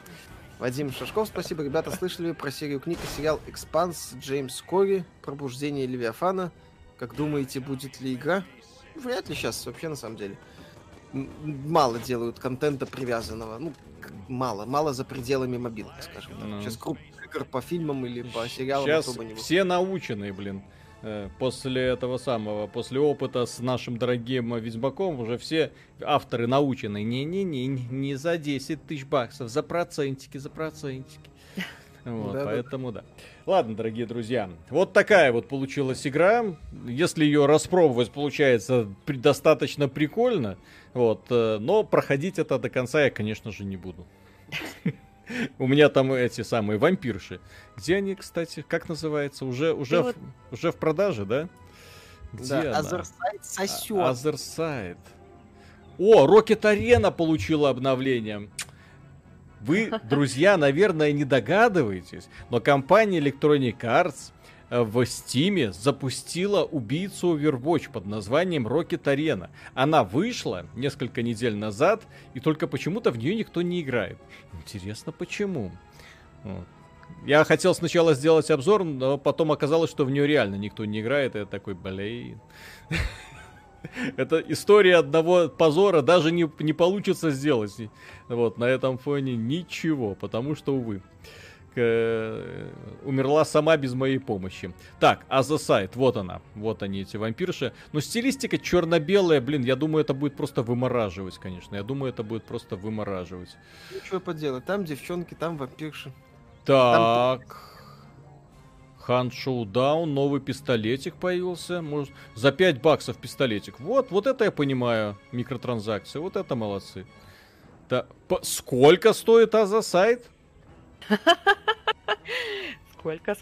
Вадим Шашков, спасибо. Ребята, слышали про серию книг и сериал «Экспанс» Джеймс Кори «Пробуждение Левиафана». Как думаете, будет ли игра? Вряд ли сейчас, вообще, на самом деле. Мало делают контента привязанного. Ну, мало. Мало за пределами мобилок, скажем так. Ну. Сейчас крупных игр по фильмам или по сериалам Сейчас особо не все наученные, блин. Э, После этого самого, после опыта с нашим дорогим Ведьмаком, уже все авторы научены. Не-не-не, не за 10 тысяч баксов, за процентики, за процентики. Вот, Да-да. поэтому да. Ладно, дорогие друзья, вот такая вот получилась игра. Если ее распробовать, получается при- достаточно прикольно. Вот, э, но проходить это до конца я, конечно же, не буду. У меня там эти самые вампирши. Где они, кстати, как называется? Уже, уже, в, уже в продаже, да? Где да, Othercide сосет. Othercide. О, Rocket Arena получила обновление. Вы, друзья, наверное, не догадываетесь, но компания Electronic Arts в Steam запустила убийцу Overwatch под названием Rocket Arena. Она вышла несколько недель назад, и только почему-то в нее никто не играет. Интересно, почему? Я хотел сначала сделать обзор, но потом оказалось, что в нее реально никто не играет. И я такой, блин. Это история одного позора даже не, не получится сделать. Вот, на этом фоне ничего, потому что, увы, к... умерла сама без моей помощи. Так, а за сайт, вот она, вот они, эти вампирши. Но стилистика черно-белая, блин, я думаю, это будет просто вымораживать, конечно. Я думаю, это будет просто вымораживать. Ну, что поделать, там девчонки, там вампирши. Так... Там... Хан Шоудаун, новый пистолетик появился. Может, за 5 баксов пистолетик. Вот, вот это я понимаю, микротранзакции. Вот это молодцы. Да, по, сколько стоит а за сайт? Сколько,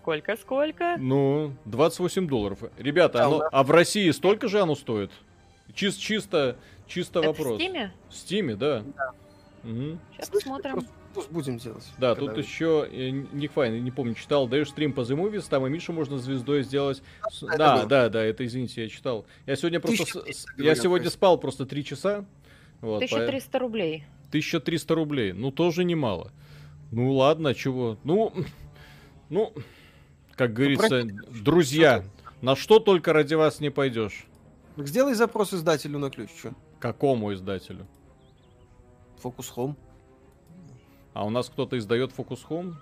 сколько, сколько? Ну, 28 долларов. Ребята, оно, а в России столько же оно стоит? Чис, чисто, чисто это вопрос. в Стиме? В Стиме, да. да. Угу. Сейчас посмотрим. Просто будем делать. Да, тут еще, э, Ник Файн, не помню, читал, даешь стрим по The Movies, там и Мишу можно звездой сделать. А, да, да, да, да, это, извините, я читал. Я сегодня просто, я сегодня спал просто три часа. Вот, 1300 по... рублей. 1300 рублей, ну тоже немало. Ну ладно, чего, ну, ну, как ну, говорится, ну, друзья, на что только ради вас не пойдешь. Так сделай запрос издателю на ключ, что? Какому издателю? Focus Home. А у нас кто-то издает Focus Home?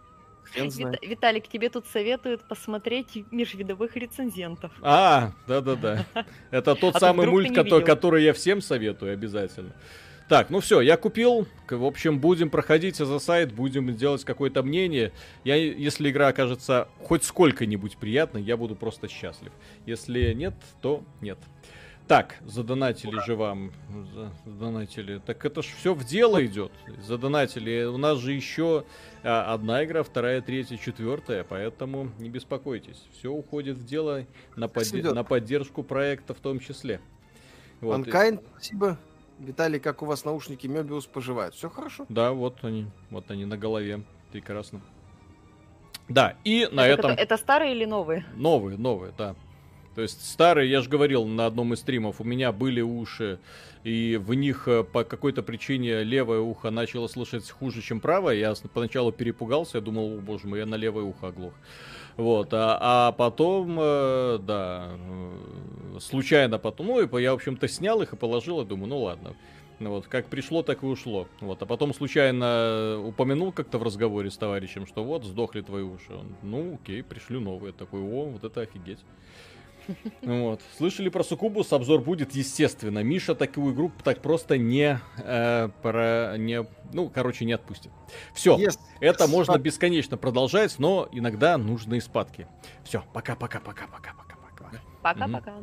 Вит- Виталик, тебе тут советуют посмотреть межвидовых рецензентов. А, да-да-да. Это тот а самый мульт, который, который я всем советую обязательно. Так, ну все, я купил. В общем, будем проходить за сайт, будем делать какое-то мнение. Я, если игра окажется хоть сколько-нибудь приятной, я буду просто счастлив. Если нет, то нет. Так, задонатили же вам. Задонатили. Так это ж все в дело идет. Задонатили. У нас же еще а, одна игра, вторая, третья, четвертая. Поэтому не беспокойтесь. Все уходит в дело на, под... на поддержку проекта в том числе. Вот. Mankind, спасибо. Виталий, как у вас наушники Мебиус поживают? Все хорошо? Да, вот они. Вот они на голове. Прекрасно. Да, и на это, этом... Это, это старые или новые? Новые, новые, да. То есть старые, я же говорил на одном из стримов, у меня были уши, и в них э, по какой-то причине левое ухо начало слышать хуже, чем правое. Я поначалу перепугался, я думал, о боже мой, я на левое ухо оглох. Вот, а, а потом, э, да, э, случайно потом, ну, я, в общем-то, снял их и положил, и думаю, ну ладно. Вот, как пришло, так и ушло. Вот, а потом случайно упомянул как-то в разговоре с товарищем, что вот, сдохли твои уши. Он, ну, окей, пришлю новые. Такой, о, вот это офигеть. Вот. Слышали про Сукубус? Обзор будет, естественно. Миша такую игру так просто не, э, про, не ну, короче, не отпустит. Все, yes. это можно бесконечно продолжать, но иногда нужны спадки. Все, пока-пока-пока-пока-пока-пока. Пока-пока.